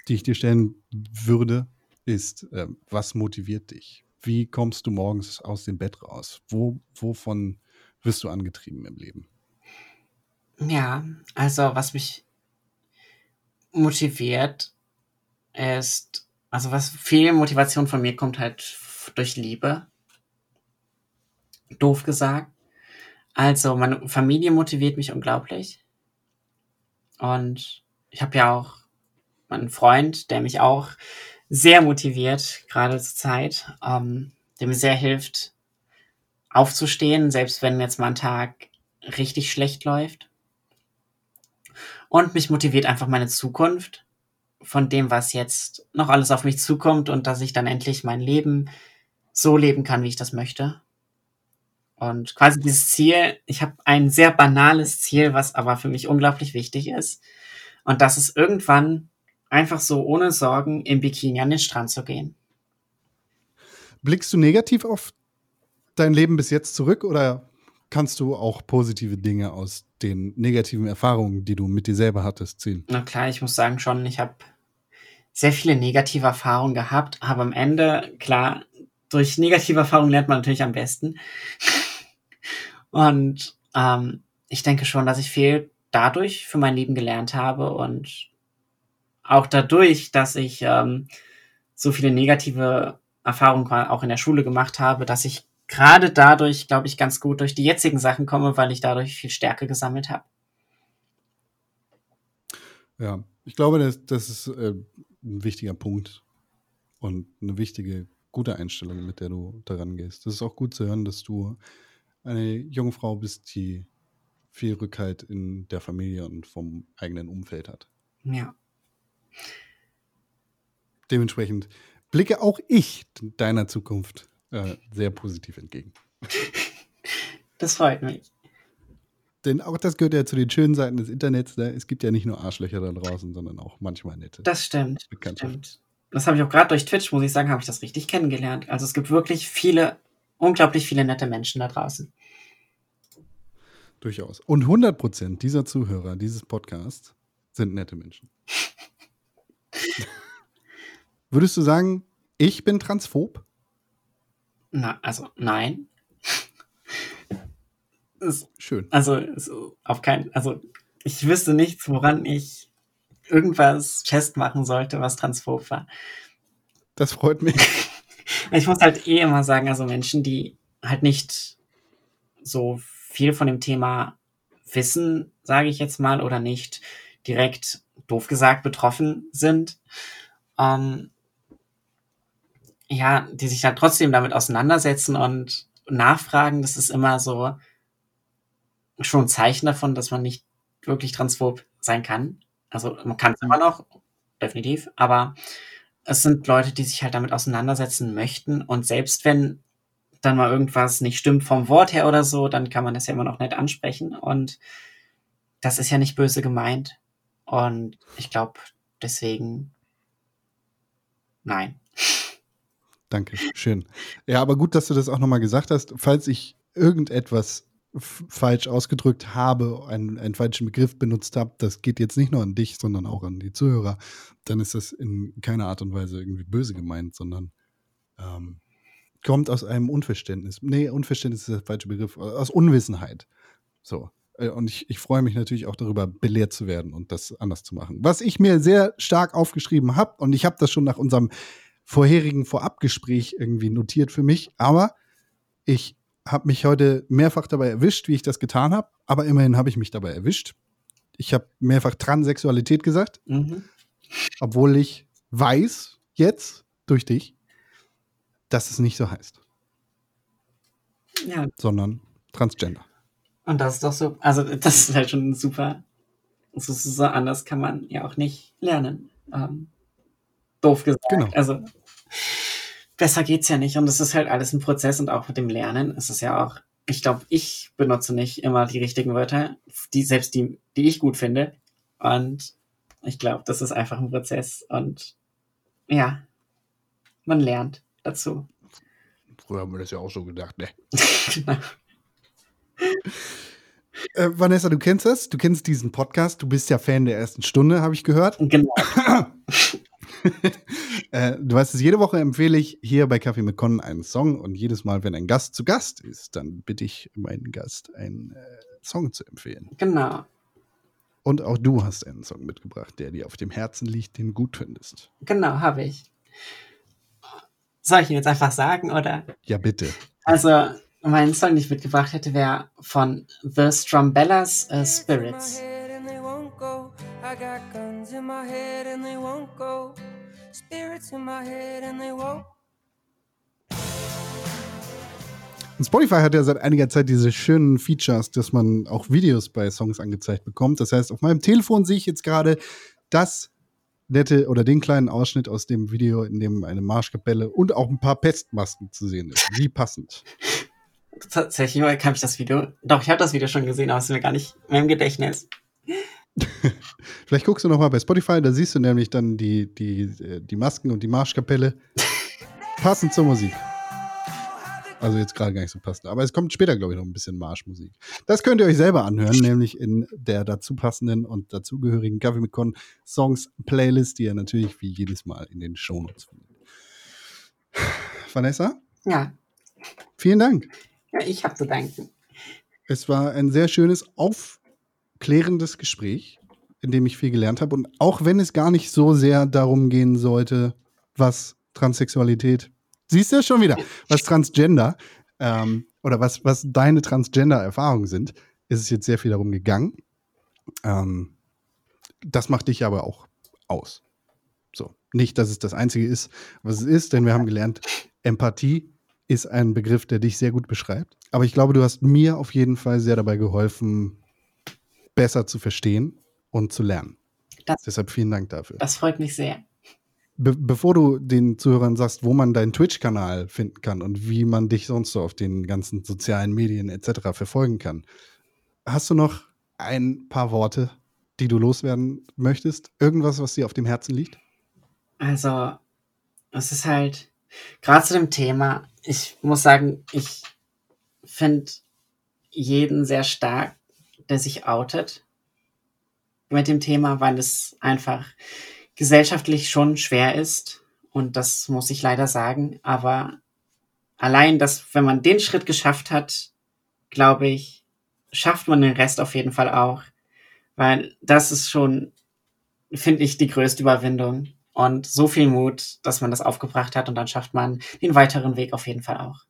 die ich dir stellen würde, ist, äh, was motiviert dich? Wie kommst du morgens aus dem Bett raus? Wo, wovon wirst du angetrieben im Leben? Ja, also was mich motiviert ist, also was viel Motivation von mir kommt halt durch Liebe. Doof gesagt. Also meine Familie motiviert mich unglaublich. Und ich habe ja auch einen Freund, der mich auch sehr motiviert, gerade zur Zeit, ähm, der mir sehr hilft, aufzustehen, selbst wenn jetzt mal ein Tag richtig schlecht läuft. Und mich motiviert einfach meine Zukunft von dem, was jetzt noch alles auf mich zukommt und dass ich dann endlich mein Leben so leben kann, wie ich das möchte. Und quasi dieses Ziel, ich habe ein sehr banales Ziel, was aber für mich unglaublich wichtig ist. Und das ist irgendwann einfach so ohne Sorgen im Bikini an den Strand zu gehen. Blickst du negativ auf dein Leben bis jetzt zurück oder kannst du auch positive Dinge aus den negativen Erfahrungen, die du mit dir selber hattest, ziehen? Na klar, ich muss sagen schon, ich habe sehr viele negative Erfahrungen gehabt, aber am Ende, klar, durch negative Erfahrungen lernt man natürlich am besten. [LAUGHS] Und ähm, ich denke schon, dass ich viel dadurch für mein Leben gelernt habe und auch dadurch, dass ich ähm, so viele negative Erfahrungen auch in der Schule gemacht habe, dass ich gerade dadurch, glaube ich, ganz gut durch die jetzigen Sachen komme, weil ich dadurch viel Stärke gesammelt habe. Ja, ich glaube, das, das ist äh, ein wichtiger Punkt und eine wichtige, gute Einstellung, mit der du daran gehst. Das ist auch gut zu hören, dass du eine junge Frau bist, die viel Rückhalt in der Familie und vom eigenen Umfeld hat. Ja. Dementsprechend blicke auch ich deiner Zukunft äh, sehr positiv entgegen. Das freut mich. Denn auch das gehört ja zu den schönen Seiten des Internets. Ne? Es gibt ja nicht nur Arschlöcher da draußen, sondern auch manchmal nette. Das stimmt. Stimmt. Das habe ich auch gerade durch Twitch, muss ich sagen, habe ich das richtig kennengelernt. Also es gibt wirklich viele, unglaublich viele nette Menschen da draußen. Durchaus. Und 100 Prozent dieser Zuhörer dieses Podcasts sind nette Menschen. [LAUGHS] Würdest du sagen, ich bin transphob? Na, also nein. [LAUGHS] Es- Schön. also es- auf keinen, also ich wüsste nichts, woran ich irgendwas festmachen sollte, was transphob war. Das freut mich. [LAUGHS] [LAUGHS] Ich muss halt eh immer sagen, also Menschen, die halt nicht so viel von dem Thema wissen, sage ich jetzt mal, oder nicht direkt, doof gesagt, betroffen sind, ähm, ja, die sich halt trotzdem damit auseinandersetzen und nachfragen, das ist immer so schon ein Zeichen davon, dass man nicht wirklich transphob sein kann. Also man kann es immer noch, definitiv, aber es sind Leute, die sich halt damit auseinandersetzen möchten und selbst wenn dann mal irgendwas nicht stimmt vom Wort her oder so, dann kann man das ja immer noch nett ansprechen und das ist ja nicht böse gemeint und ich glaube deswegen nein. [LAUGHS] Danke, schön. Ja, aber gut, dass du das auch nochmal gesagt hast. Falls ich irgendetwas falsch ausgedrückt habe, einen, einen falschen Begriff benutzt habe, das geht jetzt nicht nur an dich, sondern auch an die Zuhörer, dann ist das in keiner Art und Weise irgendwie böse gemeint, sondern ähm, kommt aus einem Unverständnis. Nee, Unverständnis ist der falsche Begriff, aus Unwissenheit. So. Äh, Und ich, ich freue mich natürlich auch darüber, belehrt zu werden und das anders zu machen. Was ich mir sehr stark aufgeschrieben habe, und ich habe das schon nach unserem vorherigen Vorabgespräch irgendwie notiert für mich, aber ich habe mich heute mehrfach dabei erwischt, wie ich das getan habe, aber immerhin habe ich mich dabei erwischt. Ich habe mehrfach Transsexualität gesagt, Mhm. obwohl ich weiß jetzt durch dich, dass es nicht so heißt, Ja, sondern Transgender. und das ist doch so, also das ist halt schon super. So, so, anders kann man ja auch nicht lernen. Ähm, doof gesagt. Genau. Also besser geht's ja nicht. Und es ist halt alles ein Prozess und auch mit dem Lernen ist es ja auch, ich glaube, ich benutze nicht immer die richtigen Wörter, die, selbst die, die ich gut finde. Und ich glaube, das ist einfach ein Prozess und ja, man lernt dazu. Früher haben wir das ja auch so gedacht, ne? [LAUGHS] Genau. Äh, Vanessa, du kennst das? Du kennst diesen Podcast. Du bist ja Fan der ersten Stunde, habe ich gehört. genau. [COUGHS] [LAUGHS] Äh, du weißt es, jede Woche empfehle ich hier bei Kaffee mit Con einen Song und jedes Mal, wenn ein Gast zu Gast ist, dann bitte ich meinen Gast einen äh, Song zu empfehlen. Genau, Und auch du hast einen Song mitgebracht, der dir auf dem Herzen liegt, den du gut findest. genau, habe ich. Soll ich ihn jetzt einfach sagen, oder? Ja, bitte. Also, mein Song, den ich mitgebracht hätte, wäre von The Strumbellas äh, Spirits. I got guns in my head and they won't go. Spirits in my head and they won't. Und Spotify hat ja seit einiger Zeit diese schönen Features, dass man auch Videos bei Songs angezeigt bekommt. Das heißt, auf meinem Telefon sehe ich jetzt gerade das nette oder den kleinen Ausschnitt aus dem Video, in dem eine Marschkapelle und auch ein paar Pestmasken zu sehen ist. Wie passend. Tatsächlich habe ich das Video. Doch, ich habe das Video schon gesehen, aber es ist mir gar nicht mehr im Gedächtnis. [LAUGHS] Vielleicht guckst du noch mal bei Spotify, da siehst du nämlich dann die, die, äh, die Masken und die Marschkapelle [LAUGHS] passend zur Musik. Also jetzt gerade gar nicht so passend. Aber es kommt später, glaube ich, noch ein bisschen Marschmusik. Das könnt ihr euch selber anhören, nämlich in der dazu passenden und dazugehörigen Kaffee mit Con Songs Playlist, die ihr natürlich wie jedes Mal in den Shownotes findet. [SIGHS] Vanessa, Ja, vielen Dank. ja ich habe zu danken. Es war ein sehr schönes, aufklärendes Gespräch, in dem ich viel gelernt habe. Und auch wenn es gar nicht so sehr darum gehen sollte, was Transsexualität, siehst du ja schon wieder, was Transgender ähm, oder was, was deine Transgender-Erfahrungen sind, ist es jetzt sehr viel darum gegangen. Ähm, das macht dich aber auch aus. So. Nicht, dass es das Einzige ist, was es ist, denn wir haben gelernt, Empathie ist ein Begriff, der dich sehr gut beschreibt. Aber ich glaube, du hast mir auf jeden Fall sehr dabei geholfen, besser zu verstehen und zu lernen. Das- Deshalb vielen Dank dafür. Das freut mich sehr. Be bevor du den Zuhörern sagst, wo man deinen Twitch-Kanal finden kann und wie man dich sonst so auf den ganzen sozialen Medien etc. verfolgen kann, hast du noch ein paar Worte, die du loswerden möchtest? Irgendwas, was dir auf dem Herzen liegt? Also, es ist halt, gerade zu dem Thema, ich muss sagen, ich finde jeden sehr stark, der sich outet mit dem Thema, weil es einfach gesellschaftlich schon schwer ist. Und das muss ich leider sagen. Aber allein, dass, wenn man den Schritt geschafft hat, glaube ich, schafft man den Rest auf jeden Fall auch. Weil das ist schon, finde ich, die größte Überwindung. Und so viel Mut, dass man das aufgebracht hat und dann schafft man den weiteren Weg auf jeden Fall auch.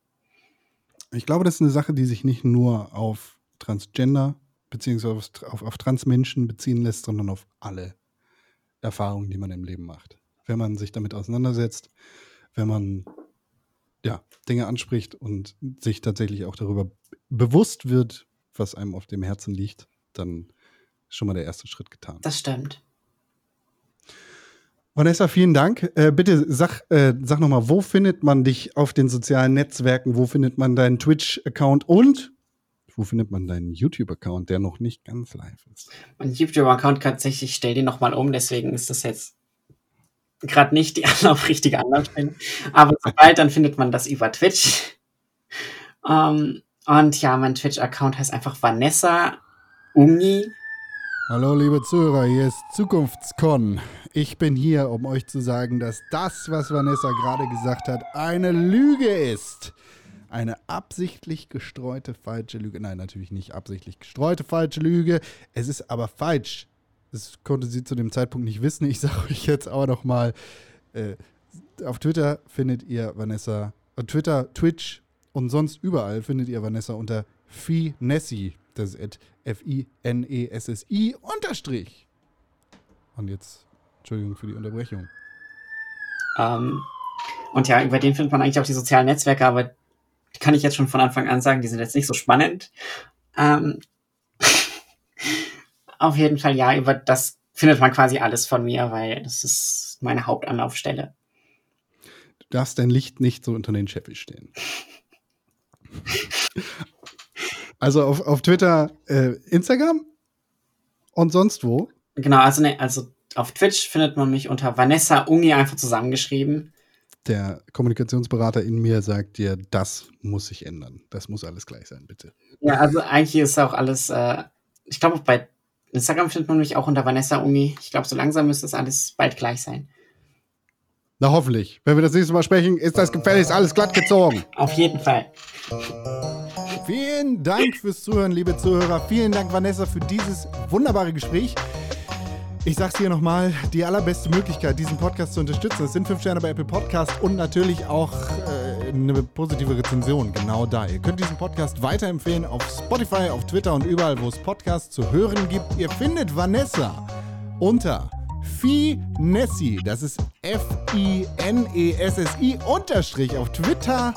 Ich glaube, das ist eine Sache, die sich nicht nur auf Transgender beziehungsweise auf, auf, auf Transmenschen beziehen lässt, sondern auf alle Erfahrungen, die man im Leben macht. Wenn man sich damit auseinandersetzt, wenn man ja, Dinge anspricht und sich tatsächlich auch darüber bewusst wird, was einem auf dem Herzen liegt, dann ist schon mal der erste Schritt getan. Das stimmt. Vanessa, vielen Dank. Äh, bitte sag, äh, sag nochmal, wo findet man dich auf den sozialen Netzwerken? Wo findet man deinen Twitch-Account und wo findet man deinen YouTube-Account, der noch nicht ganz live ist? Mein YouTube-Account tatsächlich, ich stell den nochmal um, deswegen ist das jetzt gerade nicht die [LAUGHS] richtige Anlaufstelle. Aber sobald, dann findet man das über Twitch. Ähm, und ja, mein Twitch-Account heißt einfach Vanessa Ungi. Hallo, liebe Zuhörer, hier ist Zukunftscon. Ich bin hier, um euch zu sagen, dass das, was Vanessa gerade gesagt hat, eine Lüge ist. Eine absichtlich gestreute falsche Lüge. Nein, natürlich nicht absichtlich gestreute falsche Lüge. Es ist aber falsch. Das konnte sie zu dem Zeitpunkt nicht wissen. Ich sage euch jetzt aber noch mal, äh, auf Twitter findet ihr Vanessa, äh, Twitter, Twitch und sonst überall findet ihr Vanessa unter Finessi. Das ist F-I-N-E-S-S-I unterstrich. Und jetzt, Entschuldigung für die Unterbrechung. Ähm, und ja, über den findet man eigentlich auch die sozialen Netzwerke, aber kann ich jetzt schon von Anfang an sagen, die sind jetzt nicht so spannend. Ähm, [LAUGHS] auf jeden Fall, ja, über das findet man quasi alles von mir, weil das ist meine Hauptanlaufstelle. Du darfst dein Licht nicht so unter den Scheffel stehen. [LAUGHS] also auf, auf Twitter, äh, Instagram und sonst wo. Genau, also, ne, also auf Twitch findet man mich unter Vanessa Ungi einfach zusammengeschrieben. Der Kommunikationsberater in mir sagt dir, das muss sich ändern. Das muss alles gleich sein, bitte. Ja, also eigentlich ist auch alles, äh, ich glaube, bei Instagram findet man mich auch unter Vanessa Ungi. Ich glaube, so langsam müsste das alles bald gleich sein. Na hoffentlich. Wenn wir das nächste Mal sprechen, ist das gefälligst alles glatt gezogen. Auf jeden Fall. Vielen Dank fürs Zuhören, liebe Zuhörer. Vielen Dank, Vanessa, für dieses wunderbare Gespräch. Ich sag's hier nochmal, die allerbeste Möglichkeit, diesen Podcast zu unterstützen, das sind 5 Sterne bei Apple Podcast und natürlich auch äh, eine positive Rezension, genau da. Ihr könnt diesen Podcast weiterempfehlen auf Spotify, auf Twitter und überall, wo es Podcasts zu hören gibt. Ihr findet Vanessa unter Finessi, das ist F-I-N-E-S-S-I E unterstrich auf Twitter,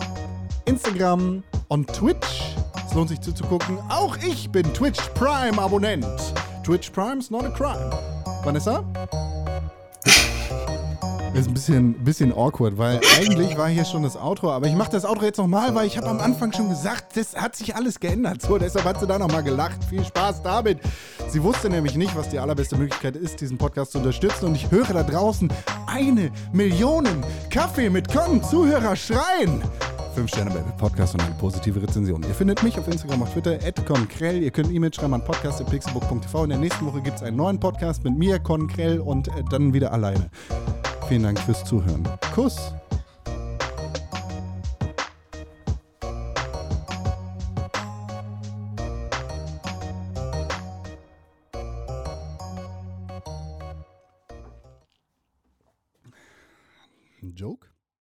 Instagram und Twitch. Es lohnt sich zuzugucken. Auch ich bin Twitch Prime Abonnent. Twitch Prime is not a crime. Vanessa? [LAUGHS] Ist ein bisschen, bisschen awkward, weil eigentlich war hier schon das Outro, aber ich mache das Outro jetzt nochmal, weil ich habe am Anfang schon gesagt, das hat sich alles geändert. So, deshalb hat sie da nochmal gelacht. Viel Spaß damit. Sie wusste nämlich nicht, was die allerbeste Möglichkeit ist, diesen Podcast zu unterstützen. Und ich höre da draußen eine Million Kaffee mit Con Zuhörer schreien. Fünf Sterne bei Podcast und eine positive Rezension. Ihr findet mich auf Instagram, auf Twitter, @conkrell. Ihr könnt E-Mail schreiben an podcast.pixelbook.tv. In der nächsten Woche gibt es einen neuen Podcast mit mir, Con Krell, und äh, dann wieder alleine. Vielen Dank fürs Zuhören. Kuss. Joke?